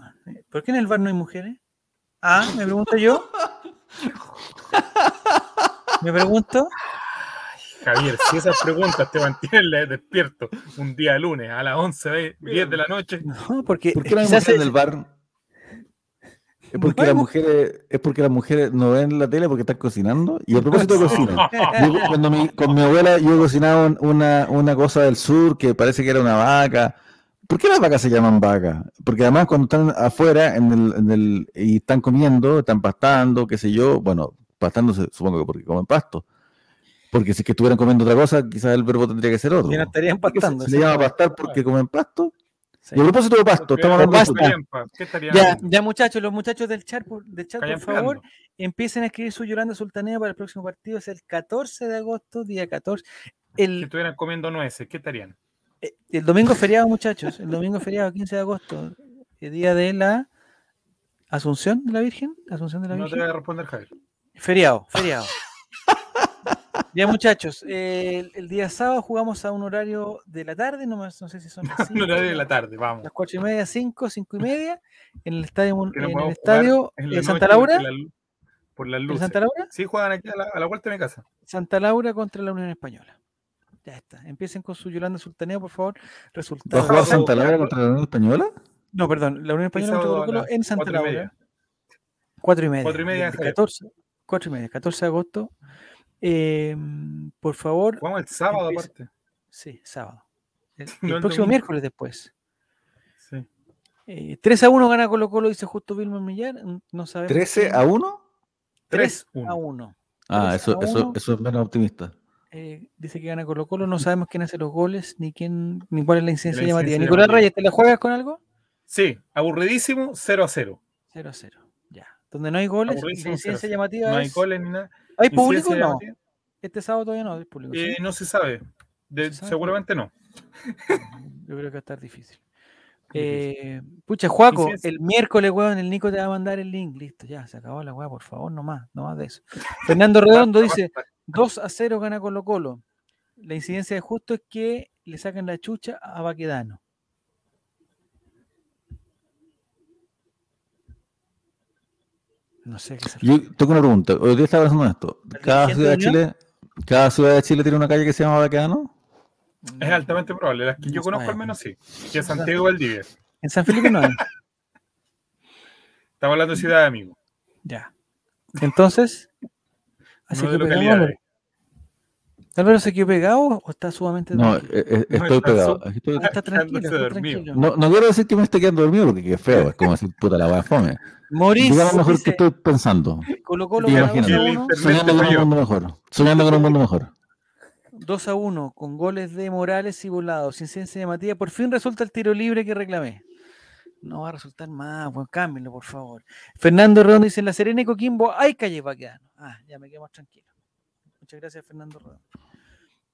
¿Por qué en el bar no hay mujeres? Ah, me pregunto yo. Me pregunto. Javier, si esas preguntas te mantienen despierto un día lunes a las 11, 10 de la noche. No, porque. ¿Por qué no hay mujeres en el bar? Es porque, las mujeres, es porque las mujeres no ven la tele porque están cocinando. Y a propósito de cocina, cuando con mi abuela yo cocinaba una, una cosa del sur que parece que era una vaca ¿Por qué las vacas se llaman vacas? Porque además cuando están afuera en el, en el, y están comiendo, están pastando, qué sé yo, bueno, pastándose supongo que porque comen pasto. Porque si es que estuvieran comiendo otra cosa, quizás el verbo tendría que ser otro. Y no estarían pastando. Se, se, llama pastar porque comen pasto. Y a propósito de pasto, estamos hablando de pasto. Ya, ya, muchachos, los muchachos del chat, por, del chat por favor, empiecen a escribir su Llorando Sultanea para el próximo partido. Es el 14 de agosto, día 14. El... Si estuvieran comiendo nueces, ¿qué estarían? Eh, el domingo feriado, muchachos. El domingo feriado, 15 de agosto. El día de la Asunción de la Virgen. Asunción de la Virgen. No te voy a responder, Javier. Feriado, feriado. ya, muchachos. el, día sábado jugamos a un horario de la tarde. No, no sé si son las un horario de la tarde, vamos. Las cuatro y media, cinco, cinco y media. En el estadio, en el estadio de Santa Laura. Por la, luz. Santa Laura? Sí, juegan aquí a la, a la vuelta de mi casa. Santa Laura contra la Unión Española. Ya está. Empiecen con su Yolanda Sultaneo, por favor. Resultado. ¿Va a jugar Santa Laura contra la Unión Española? No, perdón. La Unión Española contra en Santa Laura. Cuatro y media. Cuatro y media. 14, cuatro y media. 14 de agosto. Eh, por favor. Vamos el sábado aparte. Sí, sábado. El, próximo miércoles después. Sí. Eh, 3 a 1 gana Colo Colo, dice justo Vilma Millar. No sabemos. ¿13 a 1? 3 a 1. Ah, eso, eso, eso es menos optimista. Eh, dice que gana Colo Colo, no sabemos quién hace los goles, ni quién, ni cuál es la incidencia llamativa. Nicolás Reyes, ¿te la juegas con algo? Sí, aburridísimo, 0 a 0. 0 a 0, ya. Donde no hay goles, incidencia llamativa. No hay goles ni nada. ¿Hay público o no? Este sábado todavía no hay público. Eh, no se sabe. Seguramente no. Yo creo que va a estar difícil. Eh, pucha, Juaco, el miércoles, weón, el Nico te va a mandar el link. Listo, ya, se acabó la weá, por favor, no más, no más de eso. Fernando Redondo dice: 2 a 0 gana Colo Colo. La incidencia de justo es que le sacan la chucha a Baquedano. No sé qué se Yo tengo una pregunta. Hoy día estaba pensando en esto. ¿Cada ciudad, de Chile, ¿Cada ciudad de Chile tiene una calle que se llama Baquedano? Es altamente probable. Las que yo conozco al menos sí. Que es Santiago Valdivia. En San Felipe no hay. Estamos hablando de ciudad de amigos. Ya. Entonces, Así que pegado. ¿Álvaro se quedó pegado o está sumamente No, eh, eh, estoy pegado. Estoy... está tranquilo, tranquilo. No, no, quiero decir que me esté quedando dormido porque es feo, es como decir puta la a fome. Dígame lo mejor que estoy pensando. Colocó lo Soñando con un mundo mejor. Soñando con un mundo mejor. 2 a 1 con goles de Morales y Volados, incidencia de Matías. Por fin resulta el tiro libre que reclamé. No va a resultar más, buen cámbienlo, por favor. Fernando Redondo dice: En la Serena y Coquimbo hay calle Baqueano. Ah, ya me quedo más tranquilo. Muchas gracias, Fernando Redondo.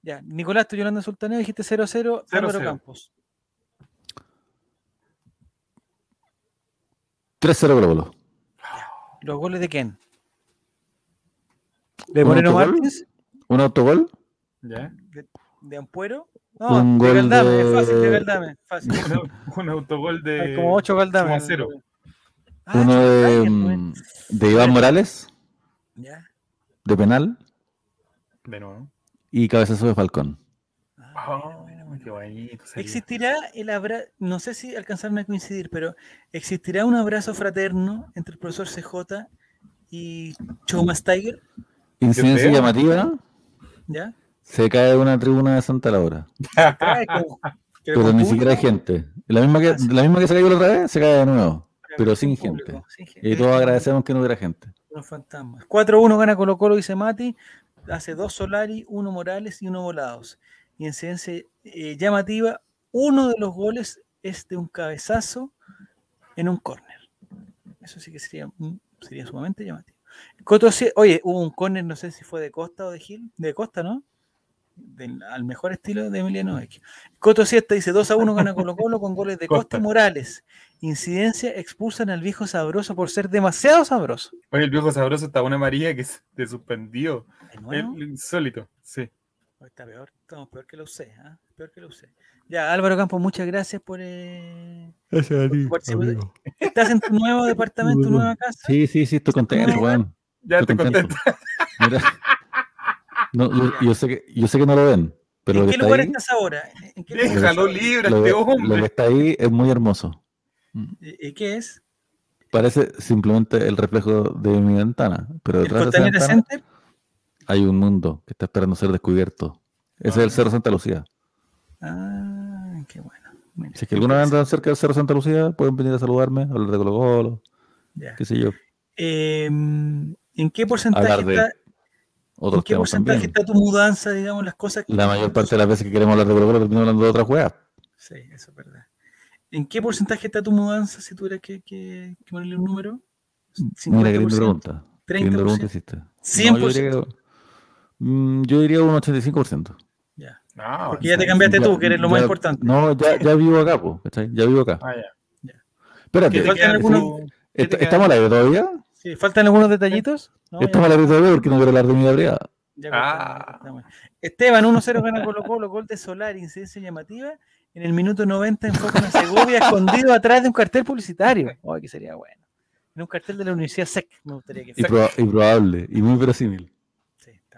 Ya, Nicolás, tú Yolanda Sultaneo, dijiste 0 a 0, Álvaro Campos. 3-0 Colo ¿Los goles de quién? ¿De Moreno Martins? ¿Un autogol? ¿Ya? ¿De, Ampuero? No, un de Galdame, es fácil, de Galdame. Fácil. un, autogol de. Hay como 8 Galdame. Ah, Uno de, mm, de Iván Morales. ¿Ya? De penal. De nuevo. Y cabezazo de Falcón. Ah, qué bonito, ¿Existirá el abrazo? No sé si alcanzaron a coincidir, pero ¿existirá un abrazo fraterno entre el profesor CJ y Chomas Tiger? Incidencia llamativa. ¿Ya? Se cae de una tribuna de Santa Laura. pero ni siquiera hay gente. La misma, que, ah, la misma que se cayó la otra vez, se cae de nuevo. Pero sin gente. Y todos agradecemos que no hubiera gente. Unos fantasmas. 4-1 gana Colo Colo, dice Mati. Hace dos Solari, uno Morales y uno Volados. Y incidencia eh, llamativa, uno de los goles es de un cabezazo en un córner. Eso sí que sería, sería sumamente llamativo. Coto, oye, hubo un córner, no sé si fue de Costa o de Gil, de Costa, ¿no? Al mejor estilo de Emiliano Vecchio. Coto Siesta dice 2 a 1 gana Colo Colo con goles de Costa, Morales. Incidencia expulsan al viejo sabroso por ser demasiado sabroso. Oye, el viejo sabroso está una María que se suspendió. El insólito, sí. Está peor, estamos peor que lo usé, ¿ah? peor que lo usé. Ya, Álvaro Campos, muchas gracias por. Eh, gracias a ti. ¿Estás en tu nuevo departamento, tu nueva casa? Sí, sí, sí, estoy contento, Juan. Ya estoy contento. No, yo, sé que, yo sé que no lo ven. Pero ¿En qué lugar estás ahora? ¿En qué Déjalo libre, lo, este hombre. Lo que está ahí es muy hermoso. ¿Y qué es? Parece simplemente el reflejo de mi ventana. Pero detrás de esa ventana, hay un mundo que está esperando ser descubierto. Ese es el Cerro Santa Lucía. Ah, qué bueno. si es que alguna vez andan cerca del Cerro Santa Lucía, pueden venir a saludarme, hablar de Colo Colo, qué sé yo. Em, ¿En qué porcentaje está, ¿en qué porcentaje está tu mudanza, digamos, las cosas que La mayor parte de las veces que queremos hablar de Colo Colo terminamos hablando de otra juega. Sí, eso es verdad. ¿En qué porcentaje está tu mudanza si tuvieras que, que, que ponerle un número? Mira, qué linda pregunta. 30%. Qué linda pregunta hiciste. 100%. Mm, yo diría un 85%. Ya. Porque ya te cambiaste tú, que eres lo más importante. No, ya, ya vivo acá, pues, Ya vivo acá. Ah, ya. Espérate. algunos, ¿Estamos al aire todavía? Sí, ¿faltan algunos detallitos? Estamos al aire todavía porque no quiero hablar de mi brigada. Ah. Esteban, 1-0 gana Colo Colo, gol de Solar, incidencia llamativa. En el minuto 90 enfoca a Segovia escondido atrás de un cartel publicitario. Oh, que sería bueno. En un cartel de la Universidad SEC, me gustaría que fuera. Improbable y muy verosímil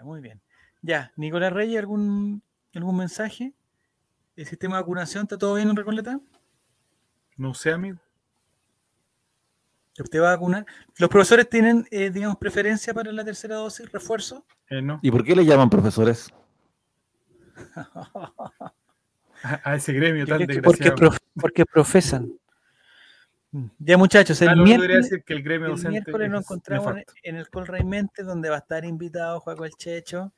muy bien. Ya, Nicolás Reyes, ¿algún, algún mensaje? ¿El sistema de vacunación está todo bien en Recoleta? No sé, amigo. ¿Usted va a vacunar? ¿Los profesores tienen, eh, digamos, preferencia para la tercera dosis, refuerzo? Eh, no. ¿Y por qué le llaman profesores? a, ese gremio tan desgraciado. Porque, porque profesan. Ya muchachos, el, miércoles, el, miércoles nos encontramos en el Col Raimente, donde va a estar invitado Juaco el Checho,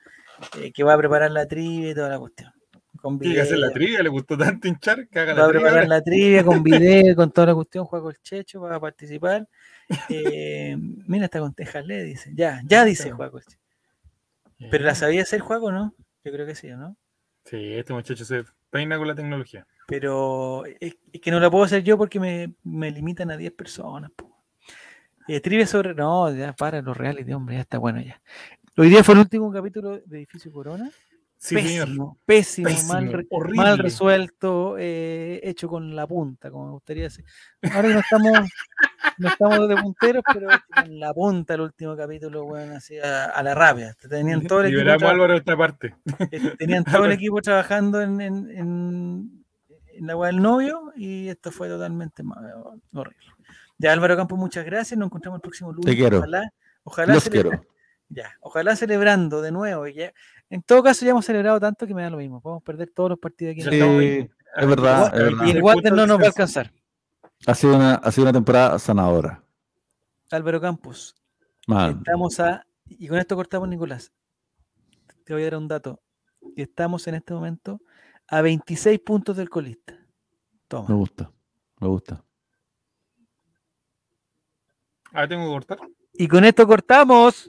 eh, que va a preparar la trivia y toda la cuestión. Con video. hacer la trivia? ¿Le gustó tanto hinchar? Que haga va a preparar la trivia con video, con toda la cuestión. Juaco el Checho va a participar. Eh, mira, está con le dice. Ya, ya dice Juaco el Checho. ¿Pero la sabía hacer Juaco no? Yo creo que sí, ¿no? Sí, este muchacho se peina con la tecnología. Pero es, que no la puedo hacer yo porque me, me limitan a 10 personas. Eh, trivia sobre. No, ya para los reales de hombre, ya está bueno ya. Hoy día fue el último capítulo de Edificio Corona. Pésimo, pésimo, mal, resuelto, eh, hecho con la punta, como me gustaría decir. Ahora no estamos, no estamos de punteros, pero con la punta el último capítulo, bueno, así a, la rabia. Tenían todo el equipo. esta parte. Eh, tenían todo el equipo trabajando en, en en la web del novio y esto fue totalmente horrible. Ya, Álvaro Campos, muchas gracias. Nos encontramos el próximo lunes. Te quiero. Ojalá, ojalá, Ya, ojalá celebrando de nuevo. Ya. En todo caso, ya hemos celebrado tanto que me da lo mismo. Podemos perder todos los partidos aquí. Sí, es verdad. Y el Water no nos va a alcanzar. Ha sido una, ha sido una temporada sanadora. Álvaro Campos. Estamos a. Y con esto cortamos, Nicolás. Te voy a dar un dato. y estamos en este momento a 26 puntos del colista. Me gusta, me gusta. Ah, tengo que cortar. Y con esto cortamos.